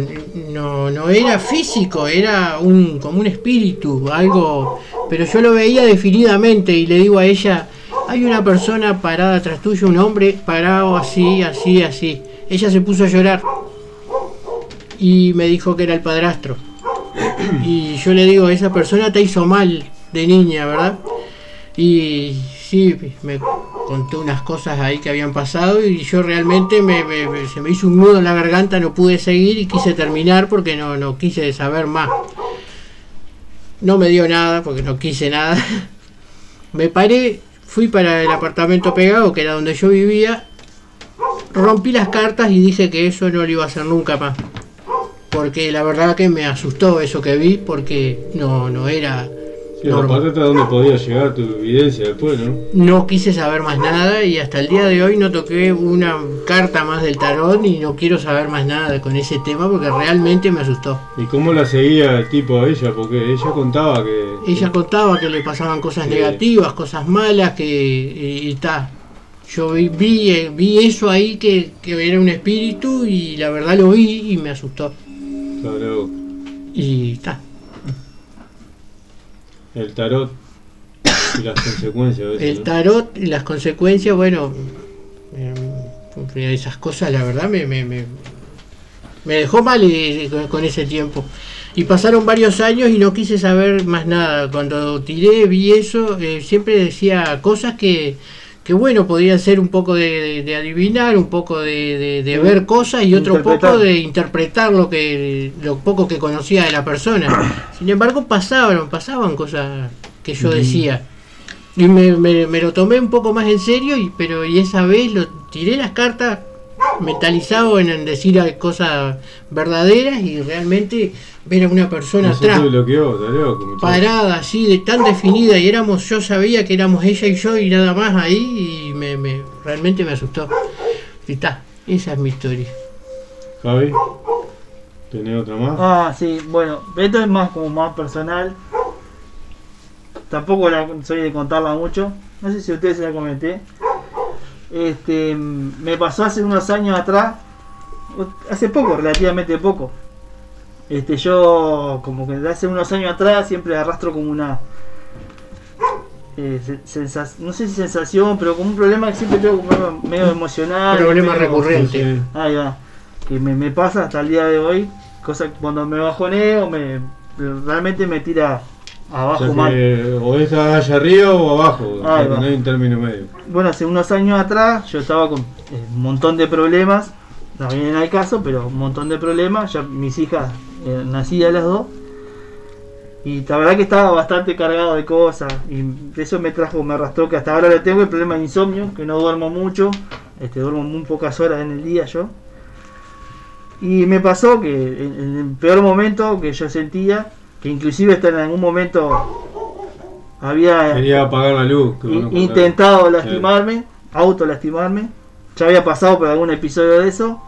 no, no era físico, era un como un espíritu, algo, pero yo lo veía definidamente y le digo a ella, hay una persona parada atrás tuyo, un hombre parado así, así, así. Ella se puso a llorar y me dijo que era el padrastro. Y yo le digo, esa persona te hizo mal de niña, ¿verdad? Y sí, me contó unas cosas ahí que habían pasado y yo realmente me, me- me- se me hizo un nudo en la garganta, no pude seguir y quise terminar porque no, no quise saber más. No me dio nada porque no quise nada. *laughs* Me paré, fui para el apartamento pegado, que era donde yo vivía, rompí las cartas y dije que eso no lo iba a hacer nunca más. Porque la verdad que me asustó eso que vi porque no, no era... Y donde podía llegar tu evidencia después, ¿no? No quise saber más nada y hasta el día de hoy no toqué una carta más del tarot y no quiero saber más nada con ese tema porque realmente me asustó. ¿Y cómo la seguía el tipo a ella? Porque ella contaba que. Ella contaba que le pasaban cosas Sí. negativas, cosas malas, que y está. Yo vi, vi, eh, vi eso ahí que, que era un espíritu y la verdad lo vi y me asustó. Claro, Y está. El tarot y las *coughs* consecuencias. veces, El ¿no? tarot y las consecuencias, bueno, eh, esas cosas la verdad me, me, me, me dejó mal eh, con, con ese tiempo. Y pasaron varios años y no quise saber más nada. Cuando tiré, vi eso, eh, siempre decía cosas que, que bueno, podían ser un poco de, de- de adivinar, un poco de, ver cosas y otro poco de interpretar lo que lo poco que conocía de la persona. *coughs* Sin embargo, pasaban, pasaban cosas que yo decía. Y me, me- me lo tomé un poco más en serio, y, pero y esa vez lo tiré las cartas mentalizado en, en decir cosas verdaderas y realmente ver a una persona Eso atrás bloqueó, loco, parada así de tan definida y éramos yo sabía que éramos ella y yo y nada más ahí y me, me- realmente me asustó y está esa es mi historia Javi, ¿tenés otra más? Ah, sí, bueno, esto es más como más personal. Tampoco la, soy de contarla mucho. No sé si ustedes se la comenté. Este, me pasó hace unos años atrás, hace poco, relativamente poco. Este, yo como que de hace unos años atrás siempre arrastro como una eh, no sé si sensación, pero como un problema que siempre tengo como medio, emocional. Problema medio- recurrente. Ahí va. Que me, me pasa hasta el día de hoy. Cosa que cuando me bajoneo me realmente me tira O abajo sea mal. o es allá arriba o abajo, va. no hay un término medio. Bueno, hace unos años atrás yo estaba con eh, un montón de problemas, no vienen al caso, pero un montón de problemas, ya mis hijas eh, nacidas las dos, y la verdad que estaba bastante cargado de cosas, y eso me trajo, me arrastró que hasta ahora le tengo el problema de insomnio, que no duermo mucho, este, duermo muy pocas horas en el día yo. Y me pasó que en, en el peor momento que yo sentía, que inclusive hasta en algún momento había Quería apagar la luz. que I- bueno, intentado lastimarme, auto lastimarme. Ya había pasado por algún episodio de eso.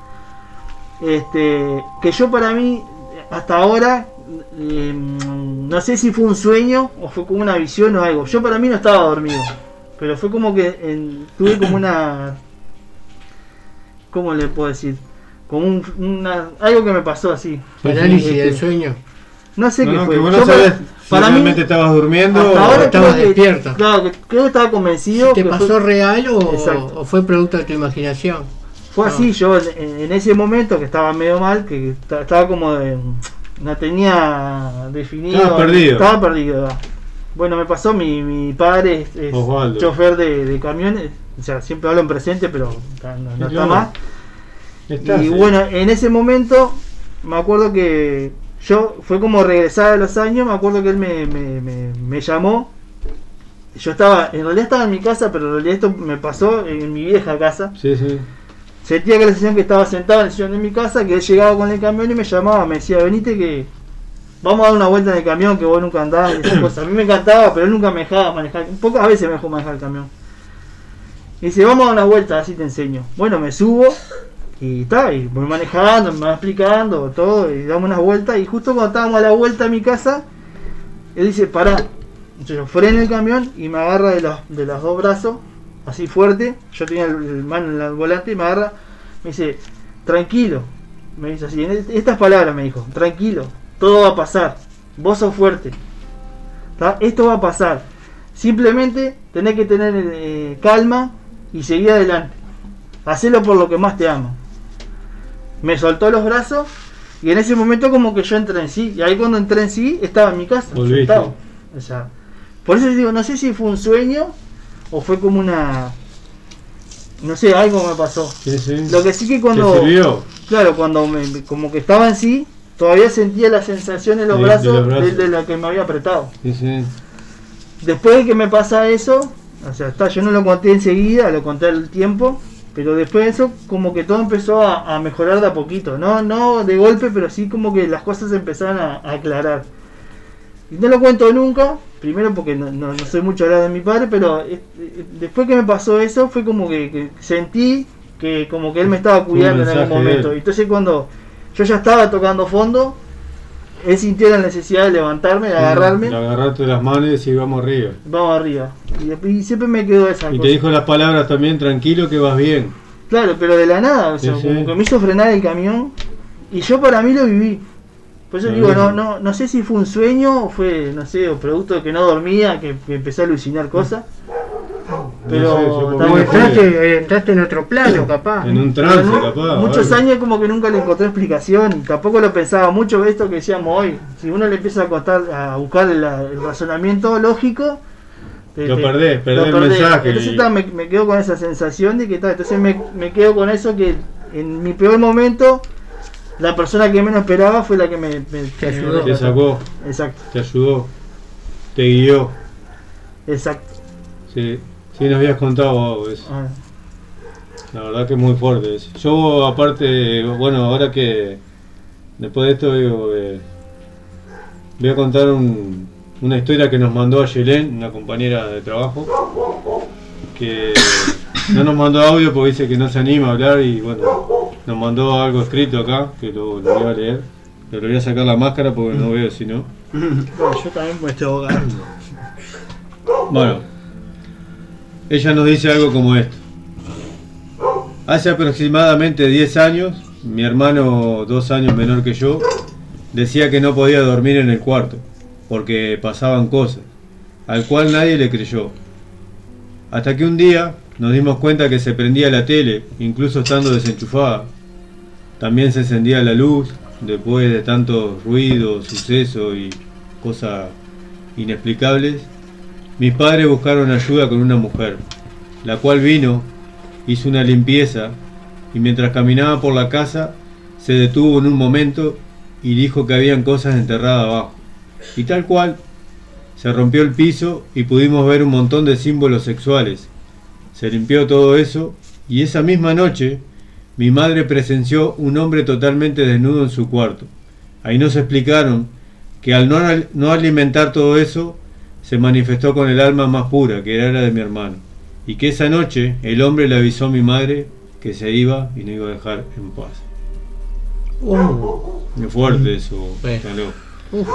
Este, que yo para mí, hasta ahora, eh, no sé si fue un sueño o fue como una visión o algo. Yo para mí no estaba dormido. Pero fue como que en- tuve como una... ¿Cómo le puedo decir? Como un, una, algo que me pasó así. Parálisis Este, del sueño. No sé No, qué no, fue. que vos no sabés para- si para mí- realmente estabas durmiendo hasta o ahora estabas creo que-. Claro, creo que estaba convencido. ¿Te que pasó fue- real o, fue producto de tu imaginación? Fue No. así, yo en, en ese momento que estaba medio mal, que esta- estaba como de, no tenía definido. Estabas perdido. Estaba perdido. Bueno, me pasó, mi, mi padre es, es Osvaldo. chofer de, de camiones, o sea, siempre hablo en presente, pero no, no está más. Y sí. bueno, en ese momento me acuerdo que yo fue como regresar a los años, me acuerdo que él me, me, me, me llamó. Yo estaba, en realidad estaba en mi casa, pero en realidad esto me pasó en mi vieja casa. Sí, sí. Sentía que la sensación que estaba sentado en el sillón de mi casa, que él llegaba con el camión y me llamaba, me decía, venite que vamos a dar una vuelta en el camión que vos nunca andabas y esas *coughs* cosas. A mí me encantaba, pero él nunca me dejaba manejar. Pocas veces me dejó manejar el camión. Y dice, vamos a dar una vuelta, así te enseño. Bueno, me subo y está, y voy manejando, me va explicando todo, y damos unas vueltas. Y justo cuando estábamos a la vuelta a mi casa, él dice, pará. Yo freno el camión y me agarra de los, de los dos brazos, así fuerte. Yo tenía el, el mano en el volante y me agarra, me dice, tranquilo. Me dice así, en est- estas palabras me dijo, tranquilo, todo va a pasar. Vos sos fuerte. ¿tá? Esto va a pasar. Simplemente tenés que tener eh, calma y seguir adelante. Hacelo por lo que más te ama. Me soltó los brazos y en ese momento como que yo entré en sí. Y ahí cuando entré en sí estaba en mi casa. Sentado. O sea, por eso digo, no sé si fue un sueño o fue como una... No sé, algo me pasó. Sí, sí. Lo que sí que cuando... Claro, cuando me, como que estaba en sí, todavía sentía la sensación en los De- de brazos los de, brazos. de la que me había apretado. Sí, sí. Después de que me pasa eso, o sea, está, yo no lo conté enseguida, lo conté al tiempo, pero después de eso como que todo empezó a, a mejorar de a poquito, no, no de golpe, pero sí como que las cosas empezaron a, a aclarar. Y no lo cuento nunca, primero porque no, no- no soy mucho hablar de mi padre, pero eh, eh, después que me pasó eso fue como que, que sentí que como que él me estaba cuidando en algún momento. él. Entonces cuando yo ya estaba tocando fondo, él sintió la necesidad de levantarme, de agarrarme, Le agarraste las manos y vamos arriba. vamos arriba. Y, y siempre me quedó esa Y cosa. te dijo las palabras también, tranquilo que vas bien. Claro, pero de la nada, o sea, Sí, sí. como que me hizo frenar el camión y yo para mí lo viví. Por eso digo, no, no, no sé si fue un sueño o fue, no sé, o producto de que no dormía, que, que empecé a alucinar cosas. Pero sé, yo Entraste, entraste en otro plano, capaz. En un trance, pero capaz. muchos años como que nunca le encontré explicación y tampoco lo pensaba mucho esto que decíamos hoy. Si uno le empieza a contar, a buscar la- el razonamiento lógico, te- Lo te- perdés, perdés lo el mensaje Entonces y- ta, me, me quedo con esa sensación de que tal, entonces me, me quedo con eso que en mi peor momento la persona que menos esperaba fue la que me, me- me ayudó. Te sacó, Exacto, te ayudó, te guió. exacto. Sí, sí nos habías contado eso. Ah, La verdad que es muy fuerte. eso. Yo aparte, bueno, ahora que después de esto digo, eh, voy a contar un- una historia que nos mandó a Yelén, una compañera de trabajo, que no nos mandó audio porque dice que no se anima a hablar y bueno, nos mandó algo escrito acá, que lo, lo voy a leer. Pero le voy a sacar la máscara porque no veo si no. *laughs* yo también me estoy ahogando. Bueno, ella nos dice algo como esto. Hace aproximadamente 10 años, mi hermano, dos años menor que yo, decía que no podía dormir en el cuarto, porque pasaban cosas, al cual nadie le creyó. Hasta que un día nos dimos cuenta que se prendía la tele, incluso estando desenchufada. También se encendía la luz, después de tantos ruidos, sucesos y cosas inexplicables. Mis padres buscaron ayuda con una mujer, la cual vino, hizo una limpieza y mientras caminaba por la casa se detuvo en un momento y dijo que habían cosas enterradas abajo. Y tal cual, se rompió el piso y pudimos ver un montón de símbolos sexuales. Se limpió todo eso y esa misma noche mi madre presenció un hombre totalmente desnudo en su cuarto. Ahí nos explicaron que al no, no alimentar todo eso, se manifestó con el alma más pura, que era la de mi hermano. Y que esa noche el hombre le avisó a mi madre que se iba y no iba a dejar en paz. Uh, Muy fuerte eso, uf.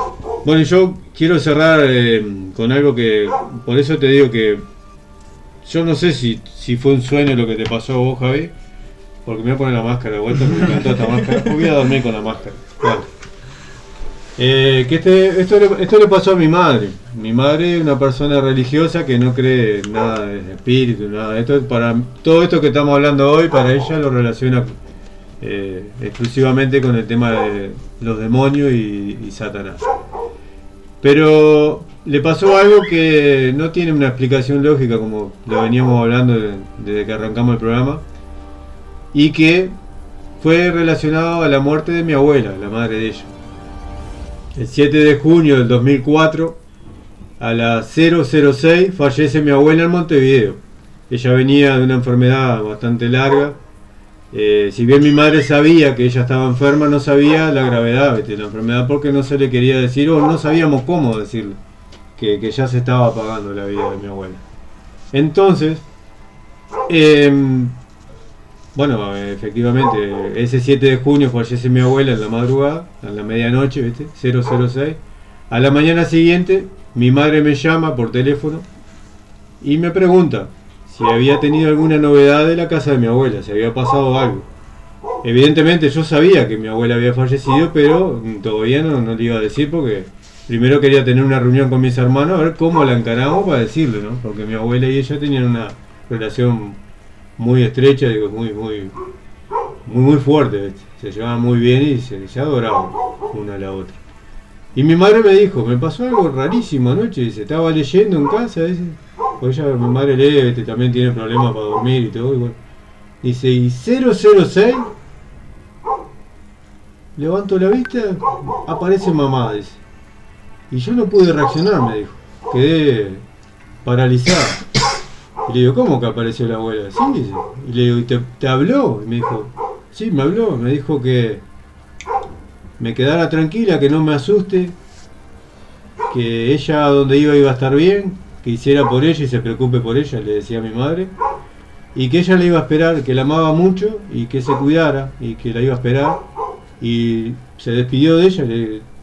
Bueno, yo quiero cerrar eh, con algo que, por eso te digo que yo no sé si, si fue un sueño lo que te pasó a vos, Javi, porque me voy a poner la máscara de vuelta, porque me encantó esta máscara. Voy a dormir con la máscara. Dale. Eh, que este, esto, le, pasó a mi madre. Mi madre es una persona religiosa que no cree en nada de espíritu, nada esto. Para, todo esto que estamos hablando hoy, para ella lo relaciona eh, exclusivamente con el tema de los demonios y, Satanás. Pero le pasó algo que no tiene una explicación lógica, como lo veníamos hablando de- desde que arrancamos el programa, y que fue relacionado a la muerte de mi abuela, la madre de ella. El 7 de junio del 2004, a las 006, fallece mi abuela en Montevideo. Ella venía de una enfermedad bastante larga. Eh, si bien mi madre sabía que ella estaba enferma, no sabía la gravedad de la enfermedad porque no se le quería decir o no sabíamos cómo decirle que, que ya se estaba apagando la vida de mi abuela. Entonces, em, bueno, efectivamente, ese 7 de junio fallece mi abuela en la madrugada, en la medianoche, ¿viste? 006. A la mañana siguiente, mi madre me llama por teléfono y me pregunta si había tenido alguna novedad de la casa de mi abuela, si había pasado algo. Evidentemente yo sabía que mi abuela había fallecido, pero mm, todavía no, no le iba a decir porque primero quería tener una reunión con mis hermanos a ver cómo la encaramos para decirle, ¿no? Porque mi abuela y ella tenían una relación muy estrecha, digo, muy, muy, muy, muy fuerte, se llevaban muy bien y se, se adoraban una a la otra. Y mi madre me dijo, me pasó algo rarísimo anoche, dice, estaba leyendo en casa, dice, porque ella, mi madre lee, también tiene problemas para dormir y todo, igual. Dice, y 006, levanto la vista, aparece mamá, dice. Y yo no pude reaccionar, me dijo, quedé paralizada. Y le digo, ¿cómo que apareció la abuela? Sí, dice. Y le digo, ¿y te, habló? Y me dijo, sí, me habló. Me dijo que me quedara tranquila, que no me asuste, que ella donde iba iba a estar bien, que hiciera por ella y se preocupe por ella, le decía mi madre, y que ella le iba a esperar, que la amaba mucho y que se cuidara y que la iba a esperar. Y se despidió de ella,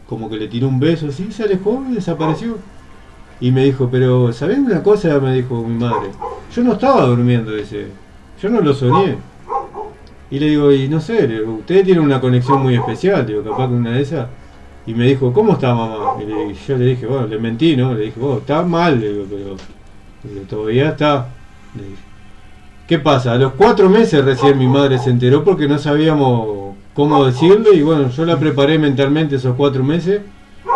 como que le tiró un beso así, se alejó y desapareció. Y me dijo, pero ¿sabés una cosa? Me dijo mi madre, yo no estaba durmiendo, dice, yo no lo soñé. Y le digo, y no sé, digo, ustedes tienen una conexión muy especial, digo, capaz que una de esas. Y me dijo, ¿cómo está mamá? Y le- yo le dije, bueno, le mentí, ¿no? Le dije, vos, está mal, le digo, pero, pero todavía está. Le dije. ¿Qué pasa? A los cuatro meses recién mi madre se enteró porque no sabíamos cómo decirle y bueno, yo la preparé mentalmente esos cuatro meses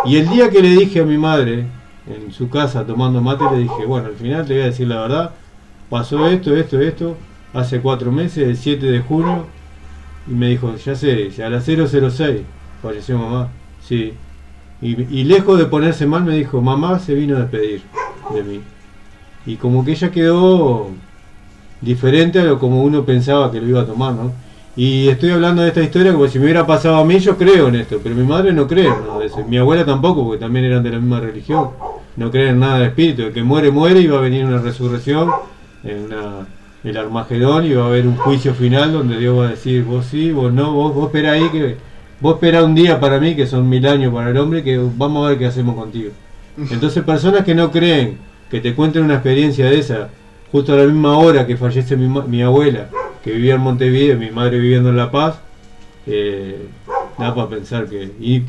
y el día que le dije a mi madre en su casa tomando mate le dije, bueno, al final te voy a decir la verdad, pasó esto, esto, esto, hace cuatro meses, el 7 de junio y me dijo, ya sé, dice, a las 006 falleció mamá, sí. Y, y lejos de ponerse mal me dijo, mamá se vino a despedir de mí. Y como que ella quedó diferente a lo como uno pensaba que lo iba a tomar, ¿no? Y estoy hablando de esta historia como si me hubiera pasado a mí, yo creo en esto, pero mi madre no cree eso. Mi abuela tampoco, porque también eran de la misma religión. No creen en nada de espíritu, el que muere, muere y va a venir una resurrección, en una, el Armagedón y va a haber un juicio final donde Dios va a decir, vos sí, vos no, vos, vos espera ahí que... Vos espera un día para mí, que son mil años para el hombre, que vamos a ver qué hacemos contigo. *laughs* Entonces personas que no creen, que te cuenten una experiencia de esa, justo a la misma hora que fallece mi, mi abuela, que vivía en Montevideo, mi madre viviendo en La Paz, eh, da para pensar que... Y,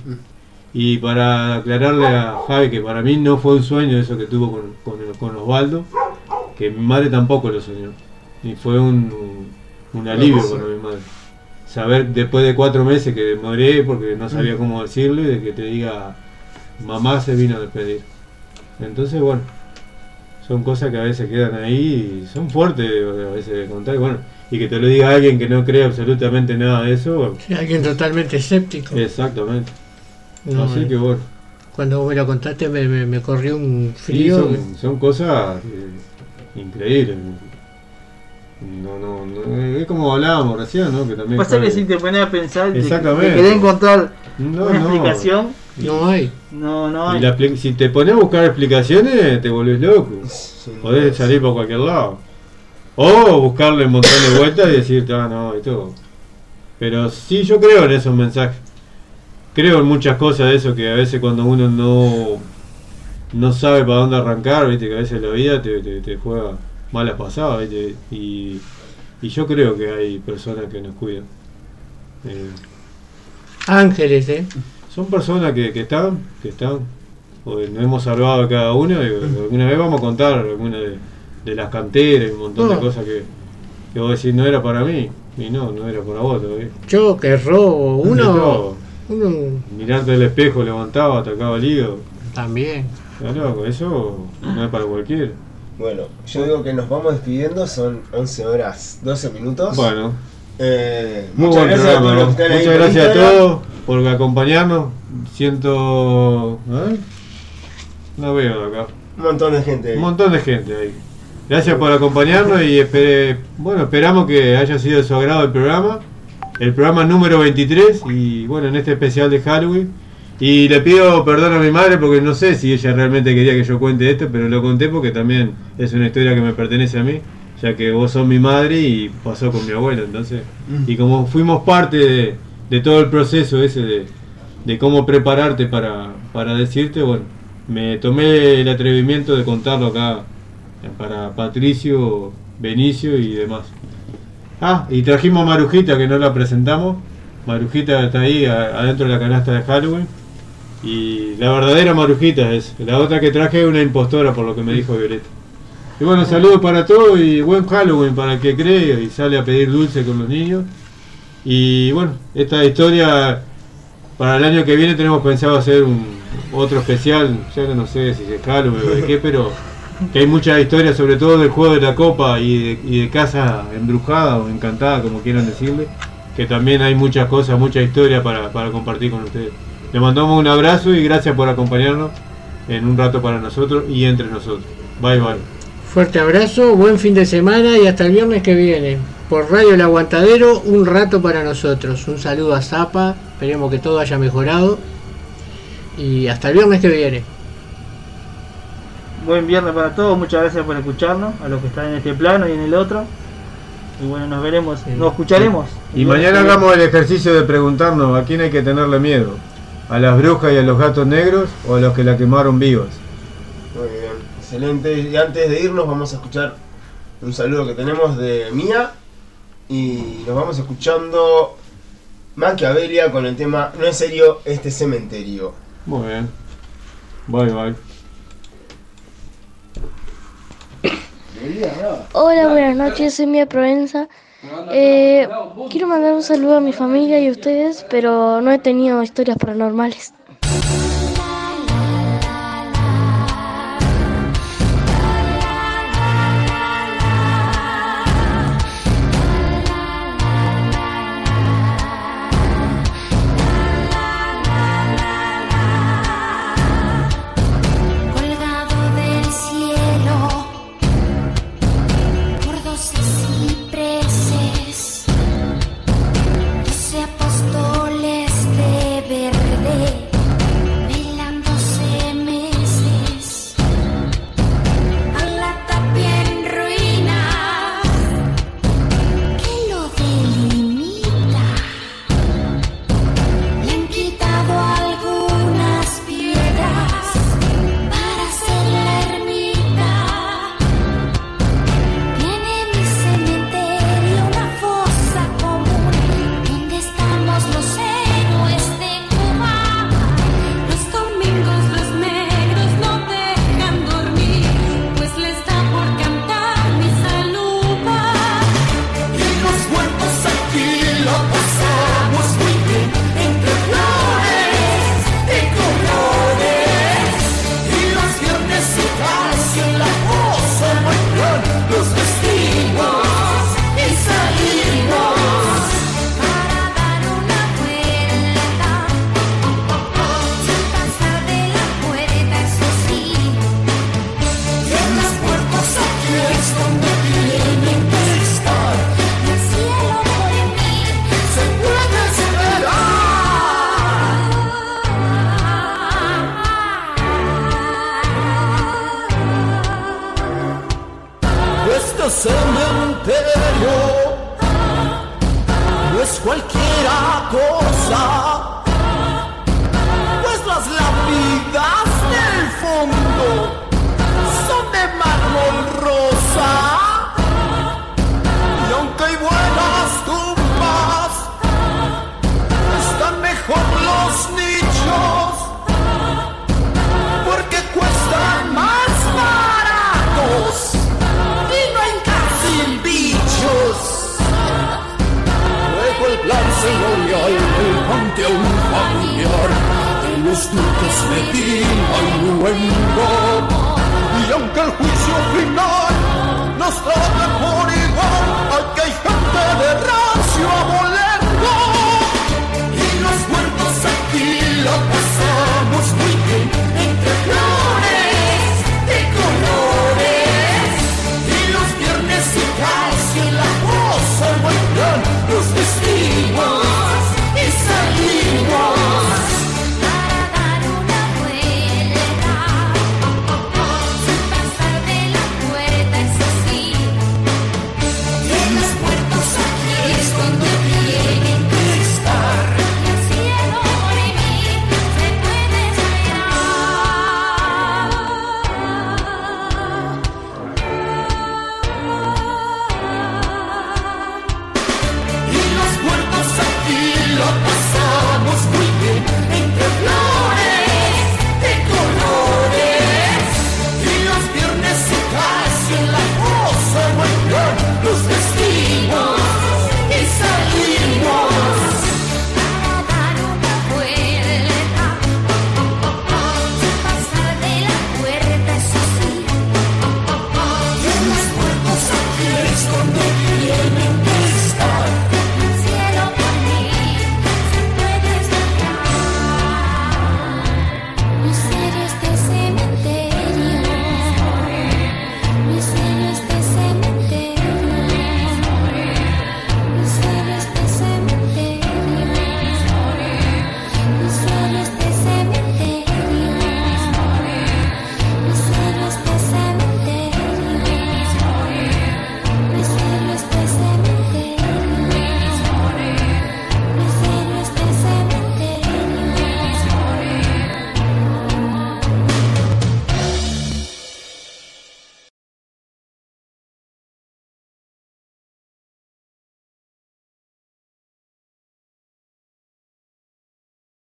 y para aclararle a Javi que para mí no fue un sueño eso que tuvo con, con, con Osvaldo, que mi madre tampoco lo soñó. Y fue un, un alivio para mi madre. Saber después de cuatro meses que demoré porque no sabía cómo decirlo y de que te diga mamá se vino a despedir. Entonces bueno, son cosas que a veces quedan ahí y son fuertes a veces de contar. Y bueno, y que te lo diga alguien que no cree absolutamente nada de eso. Sí, alguien totalmente escéptico. Exactamente. No, Así eh. que bueno. Cuando vos me lo contaste me, me- me corrió un Sí, frío. son, son cosas eh, increíbles. No, no, no, es como hablábamos recién, ¿no? Que también Pasa que si te pones a pensar, te- Exactamente. te querés encontrar No, una no. explicación. No hay. No, no hay. Y la si te pones a buscar explicaciones, te volvés loco. Podés salir por cualquier lado. O buscarle un montón de vueltas y decirte, ah, no, y todo. Pero sí, yo creo en esos mensajes. Creo en muchas cosas de eso que a veces cuando uno no, no sabe para dónde arrancar, viste, que a veces la vida te, te, te juega malas pasadas, viste. Y, y yo creo que hay personas que nos cuidan. Eh, Ángeles, ¿eh? son personas que, que están, que están, porque nos hemos salvado a cada uno y alguna vez vamos a contar alguna de, de las canteras y un montón de No. cosas que, que vos decís no era para mí, y no, no era para vos todavía. Yo que robo, uno, uno Mirarte al espejo, levantaba, atacaba el hígado. también. Está loco, eso no es para cualquiera. Bueno, yo digo que nos vamos despidiendo, son 11 horas 12 minutos. Bueno, Eh, muy muchas buen gracias a todos programa. los que están ahí Muchas por gracias a todos por acompañarnos. Siento. ¿eh? No veo acá. Un montón de gente. Un montón de gente ahí. Gracias por acompañarnos y espere- bueno, esperamos que haya sido de su agrado el programa. El programa número 23 y bueno, en este especial de Halloween. Y le pido perdón a mi madre porque no sé si ella realmente quería que yo cuente esto, pero lo conté porque también es una historia que me pertenece a mí, ya que vos sos mi madre y pasó con mi abuela, entonces. Y como fuimos parte de, de todo el proceso ese de, de cómo prepararte para, para decirte, bueno, me tomé el atrevimiento de contarlo acá para Patricio, Benicio y demás. Ah, y trajimos a Marujita que no la presentamos. Marujita está ahí a- adentro de la canasta de Halloween. Y la verdadera Marujita es. La otra que traje es una impostora por lo que me dijo Violeta. Y bueno, saludos para todos y buen Halloween para el que cree y sale a pedir dulce con los niños. Y bueno, esta historia para el año que viene tenemos pensado hacer un otro especial, ya no sé si es Halloween o de qué, pero *laughs* que hay muchas historias sobre todo del juego de la copa y de, y de casa embrujada o encantada, como quieran decirle, que también hay muchas cosas, mucha historia para, para compartir con ustedes. Le mandamos un abrazo y gracias por acompañarnos en un rato para nosotros y entre nosotros. Bye bye. Fuerte abrazo, buen fin de semana y hasta el viernes que viene. Por Radio El Aguantadero, un rato para nosotros. Un saludo a Zapa, esperemos que todo haya mejorado. Y hasta el viernes que viene. Buen viernes para todos, muchas gracias por escucharnos, a los que están en este plano y en el otro. Y bueno, nos veremos, nos escucharemos. Y mañana hagamos el ejercicio de preguntarnos a quién hay que tenerle miedo. ¿A las brujas y a los gatos negros o a los que la quemaron vivos? Muy bien, excelente. Y antes de irnos vamos a escuchar un saludo que tenemos de Mía y nos vamos escuchando Maquiavelia con el tema No es serio este cementerio. Muy bien. Bye bye. Hola, buenas noches, soy Mía Provenza. Eh, quiero mandar un saludo a mi familia y a ustedes, pero no he tenido historias paranormales.